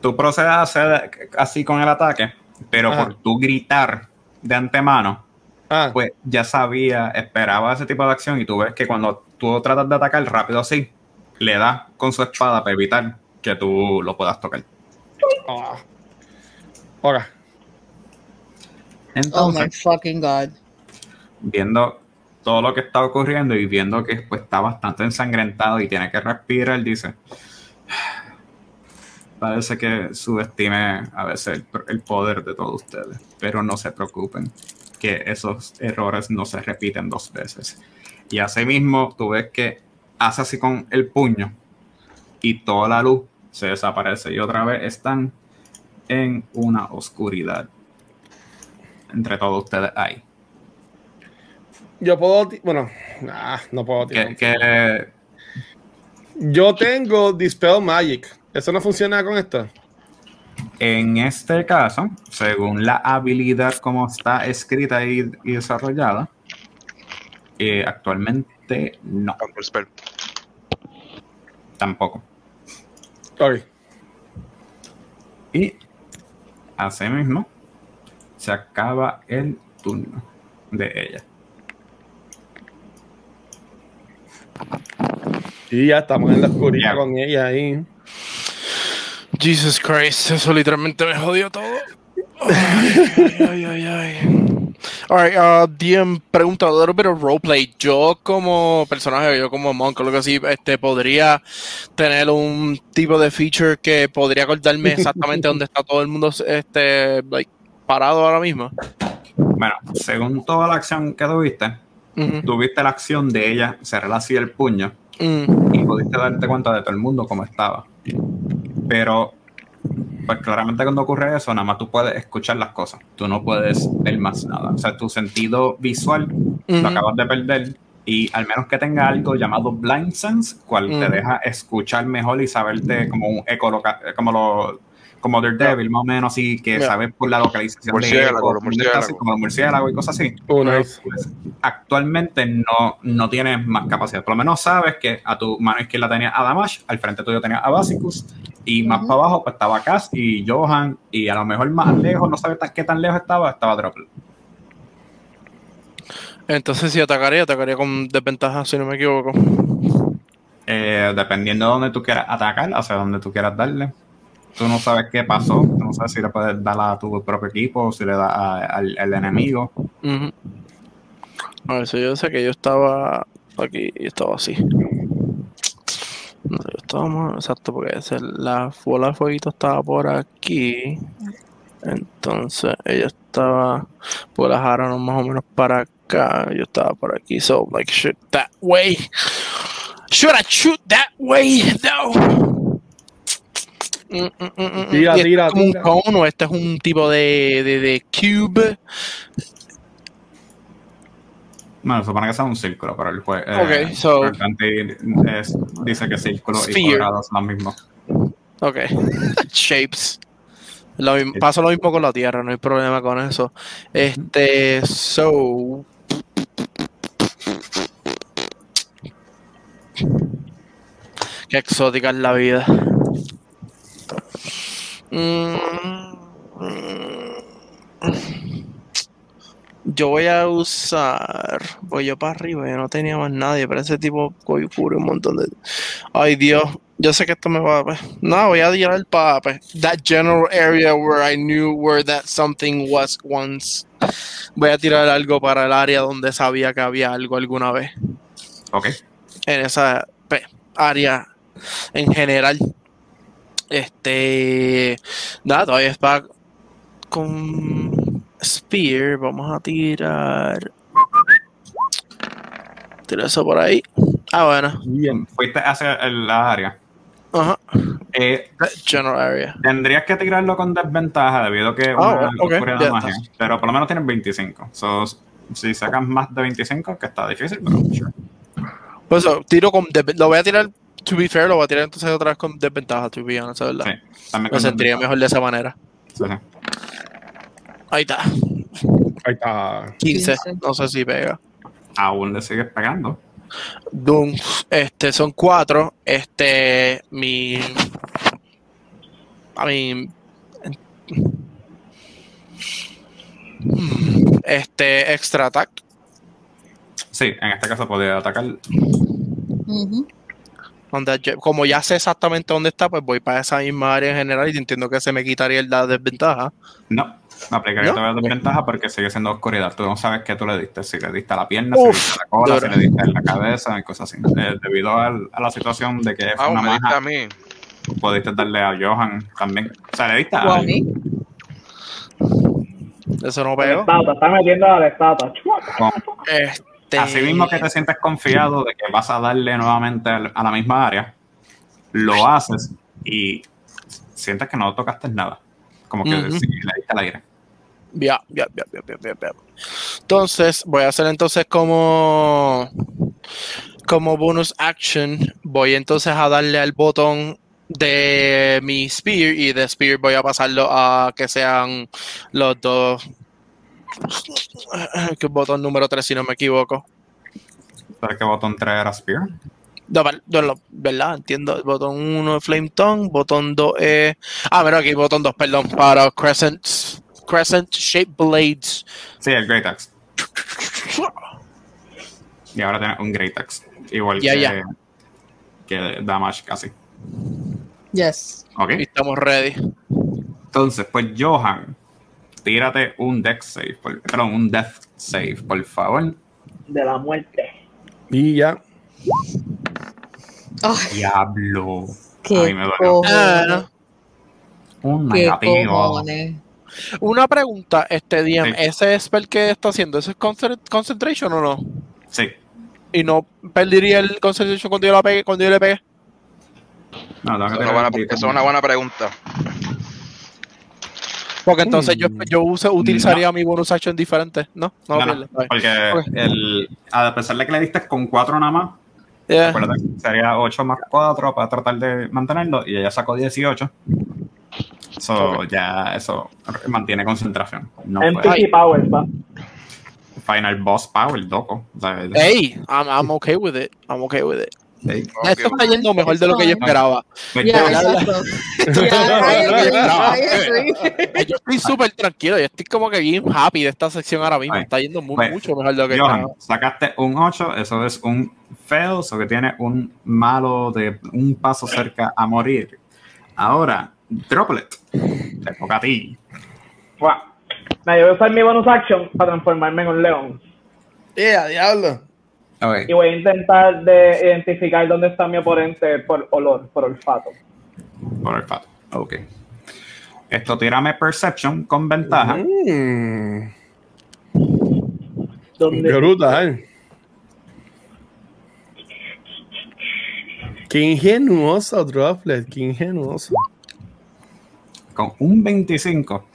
Tú procedes a hacer así con el ataque, pero Ajá. por tú gritar de antemano, Ah, pues ya sabía, esperaba ese tipo de acción y tú ves que cuando tú tratas de atacar rápido así, le das con su espada para evitar que tú lo puedas tocar. ah. Oh my fucking god. viendo todo lo que está ocurriendo y viendo que pues, está bastante ensangrentado y tiene que respirar, dice, parece que subestime a veces el, el poder de todos ustedes, pero no se preocupen, que esos errores no se repiten dos veces. Y asimismo, tú ves que hace así con el puño y toda la luz se desaparece y otra vez están en una oscuridad. Entre todos ustedes hay. Yo puedo. Bueno, ah, no puedo tirar. que, Yo tengo Dispel Magic. ¿Eso no funciona con esto? En este caso, según la habilidad como está escrita y, y desarrollada, eh, actualmente no, tampoco. Ok. Y así mismo se acaba el turno de ella. Y ya estamos en la oscuridad con ella ahí. Jesus Christ, eso literalmente me jodió todo. Ay, ay, ay, ay. Alright, uh, DM pregunta, a little bit of roleplay. Yo como personaje, yo como monk o lo que así, este, podría tener un tipo de feature que podría acordarme exactamente dónde está todo el mundo, este, like, parado ahora mismo. Bueno, según toda la acción que tuviste, tuviste la acción de ella cerrar así el puño Mm, y pudiste darte cuenta de todo el mundo cómo estaba. Pero, pues claramente cuando ocurre eso, nada más tú puedes escuchar las cosas. Tú no puedes ver más nada. O sea, tu sentido visual lo acabas de perder. Y al menos que tenga algo llamado Blind Sense, cual te Ujú. deja escuchar mejor y saberte como un eco como lo como Daredevil, más o menos así, que sabes por la localización Murciélago, así, murciélagos. como los murciélagos y cosas así. Oh, nice. Pues, actualmente no, no tienes más capacidad. Por lo menos sabes que a tu mano izquierda tenía a Damash, al frente tuyo tenía a Basicus, y más para abajo pues estaba Cass y Johan, y a lo mejor más lejos, no sabes qué tan lejos estaba, estaba Droplet. Entonces, si atacaría, atacaría con desventaja, si no me equivoco. Eh, dependiendo de dónde tú quieras atacar, hacia donde tú quieras darle. Tú no sabes qué pasó, tú no sabes si le puedes dar a tu propio equipo o si le das al, al enemigo. Ujú. A ver, si yo sé que yo estaba aquí y estaba así. No sé, yo estaba más exacto porque ese- la bola de fueguito estaba por aquí. Entonces ella estaba por las aranas más o menos para acá. Yo estaba por aquí. So, like, shoot that way. Should I shoot that way? No. Mm, mm, mm. Tira, ¿Y este tira, es como un tira. cone o este es un tipo de, de, de cube? Bueno, supone que sea un círculo, pero el juez. Ok, so- el Dante es- dice que círculo y Sphere. cuadrado son los mismos. Ok. Shapes. Lo mismo- pasa lo mismo con la Tierra, no hay problema con eso. Este, so. Qué exótica es la vida. Mm, Yo voy a usar. Voy yo para arriba, yo no tenía más nadie, pero ese tipo cogió cubre un montón de. Ay Dios, yo sé que esto me va a. pues, No, voy a tirar para pues, that general area where I knew where that something was once. Voy a tirar algo para el área donde sabía que había algo alguna vez. Ok. En esa pues, área en general. Este. Nada, todavía está con Spear. Vamos a tirar. Tira eso por ahí. Ah, bueno. Bien. Fuiste hacia el- la área. Ajá. Eh, General area. tendrías que tirarlo con desventaja debido a que Ah, una bueno, ok, oscuridad ya magia. Pero por lo menos tienes 25. So, si sacas más de 25, que está difícil, pero sure. Pues eso, tiro con. Lo voy a tirar. To be fair, lo voy a tirar entonces otra vez con desventaja, to be honest, ¿verdad? Sí, también Me sentiría mejor de esa manera. Sí, sí. Ahí está. Ahí está. 15. 15. No sé si pega. Aún le sigues pegando. Doom, este, son cuatro. Este, mi. A mi. Hmm, Este, extra attack. Sí, en este caso podría atacar. Ujú. Donde como ya sé exactamente dónde está, pues voy para esa misma área en general y entiendo que se me quitaría el la desventaja. No, no aplicaría ¿No? todavía desventaja porque sigue siendo oscuridad. Tú no sabes qué tú le diste. Si le diste a la pierna, Uf, si le diste a la cola, duro. si le diste en la cabeza y cosas así. Eh, debido al- a la situación de que es Ah, una maja, a mí. pudiste darle a Johan también. O sea, le diste a mí. Eso no La estatua, está metiendo a la estatua. Con- Este, Así mismo que te sientes confiado de que vas a darle nuevamente a la misma área, lo haces y sientes que no tocaste nada. Como que Ujú. sí, le diste al aire. Ya, ya, ya, ya, ya, ya, ya. Entonces, voy a hacer entonces como como bonus action, voy entonces a darle al botón de mi Spear y de Spear voy a pasarlo a que sean los dos. Que es botón número 3, si no me equivoco. ¿Sabes qué botón 3 era Spear? No, no, ¿verdad? Entiendo. El botón 1 es Flame Tongue, botón 2 es. Ah, mira aquí, botón 2, perdón, para Crescent, Crescent Shape Blades. Sí, el Great Axe. Y ahora tiene un Great Axe. Igual Ya, que, ya. que Damage casi. Yes. Ok. Y estamos ready. Entonces, pues Johan, tírate un Dex Save. por- perdón, un Death Save, por favor. De la muerte. Y ya. Ay, Diablo. Qué mí me cojones. Un negativo. Una pregunta, este DM, Sí. ¿ese spell que está haciendo, ese es concent- concentration o no? Sí. ¿Y no perdería el concentration cuando yo, la pegue, cuando yo le pegue? No, tengo que Esa es una tirar buena, un esa es una buena pregunta. Porque entonces yo, Mm. yo use- utilizaría mi bonus action diferente, ¿no? No, No, no, porque Ok. el, a pesar de que le diste con 4 nada más, Yeah. sería 8 más 4 para tratar de mantenerlo y ella sacó 18. So, ya eso mantiene concentración. No MPC Power, pa. Final Boss Power, loco. O sea, Hey, I'm, I'm okay with it. I'm okay with it. Sí. Esto está yendo mejor de lo que yo esperaba. Yo estoy súper tranquilo. Yo estoy como que bien happy de esta sección ahora mismo. Ay. Está yendo Pues, mucho mejor de lo que Johan, esperaba. sacaste un 8, eso es un fail, o que tiene un malo de un paso cerca a morir. Ahora, Droplet, te toca a ti. Nah, yo voy a usar mi bonus action para transformarme en un león. Yeah, diablo. Y voy a intentar de identificar dónde está mi oponente por olor, por olfato. Por el fato. Ok. Esto tírame Perception con ventaja. Mm, ¿Dónde? qué brutal. Qué ingenuoso, Droplet. Qué ingenuoso. Con un 25,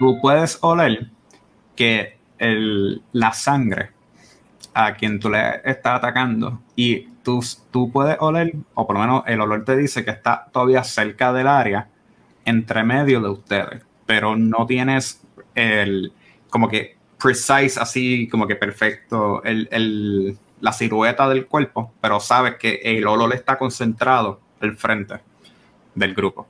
tú puedes oler que el, la sangre a quien tú le estás atacando y tú, tú puedes oler, o por lo menos el olor te dice que está todavía cerca del área, entre medio de ustedes, pero no tienes el, como que precise, así como que perfecto, el, el- la silueta del cuerpo, pero sabes que el olor está concentrado al frente del grupo.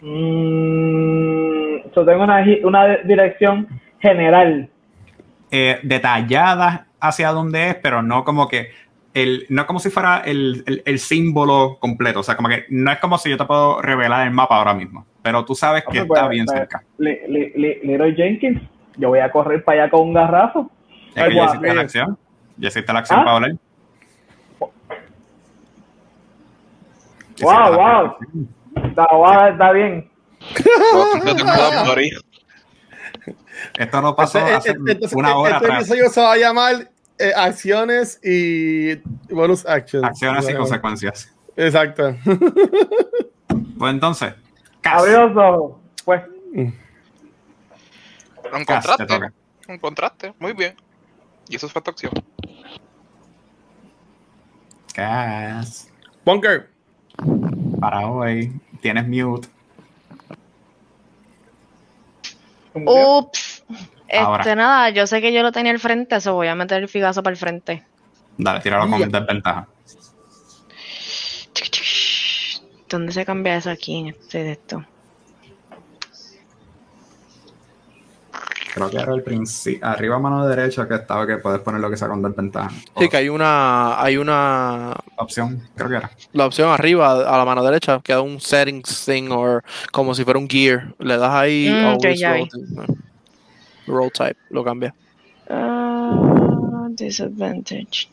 Mm, yo tengo una, una dirección general. eh, detalladas hacia dónde es, pero no como que el, no como si fuera el, el- el símbolo completo. O sea, como que no es como si yo te puedo revelar el mapa ahora mismo, pero tú sabes que pues, está bien pues, cerca. Li- li- Leroy Jenkins, yo voy a correr para allá con un garrazo. Ya que ya hiciste la acción. Ya hiciste la acción ¿Ah? para. Ya Wow, wow. Está, bien. Esto no pasó hace este- una hora este atrás. episodio se va a llamar eh, Acciones y Bonus Actions. Acciones y consecuencias. Exacto. Pues entonces, Abrió los. Pues, Lo encontraste. Lo encontraste. Muy bien. Y eso fue tu acción. Cas, Bunker. para hoy tienes mute. Ups. Este, Ahora. nada, yo sé que yo lo tenía al frente, eso voy a meter el figazo para el frente. Dale, tíralo con desventaja. ¿Dónde se cambia eso aquí en este de esto? Creo que era el principio. Arriba a mano derecha que estaba que puedes poner lo que sea con desventaja. Sí, que hay una, hay una, Opción, creo que era. la opción arriba a la mano derecha, queda un settings thing o como si fuera un gear. Le das ahí, Mm, roll, roll type, lo cambia. Ah, disadvantage.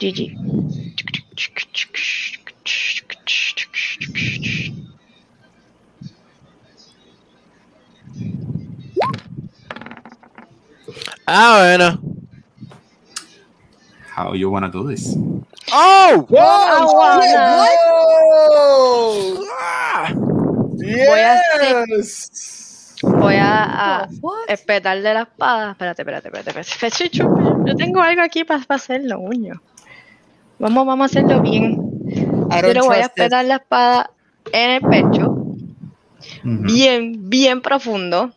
GG. Ah, bueno. How you wanna do this? ¡Oh! Voy a hacer- Yes. Voy a, espetarle la espada. Espérate, espérate, espérate. espérate. Yo tengo algo aquí para hacerlo, uño. Vamos, vamos a hacerlo bien. I Yo le don't voy a it. pegar la espada en el pecho, bien, bien profundo.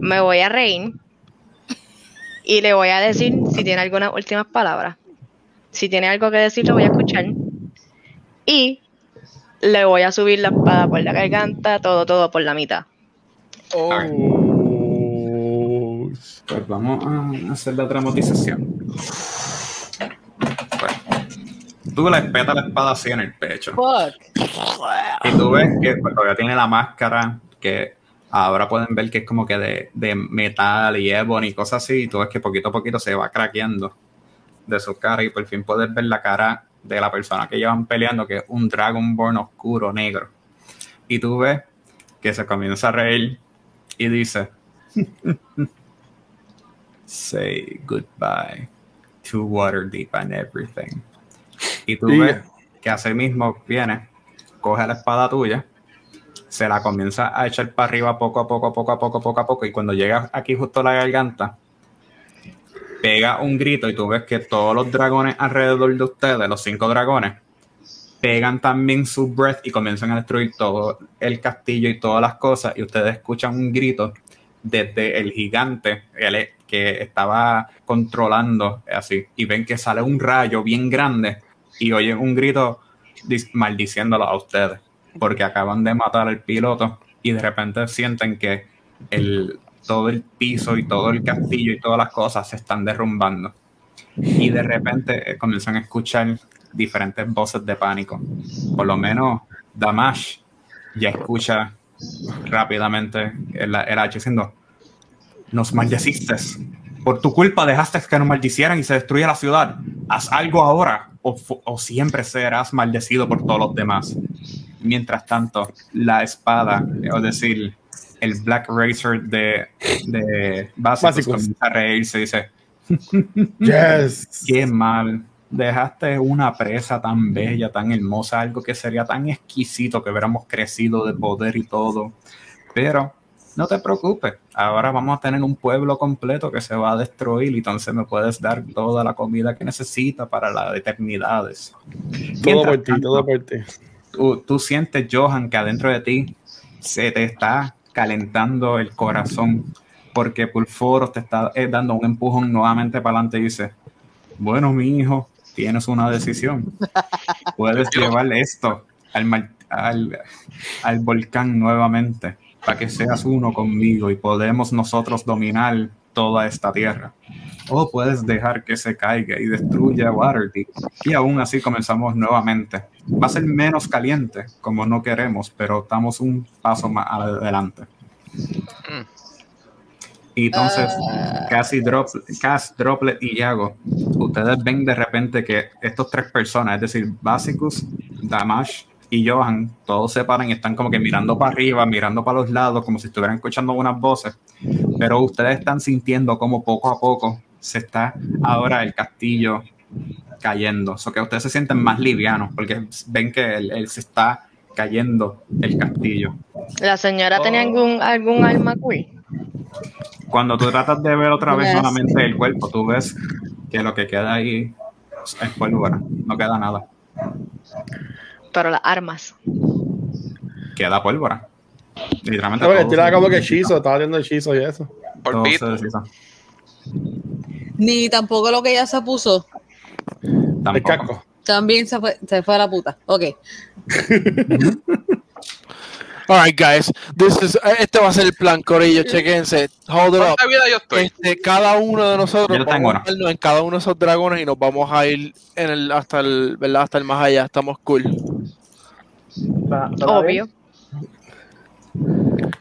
Me voy a reír y le voy a decir si tiene algunas últimas palabras. Si tiene algo que decir, lo voy a escuchar. Y le voy a subir la espada por la garganta, todo, todo por la mitad. Oh. Pues vamos a hacer la dramatización. Pues, tú le petas la espada así en el pecho. Fuck. Y tú ves que pues, todavía tiene la máscara, que ahora pueden ver que es como que de, de metal y ebony y cosas así. Y tú ves que poquito a poquito se va craqueando de su cara. Y por fin puedes ver la cara de la persona que llevan peleando, que es un Dragonborn oscuro, negro. Y tú ves que se comienza a reír y dice: Say goodbye to Waterdeep and everything. Y tú ves que así mismo viene, coge la espada tuya, se la comienza a echar para arriba poco a poco, poco a poco, poco a poco, y cuando llega aquí justo a la garganta, pega un grito y tú ves que todos los dragones alrededor de ustedes, los cinco dragones, pegan también su breath y comienzan a destruir todo el castillo y todas las cosas, y ustedes escuchan un grito desde el gigante el que estaba controlando así, y ven que sale un rayo bien grande y oyen un grito maldiciéndolo a ustedes, porque acaban de matar al piloto y de repente sienten que el, todo el piso y todo el castillo y todas las cosas se están derrumbando. Y de repente eh, comienzan a escuchar diferentes voces de pánico. Por lo menos Damash ya escucha rápidamente el, el H diciendo, nos maldeciste. Por tu culpa dejaste que nos maldicieran y se destruya la ciudad. Haz algo ahora o, o siempre serás maldecido por todos los demás. Mientras tanto, la espada, es decir, el Black Racer de, de Básicos Básicos. comienza a reírse y dice, Yes. Qué mal. Dejaste una presa tan bella, tan hermosa, algo que sería tan exquisito que hubiéramos crecido de poder y todo. Pero no te preocupes, ahora vamos a tener un pueblo completo que se va a destruir y entonces me puedes dar toda la comida que necesita para las eternidades. Todo Mientras por ti, tanto, todo por ti. tú, tú sientes, Johan, que adentro de ti se te está calentando el corazón porque Pulforo te está eh, dando un empujón nuevamente para adelante y dice, bueno, mi hijo, tienes una decisión. Puedes llevar esto al, al, al volcán nuevamente para que seas uno conmigo y podemos nosotros dominar toda esta tierra. O puedes dejar que se caiga y destruya Waterdeep. Y aún así comenzamos nuevamente. Va a ser menos caliente, como no queremos, pero estamos un paso más adelante. Y entonces, casi drop, Cass, Droplet y Yago, ustedes ven de repente que estos tres personas, es decir, Basicus, Damash y Johan, todos se paran y están como que mirando para arriba, mirando para los lados, como si estuvieran escuchando unas voces. Pero ustedes están sintiendo como poco a poco se está ahora el castillo cayendo. O que ustedes se sienten más livianos porque ven que él, él se está cayendo el castillo. ¿La señora tenía Oh. algún, algún arma cool? Cuando tú tratas de ver otra vez solamente el cuerpo, tú ves que lo que queda ahí es pólvora, no queda nada, Pero las armas. queda pólvora. Literalmente No, se- como que hechizo, estaba haciendo hechizo y eso. Por. Ni tampoco lo que ella se puso. El casco. También se fue, se fue a la puta. Ok. Alright, guys. This is, este va a ser el plan, Corillo. Chequense. Hold it up. ¿Cuánta vida yo estoy? Este, cada uno de nosotros Yo tengo vamos a en cada uno de esos dragones y nos vamos a ir en el, hasta el, ¿verdad? Hasta el más allá. Estamos cool. Obvio.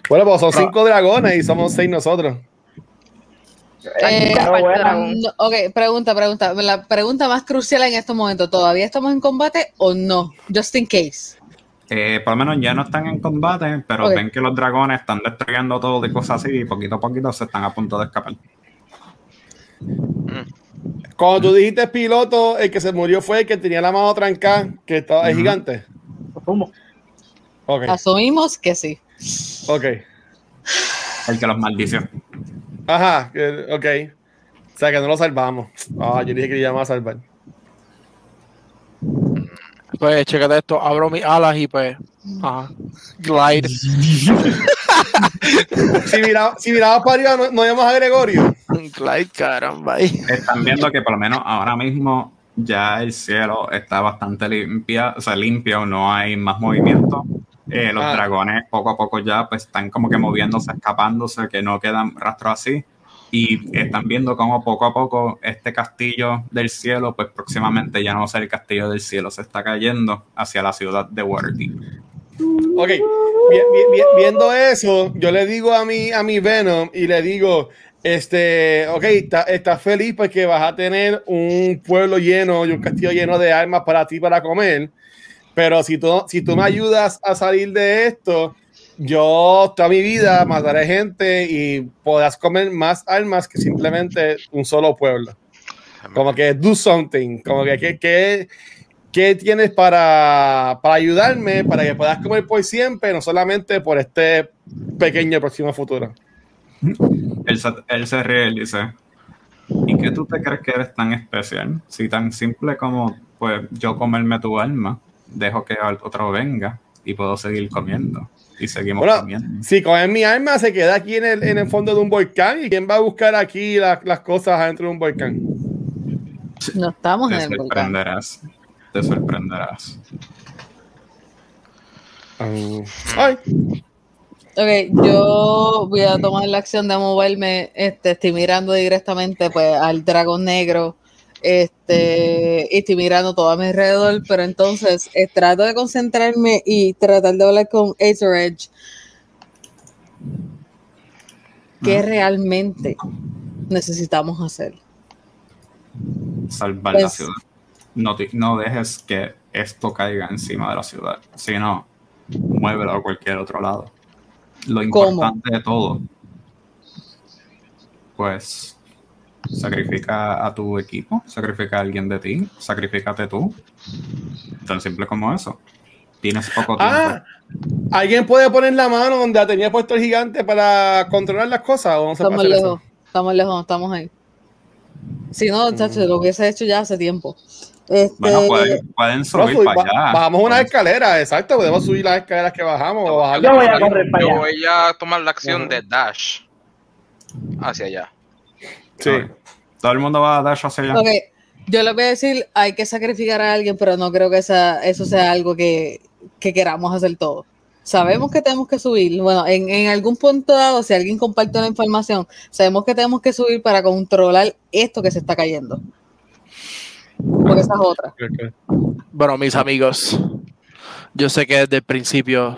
Bueno, pues son cinco dragones y somos seis nosotros. Eh, bueno. No, ok, pregunta, pregunta. La pregunta más crucial en estos momentos. ¿Todavía estamos en combate o no? Just in case. Eh, por lo menos ya no están en combate, pero ven que los dragones están destruyendo todo y cosas así, y poquito a poquito se están a punto de escapar. Cuando tú dijiste piloto, el que se murió fue el que tenía la mano trancada, que estaba el Ujú. gigante. asumo. Ok, Asumimos que sí. ok. El que los maldició. Ajá, ok. O sea que no lo salvamos. Ah, yo dije que lo íbamos a salvar. Pues chécate esto, abro mis alas y pues. Ajá. Glide. Si miraba, si miraba para arriba, no, no vemos a Gregorio. Glide, caramba. Están viendo que por lo menos ahora mismo ya el cielo está bastante limpia, o sea, limpio, no hay más movimiento. Eh, los Ah. dragones poco a poco ya pues están como que moviéndose, escapándose, que no quedan rastros así. Y están viendo como poco a poco este castillo del cielo, pues próximamente ya no va a ser el castillo del cielo, se está cayendo hacia la ciudad de Waterdeep. Ok, vi- vi- vi- viendo eso, yo le digo a mi, a mi Venom y le digo, este, ok, está- estás feliz porque vas a tener un pueblo lleno y un castillo lleno de armas para ti para comer, pero si tú, si tú me ayudas a salir de esto, yo toda mi vida mataré gente y podrás comer más armas que simplemente un solo pueblo. Como que do something, como que, que, que ¿Qué tienes para, para ayudarme para que puedas comer por siempre, no solamente por este pequeño próximo futuro? Él se, él se ríe y dice, ¿y qué tú te crees que eres tan especial? Si tan simple como, pues, yo comerme tu alma, dejo que al- otro venga y puedo seguir comiendo. Y seguimos Bueno, comiendo. si cogen mi alma, se queda aquí en el, en el fondo de un volcán. ¿Y quién va a buscar aquí la- las cosas adentro de un volcán? No estamos Te en el volcán. sorprenderás. Te sorprenderás. Ay, Ok, yo voy a tomar la acción de moverme. Este, estoy mirando directamente pues, al dragón negro. Este, y estoy mirando todo a mi alrededor, pero entonces eh, trato de concentrarme y tratar de hablar con Acer Edge. ¿Qué realmente necesitamos hacer? Salvar la Pues- ciudad. No, te- no dejes que esto caiga encima de la ciudad. Si no, muévelo a cualquier otro lado. Lo ¿Cómo? importante de todo, pues sacrifica a tu equipo, sacrifica a alguien de ti, sacrificate tú. Tan simple como eso. Tienes poco tiempo. ah, ¿alguien puede poner la mano donde tenía puesto el gigante para controlar las cosas? ¿O no se puede Estamos eso? lejos, estamos lejos, estamos ahí. Si no, chacho, lo hubiese hecho ya hace tiempo. Este, bueno, pueden, pueden No, subir sub- para allá. bajamos una Pueden- escalera, exacto. Podemos subir las escaleras que bajamos o bajar Yo voy a escaleras. correr para Yo allá. voy a tomar la acción de dash hacia allá. Sí. Todo el mundo va a dash hacia allá. Ok, yo le voy a decir, hay que sacrificar a alguien, pero no creo que esa, eso sea algo que, que queramos hacer todo. Sabemos que tenemos que subir. Bueno, en, en algún punto dado, si alguien comparte la información, sabemos que tenemos que subir para controlar esto que se está cayendo. Porque esa es otra. Bueno, mis amigos, yo sé que desde el principio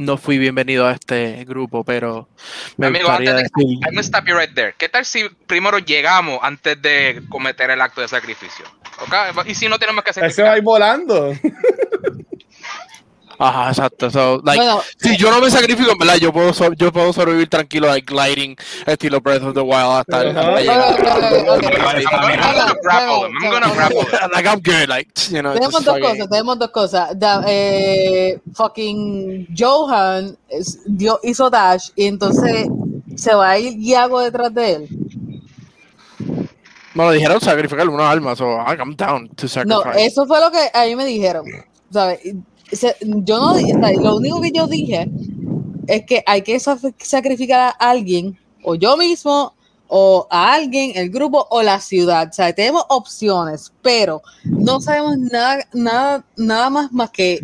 no fui bienvenido a este grupo, pero me Amigo, gustaría antes de, decir... I'm gonna stop you right there. ¿Qué tal si primero llegamos antes de cometer el acto de sacrificio? ¿Ok? Y si no tenemos que Ese va a sacrificar. ir volando. Ajá, exacto. So, like, Bueno, si yo no me sacrifico, en verdad, yo puedo, so- yo puedo sobrevivir tranquilo, like, gliding, estilo Breath of the Wild, hasta, hasta llegar. I'm gonna, grapple. Like, I'm good, like, you know, Tenemos dos cosas, tenemos dos cosas. Da- eh, fucking Johan dio, hizo dash y entonces se va a ir Yago detrás de él. Bueno, dijeron sacrificar una alma, so I'm down to No, sacrifice. eso fue lo que a mí me dijeron. ¿sabes? Yo no, lo único que yo dije es que hay que sacrificar a alguien, o yo mismo, o a alguien, el grupo, o la ciudad. O sea, tenemos opciones, pero no sabemos nada, nada, nada más más que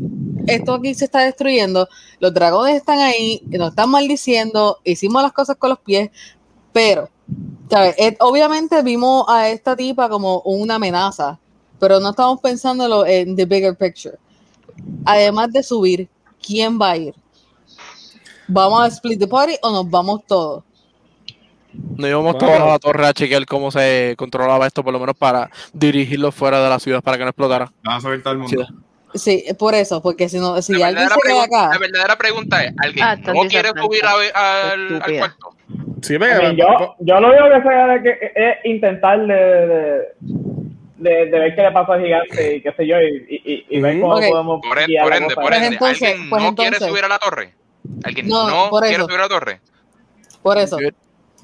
esto aquí se está destruyendo, los dragones están ahí, nos están maldiciendo, hicimos las cosas con los pies, pero, ¿sabes? Eh, obviamente vimos a esta tipa como una amenaza, pero no estamos pensándolo en the bigger picture. Además de subir, ¿quién va a ir? ¿Vamos a split the party o nos vamos todos? Nos íbamos Bueno. todos a la torre a chequear cómo se controlaba esto, por lo menos para dirigirlo fuera de la ciudad para que no explotara. Van a subir todo el mundo. Sí. Sí, por eso, porque si no, si La alguien se queda acá, la verdadera pregunta es, ¿alguien Ah, no quiere subir a ver- al, al cuarto? Sí, venga, yo, yo lo único que sé es, que es intentar de, de, de, de ver qué le pasa al gigante y qué sé yo, y, y, y, y ver cómo podemos Por, por ende, por Pues ende, entonces- ¿alguien pues no quiere subir a la torre? ¿Alguien No, quiere eso. subir a la torre? por eso.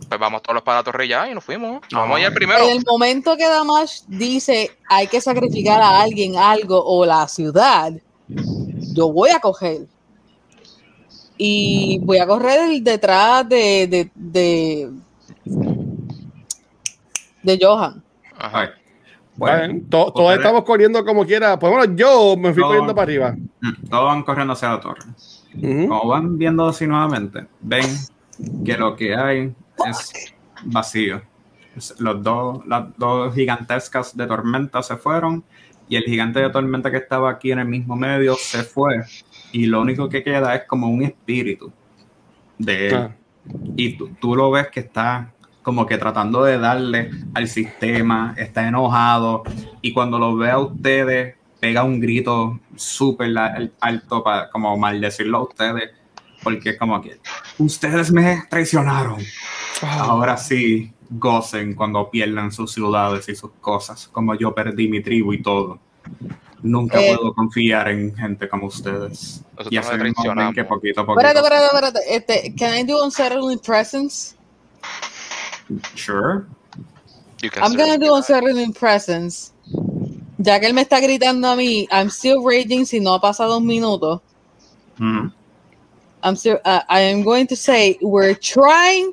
Pues vamos todos para la torre ya y nos fuimos. Vamos allá primero. En el momento que Damash dice hay que sacrificar a alguien, algo o la ciudad, yo voy a coger. Y voy a correr detrás de, de, de, de Johan. Ajá. Bueno, Bueno, to- todos ustedes- estamos corriendo como quiera. Pues bueno, yo me fui corriendo para arriba. mm, todos van corriendo hacia la torre. Como van viendo así nuevamente, ven que lo que hay es vacío. Los dos, las dos gigantescas de tormenta se fueron y el gigante de tormenta que estaba aquí en el mismo medio se fue. Y lo único que queda es como un espíritu de él. Ah. Y tú, tú lo ves que está como que tratando de darle al sistema, está enojado y cuando lo ve a ustedes pega un grito súper alto para como maldecirlo a ustedes porque es como que ustedes me traicionaron. Ahora sí gocen cuando pierdan sus ciudades y sus cosas, como yo perdí mi tribu y todo. Nunca Eh. puedo confiar en gente como ustedes. Nosotros Y así traicionamos. que poquito a poquito. Espérate, espérate, espérate. Este, can I do unsettling presence? Sure. You can I'm gonna do that. unsettling presence. Ya que él me está gritando a mí, I'm still raging si no ha pasado un minuto. Ujú. I'm still, uh, I am going to say, we're trying,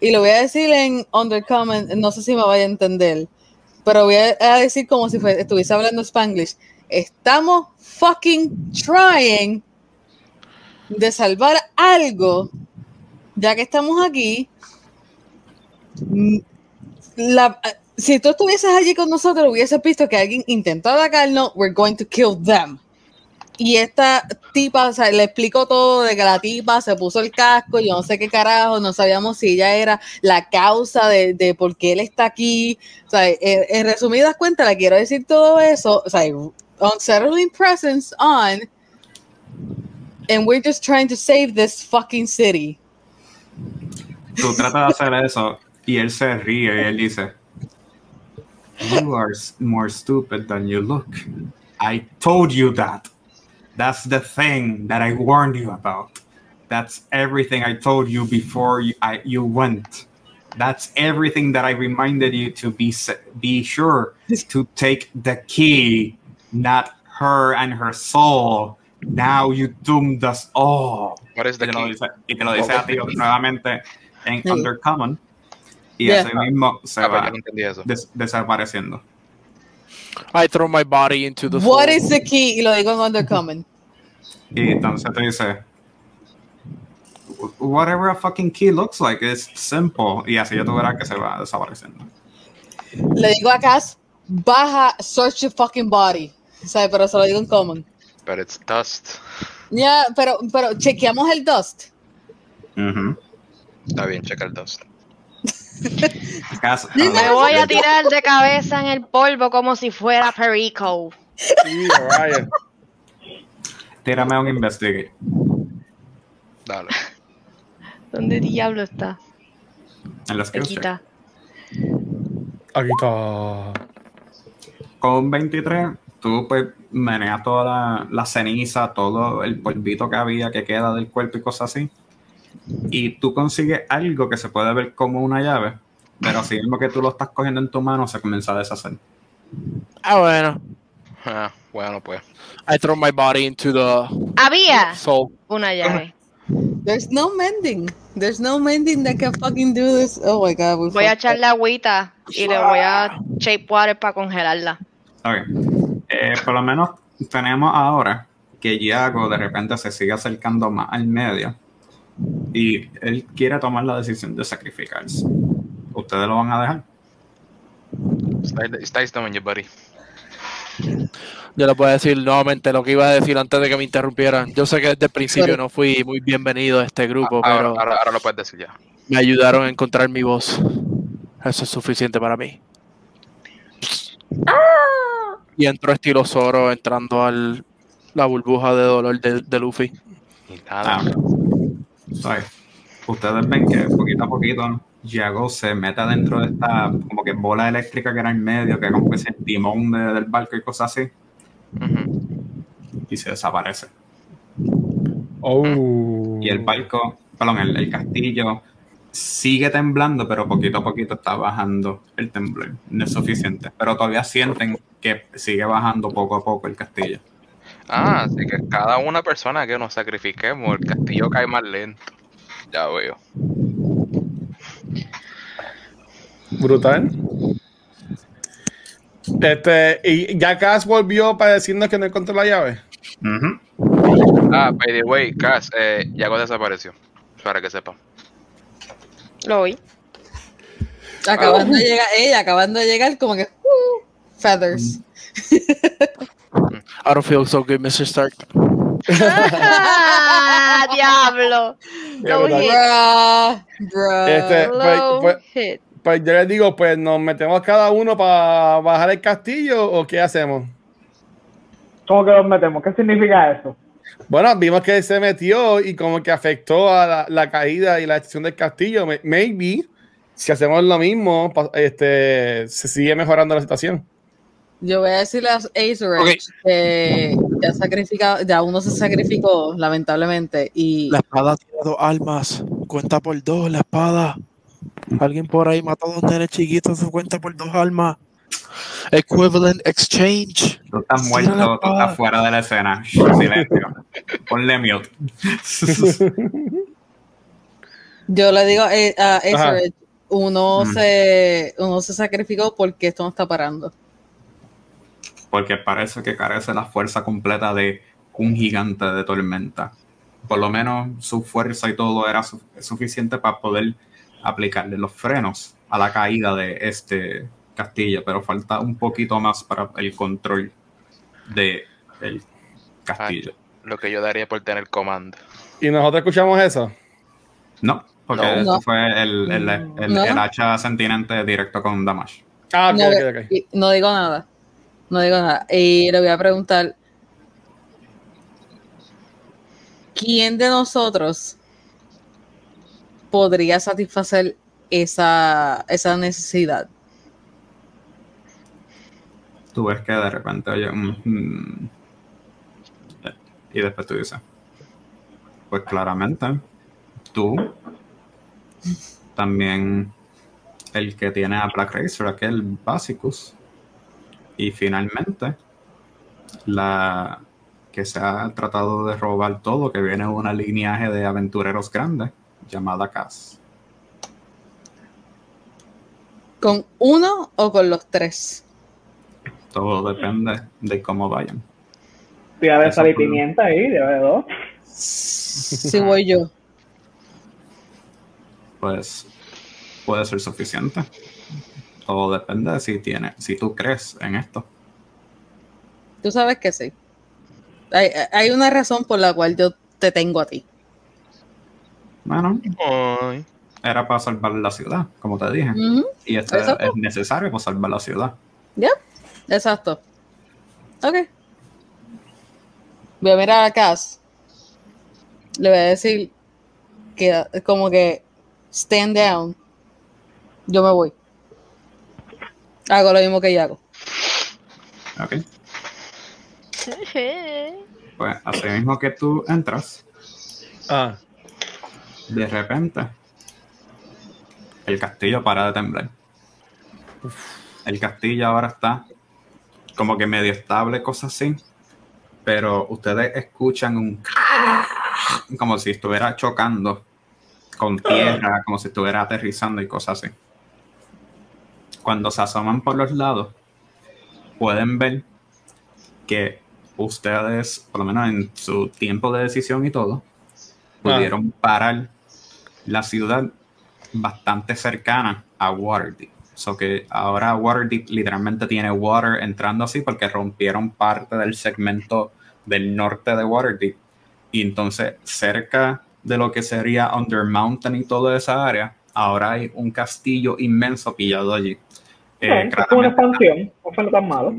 y lo voy a decir en undercommon, no sé si me vaya a entender, pero voy a, a decir como si fue- estuviese hablando Spanglish. Estamos fucking trying de salvar algo, ya que estamos aquí. Mm, La, si tú estuvieses allí con nosotros, hubieses visto que alguien intentó atacarnos, we're going to kill them. Y esta tipa, o sea, le explicó todo de que la tipa se puso el casco, yo no sé qué carajo, no sabíamos si ella era la causa de, de por qué él está aquí. O sea, en, en resumidas cuentas, le quiero decir todo eso. O sea, unsettling presence on, and we're just trying to save this fucking city. Tú tratas de hacer eso y él se ríe y él dice, You are more stupid than you look. I told you that. That's the thing that I warned you about. That's everything I told you before you, I, you went. That's everything that I reminded you to be be sure to take the key, not her and her soul. Now you doomed us all. What is Y the te lo key? dice, y te lo dice a ti nuevamente en Sí. Undercommon. Y Yeah. así mismo se Ah, pues va no des- desapareciendo. I throw my body into the What floor. is the key? Y lo digo en undercommon. Y entonces te dice, whatever a fucking key looks like, it's simple. Y así ya tú verás que se va desapareciendo. Le digo a Cass, baja, search your fucking body. Sea, pero se lo digo en common. But it's dust. Ya, pero, pero chequeamos el dust. Está bien, checa el dust. Me voy a tirar de cabeza en el polvo como si fuera Perico. Sí, vaya. Tírame un investigate. Dale. ¿Dónde diablo está? En los skills check. Cerquita. Aquí está. Con un 23, tú pues meneas toda la, la ceniza, todo el polvito que había que queda del cuerpo y cosas así. Y tú consigues algo que se puede ver como una llave, pero así mismo que tú lo estás cogiendo en tu mano, se comienza a deshacer. Ah, bueno. Ah, bueno, pues. I throw my body into the Había soul. una llave. There's no mending. There's no mending that can fucking do this. Oh my god. we Voy a fucked echarle agüita y le voy a shape water para congelarla. Ok. Eh, por lo menos tenemos ahora que Yago de repente se sigue acercando más al medio y él quiere tomar la decisión de sacrificarse. ¿Ustedes lo van a dejar? Está, está listo, your buddy. Yo le puedo decir nuevamente lo que iba a decir antes de que me interrumpieran. Yo sé que desde el principio no fui muy bienvenido a este grupo, ahora, pero ahora, ahora lo puedes decir ya. me ayudaron a encontrar mi voz. Eso es suficiente para mí. Y entró estilo Zoro entrando al la burbuja de dolor de, de Luffy. Y Ah, nada. ¿Sabes? Ustedes ven que poquito a poquito Yago se mete dentro de esta como que bola eléctrica que era en medio, que como que es el timón de- del barco y cosas así, y se desaparece. Oh. Y el barco, perdón, el, el castillo sigue temblando, pero poquito a poquito está bajando el temblor. No es suficiente, pero todavía sienten que sigue bajando poco a poco el castillo. Ah, así que cada una persona que nos sacrifiquemos, el castillo cae más lento. Ya veo. Brutal. Este, y ya Cass volvió para decirnos que no encontró la llave. Ah, by the way, Cass, eh, Yago desapareció. Para que sepa. Lo oí. Acabando de llegar, ella acabando de llegar, como que uh, feathers. I don't feel so good, Mr. Stark. ¡Ah, diablo! Low brutal. hit. Bruh, bruh. Este, pues, Low pues, hit. pues yo les digo, pues nos metemos cada uno para bajar el castillo o qué hacemos. ¿Cómo que nos metemos? ¿Qué significa eso? Bueno, vimos que se metió y como que afectó a la, la caída y la destrucción del castillo. May- Maybe, si hacemos lo mismo, este, se sigue mejorando la situación. Yo voy a decirle a Acer Ok. que ya, sacrifica, ya uno se sacrificó, lamentablemente, y La espada tiene dos almas. Cuenta por dos, la espada. Alguien por ahí mató a dos nenes chiquitos, se cuenta por dos almas. Equivalent exchange. Tú estás muerto, tú estás fuera de la escena. Silencio. Ponle mute. yo le digo eh, a Ajá. uno, Mm. se, uno se sacrificó porque esto no está parando. Porque parece que carece la fuerza completa de un gigante de tormenta. Por lo menos su fuerza y todo era su- suficiente para poder aplicarle los frenos a la caída de este castillo, pero falta un poquito más para el control de el castillo. Lo que yo daría por tener comando. Y nosotros escuchamos eso. No, porque No. eso No. fue el, el, el- No. el hacha sentinente directo con Damash. Ah, ok, no, ok, ok. y- no digo nada. No digo nada. Y le voy a preguntar: ¿quién de nosotros podría satisfacer esa, esa necesidad? Tú ves que de repente oye un, "Hmm". y después tú dices, pues claramente, tú, también el que tiene a Black Racer, aquel Basicus, y finalmente la que se ha tratado de robar todo, que viene de una lineaje de aventureros grandes llamada Cass. ¿Con uno o con los tres? Todo depende de cómo vayan. Eso sal y pimienta ahí, de dos. Si voy yo. pues puede ser suficiente. Todo depende de si tiene, si tú crees en esto. Tú sabes que sí. Hay, hay una razón por la cual yo te tengo a ti. Bueno, Ay. era para salvar la ciudad, como te dije. Y esto Exacto. es necesario para salvar la ciudad. Exacto. Ok. Voy a mirar a Cass. Le voy a decir que como que stand down. Yo me voy. Hago lo mismo que ella hago. ¿Ok? Pues así mismo que tú entras, Ah, de repente el castillo para de temblar. El castillo ahora está como que medio estable, cosas así. Pero ustedes escuchan un como si estuviera chocando con tierra, como si estuviera aterrizando y cosas así. Cuando se asoman por los lados, pueden ver que ustedes, por lo menos en su tiempo de decisión y todo, pudieron parar la ciudad bastante cercana a Waterdeep. So que ahora Waterdeep literalmente tiene water entrando así porque rompieron parte del segmento del norte de Waterdeep. Y entonces cerca de lo que sería Under Mountain y toda esa área, ahora hay un castillo inmenso pillado allí. Eh, es como una expansión, no fue tan malo.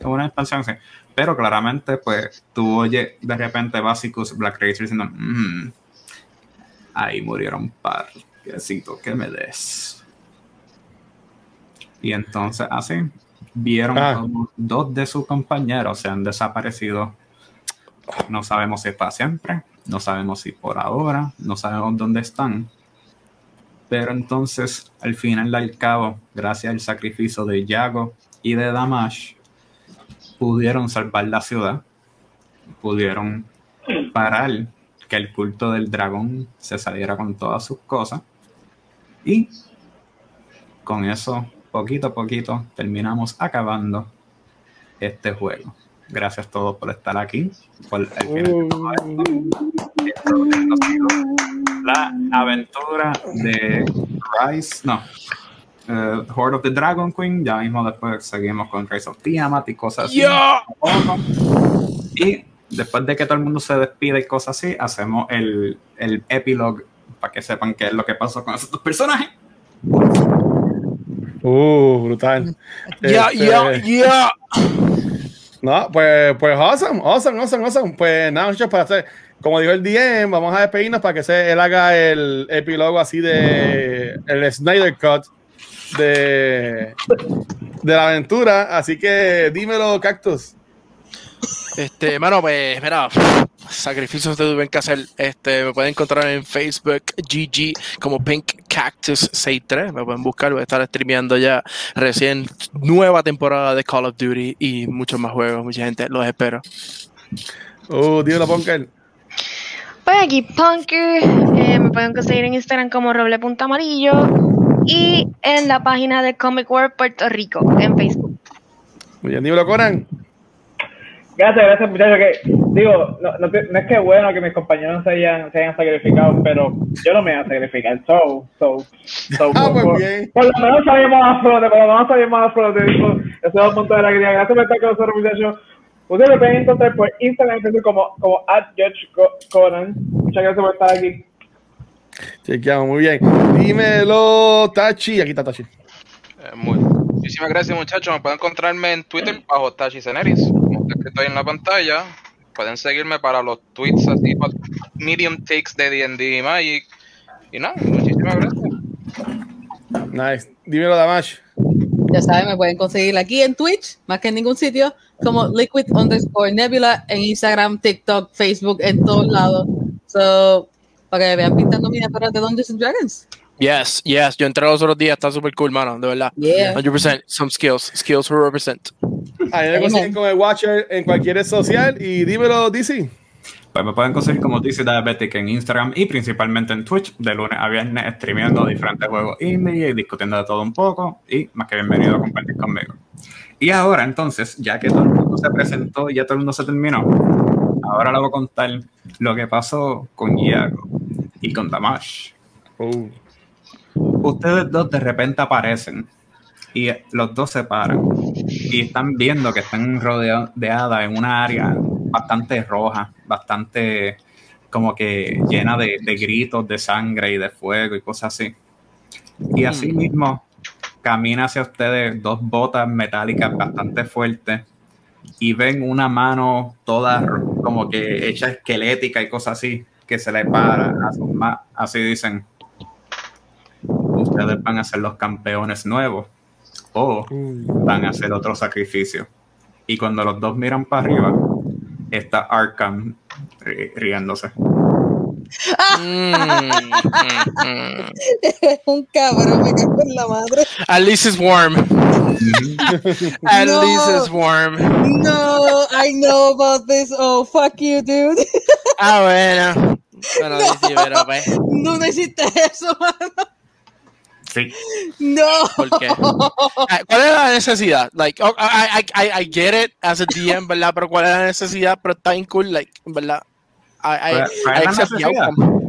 es una expansión, sí. Pero claramente, pues, tú oyes de repente Basicus Black Racer diciendo, "Mm, ahí murieron un par, necesito que me des. Y entonces, así, vieron Ah. como dos de sus compañeros se han desaparecido. No sabemos si es para siempre, no sabemos si por ahora, no sabemos dónde están. Pero entonces, al final del cabo, gracias al sacrificio de Yago y de Damash, pudieron salvar la ciudad, pudieron parar que el culto del dragón se saliera con todas sus cosas. Y con eso, poquito a poquito, terminamos acabando este juego. Gracias a todos por estar aquí. Por el la aventura de Rise, no, eh, Horde of the Dragon Queen. Ya mismo después seguimos con Rise of Tiamat y cosas así. ¡Ya! Y después de que todo el mundo se despide y cosas así, hacemos el, el epilogue para que sepan qué es lo que pasó con esos dos personajes. Uh, brutal. Ya, Este, ya, ya. No, pues, pues awesome, awesome, awesome, awesome. Pues nada, muchachos, para hacer, como dijo el DM, vamos a despedirnos para que se, él haga el epílogo así de el Snyder Cut de, de la aventura. Así que dímelo, Cactus. Este, mano, pues, mira, sacrificios tuve que hacer. Este, me pueden encontrar en Facebook, GG, como Pink Cactus 63. Me pueden buscar, voy a estar streameando ya recién nueva temporada de Call of Duty y muchos más juegos. Mucha gente, los espero. Uh, dímelo, Punker. Pues aquí Punker, eh, me pueden conseguir en Instagram como roble punto amarillo y en la página de Comic World Puerto Rico en Facebook. Muy bien, dímelo, Conan. Gracias, gracias muchachos. Que, digo, no, no, no es que bueno que mis compañeros se hayan, se hayan sacrificado, pero yo no me voy a sacrificar. So, so, so Ah, por, pues por- bien. por lo menos salimos a flote, por lo menos salimos a flote. Eso eso es un punto de la alegría. Gracias por estar con nosotros, muchachos. Ustedes me pueden encontrar por Instagram como, como at Conan. Muchas gracias por estar aquí. Chequeamos, muy bien. Dímelo, Tachi. Aquí está Tachi. Eh, muy- Muchísimas gracias, muchachos. Me pueden encontrarme en Twitter bajo Tachi Ceneris, como está escrito ahí en la pantalla. Pueden seguirme para los tweets así, para medium takes de D&D y Magic. Y nada, muchísimas gracias. Nice. Dímelo, Damash. Ya saben, me pueden conseguir aquí en Twitch, más que en ningún sitio, como liquid underscore nebula en Instagram, TikTok, Facebook, en todos lados. So, para que vean pintando miniaturas de Dungeons and Dragons. Yes, yes. Yo entré los otros días, está súper cool, mano, de verdad. Yeah. 100%. Some skills. Skills who represent. Ahí me consiguen con el Watcher en cualquier red social. Y dímelo, DC. Pues me pueden conseguir como DC Diabetic en Instagram y principalmente en Twitch, de lunes a viernes, streameando diferentes juegos indie y discutiendo de todo un poco. Y más que bienvenido a compartir conmigo. Y ahora, entonces, ya que todo el mundo se presentó y ya todo el mundo se terminó, ahora le voy a contar lo que pasó con Iago y con Damash. Uh, Ustedes dos de repente aparecen y los dos se paran y están viendo que están rodeadas en una área bastante roja, bastante como que llena de, de gritos de sangre y de fuego y cosas así. Y así mismo camina hacia ustedes dos botas metálicas bastante fuertes y ven una mano toda como que hecha esquelética y cosas así que se le para así dicen ustedes van a ser los campeones nuevos o van a hacer otro sacrificio. Y cuando los dos miran para arriba, está Arkham ri- riéndose. Es un cabrón, me cago en la madre. At least it's warm. At No. least it's warm. No, I know about this. Oh, fuck you, dude. Ah, bueno. Bueno, sí, pero pues, No necesitas eso, mano. Sí, No. ¿por qué? Ah, ¿Cuál es la necesidad? Like, oh, I, I, I, I get it as a DM, ¿verdad? Pero ¿cuál es la necesidad? Pero está bien cool, like, ¿verdad? I, I, ¿Cuál- cuál I la accept the outcome.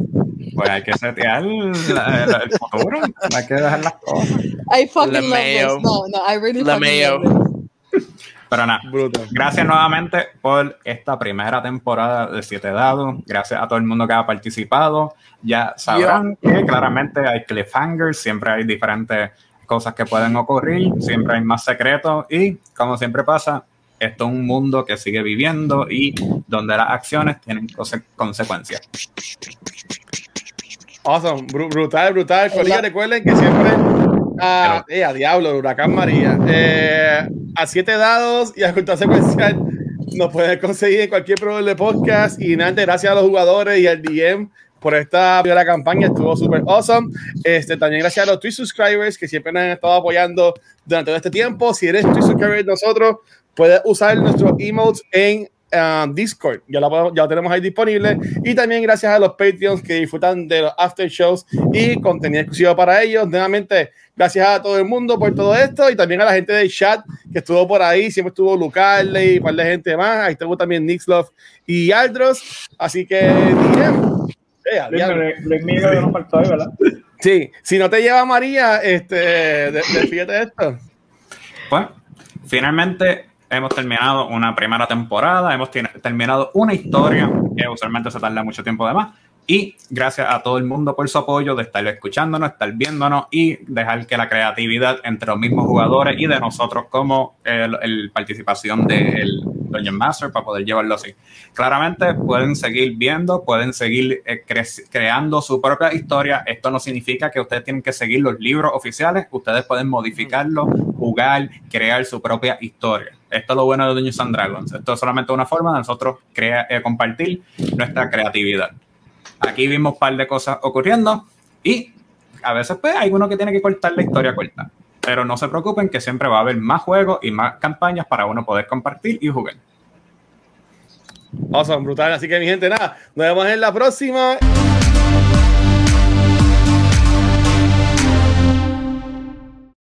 pues hay que setear la- la- el futuro, hay que dejar las cosas. I fucking love this. No, no, I really fucking LeMayo. love this. Pero nada, brutal. gracias nuevamente por esta primera temporada de Siete Dados. Gracias a todo el mundo que ha participado. Ya sabrán que claramente hay cliffhangers, siempre hay diferentes cosas que pueden ocurrir, siempre hay más secretos y, como siempre pasa, esto es un mundo que sigue viviendo y donde las acciones tienen conse- consecuencias. Awesome, bru- brutal, brutal. Corilla, recuerden que siempre a, eh, diablo, huracán María. Eh, a siete dados y a junta secuencial nos pueden conseguir en cualquier programa de podcast. Y nada, gracias a los jugadores y al DM por esta primera campaña, estuvo súper awesome. Este, también gracias a los Twitch subscribers que siempre nos han estado apoyando durante todo este tiempo. Si eres Twitch subscriber de nosotros, puedes usar nuestros emotes en uh, Discord, ya lo, podemos- ya tenemos ahí disponible. Y también gracias a los Patreons que disfrutan de los after shows y contenido exclusivo para ellos. Nuevamente, gracias a todo el mundo por todo esto y también a la gente del chat que estuvo por ahí. Siempre estuvo Lucarle y un par de gente más. Ahí estuvo también Nixlove y Aldros. Así que, DM. Eh. Sí, si no te lleva María, este, de, de- fíjate de esto. Pues, finalmente hemos terminado una primera temporada, hemos terminado una historia que usualmente se tarda mucho tiempo de más. Y gracias a todo el mundo por su apoyo, de estar escuchándonos, estar viéndonos y dejar que la creatividad entre los mismos jugadores y de nosotros como el, el participación del Dungeon Master para poder llevarlo así. Claramente pueden seguir viendo, pueden seguir eh, cre- creando su propia historia. Esto no significa que ustedes tienen que seguir los libros oficiales. Ustedes pueden modificarlo, jugar, crear su propia historia. Esto es lo bueno de Dungeons and Dragons. Esto es solamente una forma de nosotros crea- eh, compartir nuestra creatividad. Aquí vimos un par de cosas ocurriendo y a veces pues hay uno que tiene que cortar la historia corta. Pero no se preocupen que siempre va a haber más juegos y más campañas para uno poder compartir y jugar. Awesome, brutal. Así que, mi gente, nada, nos vemos en la próxima.